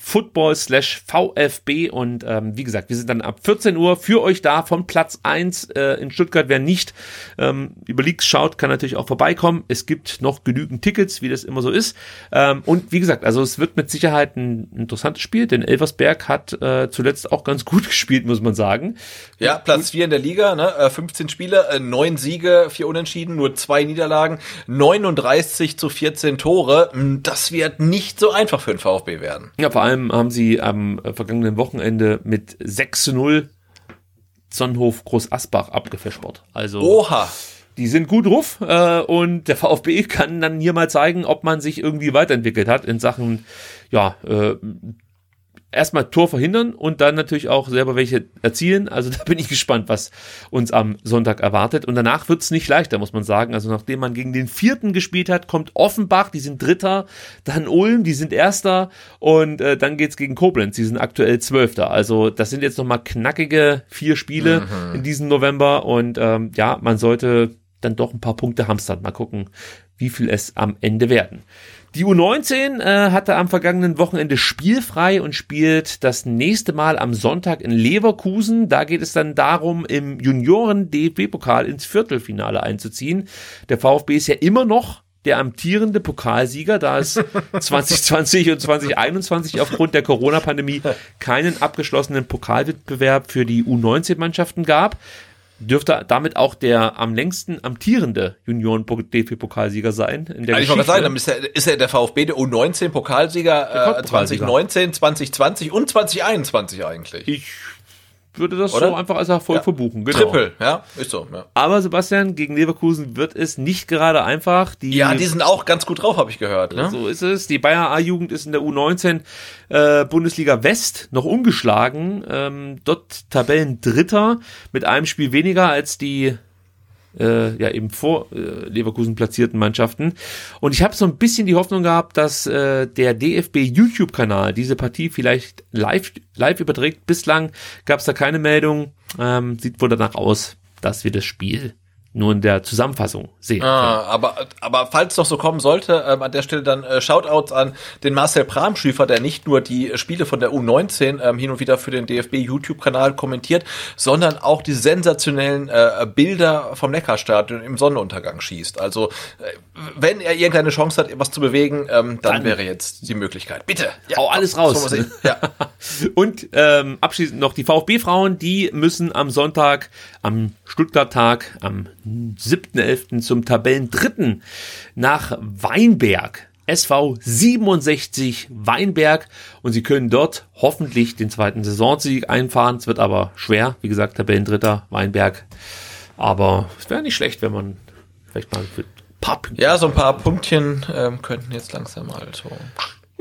leaks.football slash VfB und ähm, wie gesagt, wir sind dann ab 14 Uhr für euch da von Platz 1 äh, in Stuttgart. Wer nicht ähm, über Leaks schaut, kann natürlich auch vorbeikommen. Es gibt noch genügend Tickets, wie das immer so ist. Ähm, und wie gesagt, also es wird mit Sicherheit ein interessantes Spiel, denn Elversberg hat äh, zuletzt auch ganz gut gespielt, muss man sagen. Ja, Platz 4 in der Liga, ne? äh, 15 Spiele, äh, 9 Siege, 4 Unentschieden, nur 2 Niederlagen, 39 zu 14 Tore. Mm, Das wird nicht so einfach für den VfB werden. Ja, vor allem haben sie am äh, vergangenen Wochenende mit 6 zu 0 Sonnenhof Groß Asbach abgefespert. Also Oha. die sind gut ruf äh, und der VfB kann dann hier mal zeigen, ob man sich irgendwie weiterentwickelt hat in Sachen ja äh, erstmal Tor verhindern und dann natürlich auch selber welche erzielen. Also da bin ich gespannt, was uns am Sonntag erwartet. Und danach wird's nicht leichter, muss man sagen. Also nachdem man gegen den vierten gespielt hat, kommt Offenbach, die sind Dritter, dann Ulm, die sind Erster und äh, dann geht's gegen Koblenz, die sind aktuell Zwölfter. Also das sind jetzt nochmal knackige vier Spiele mhm. in diesem November und ähm, ja, man sollte dann doch ein paar Punkte hamstern. Mal gucken, wie viel es am Ende werden. Die U19 äh, hatte am vergangenen Wochenende spielfrei und spielt das nächste Mal am Sonntag in Leverkusen. Da geht es dann darum, im Junioren-DFB-Pokal ins Viertelfinale einzuziehen. Der VfB ist ja immer noch der amtierende Pokalsieger, da es 2020 und 2021 aufgrund der Corona-Pandemie keinen abgeschlossenen Pokalwettbewerb für die U19-Mannschaften gab dürfte damit auch der am längsten amtierende Junioren-DFB-Pokalsieger sein. In der also ich wollte sagen, dann ist er, ist er der VfB der U19-Pokalsieger äh, 2019, 2020 und 2021 eigentlich. Ich würde das Oder? so einfach als Erfolg ja. verbuchen. Genau. Triple, ja, ist so. Ja. Aber Sebastian, gegen Leverkusen wird es nicht gerade einfach. Die, ja, die sind auch ganz gut drauf, habe ich gehört. Ne? So ist es. Die Bayer A-Jugend ist in der U19 äh, Bundesliga West noch ungeschlagen. Ähm, dort Tabellendritter mit einem Spiel weniger als die äh, ja eben vor äh, Leverkusen platzierten Mannschaften. Und ich habe so ein bisschen die Hoffnung gehabt, dass äh, der DFB YouTube-Kanal diese Partie vielleicht live, live überträgt. Bislang gab es da keine Meldung. Ähm, sieht wohl danach aus, dass wir das Spiel nur in der Zusammenfassung sehen. Ah, aber, aber falls doch so kommen sollte, ähm, an der Stelle dann äh, Shoutouts an den Marcel Bramschüfer, der nicht nur die Spiele von der U19 ähm, hin und wieder für den DFB YouTube-Kanal kommentiert, sondern auch die sensationellen äh, Bilder vom Neckarstadion im Sonnenuntergang schießt. Also äh, wenn er irgendeine Chance hat, etwas zu bewegen, ähm, dann, dann wäre jetzt die Möglichkeit. Bitte. Ja, hau alles raus. So ja. und ähm, abschließend noch die VfB-Frauen, die müssen am Sonntag, am Stuttgart-Tag, am 7.11. zum Tabellendritten nach Weinberg. SV 67 Weinberg und sie können dort hoffentlich den zweiten Saisonsieg einfahren. Es wird aber schwer, wie gesagt, Tabellendritter Weinberg. Aber es wäre nicht schlecht, wenn man vielleicht mal ein paar Pünktchen Ja, so ein paar Punktchen ähm, könnten jetzt langsam mal so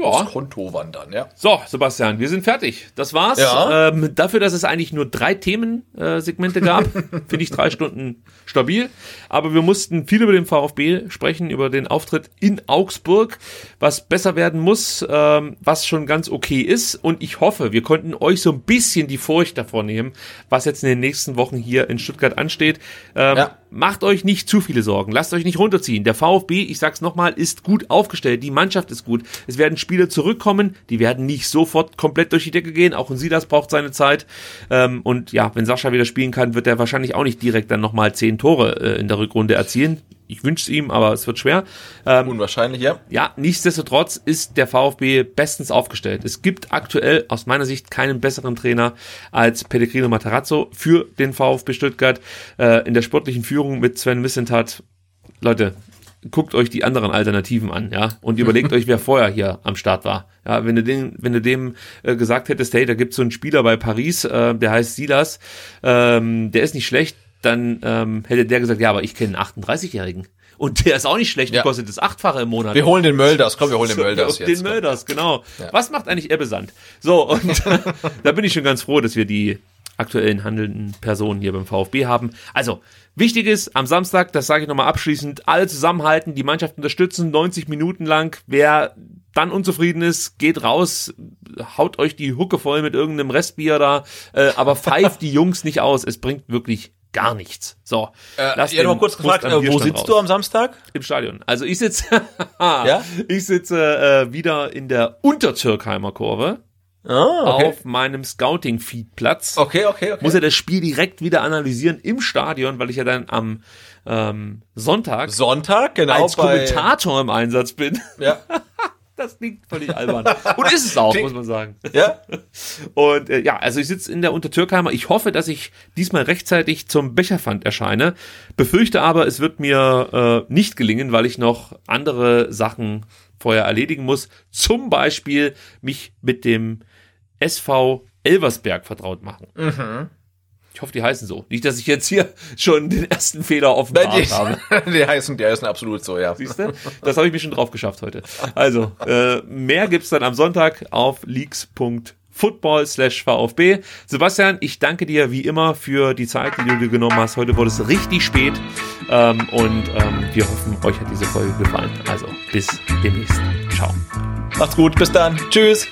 ja. Konto wandern, ja. So, Sebastian, wir sind fertig. Das war's. Ja. Ähm, dafür, dass es eigentlich nur drei Themensegmente äh, gab, finde ich drei Stunden stabil. Aber wir mussten viel über den VfB sprechen, über den Auftritt in Augsburg, was besser werden muss, ähm, was schon ganz okay ist. Und ich hoffe, wir konnten euch so ein bisschen die Furcht davor nehmen, was jetzt in den nächsten Wochen hier in Stuttgart ansteht. Ähm, ja. Macht euch nicht zu viele Sorgen. Lasst euch nicht runterziehen. Der VfB, ich sag's nochmal, ist gut aufgestellt. Die Mannschaft ist gut. Es werden Spieler zurückkommen. Die werden nicht sofort komplett durch die Decke gehen. Auch ein Silas braucht seine Zeit. Ähm, und ja, wenn Sascha wieder spielen kann, wird er wahrscheinlich auch nicht direkt dann nochmal zehn Tore äh, in der Rückrunde erzielen. Ich wünsche es ihm, aber es wird schwer. Ähm, Unwahrscheinlich, ja. Ja, nichtsdestotrotz ist der VfB bestens aufgestellt. Es gibt aktuell aus meiner Sicht keinen besseren Trainer als Pellegrino Matarazzo für den VfB Stuttgart. Äh, in der sportlichen Führung mit Sven Missentat. Leute, guckt euch die anderen Alternativen an, ja, und überlegt euch, wer vorher hier am Start war. Ja, wenn du den, wenn du dem äh, gesagt hättest, hey, da gibt's so einen Spieler bei Paris, äh, der heißt Silas, ähm, der ist nicht schlecht, dann ähm, hätte der gesagt, ja, aber ich kenne einen 38-Jährigen. Und der ist auch nicht schlecht, ja. kostet das Achtfache im Monat. Wir holen den Mölders, komm, wir holen den Mölders so, jetzt. Den Mölders, genau. Ja. Was macht eigentlich Ebbesand? So, und da bin ich schon ganz froh, dass wir die aktuellen handelnden Personen hier beim VfB haben. Also, wichtig ist, am Samstag, das sage ich nochmal abschließend, alle zusammenhalten, die Mannschaft unterstützen, 90 Minuten lang. Wer dann unzufrieden ist, geht raus, haut euch die Hucke voll mit irgendeinem Restbier da, äh, aber pfeift die Jungs nicht aus. Es bringt wirklich gar nichts. So. Äh, lass ja, noch kurz gefragt, äh, wo sitzt raus. du am Samstag? Im Stadion. Also ich sitze, ja? ich sitze äh, wieder in der Untertürkheimer Kurve. Ah, okay. auf meinem Scouting-Feed-Platz. Okay, okay, okay. Muss er das Spiel direkt wieder analysieren im Stadion, weil ich ja dann am ähm, Sonntag, Sonntag genau, als Kommentator im Einsatz bin. Ja. das klingt völlig albern. Und ist es auch, muss man sagen. Ja. Und äh, ja, also ich sitze in der Untertürkheimer. Ich hoffe, dass ich diesmal rechtzeitig zum Becherpfand erscheine. Befürchte aber, es wird mir äh, nicht gelingen, weil ich noch andere Sachen vorher erledigen muss. Zum Beispiel mich mit dem SV Elversberg vertraut machen. Mhm. Ich hoffe, die heißen so. Nicht, dass ich jetzt hier schon den ersten Fehler offenbart habe. die heißen, die heißen absolut so, ja. Siehst du? Das habe ich mir schon drauf geschafft heute. Also, äh, mehr gibt's dann am Sonntag auf leaks.football slash VfB. Sebastian, ich danke dir wie immer für die Zeit, die du dir genommen hast. Heute wurde es richtig spät ähm, und ähm, wir hoffen, euch hat diese Folge gefallen. Also, bis demnächst. Ciao. Macht's gut, bis dann. Tschüss.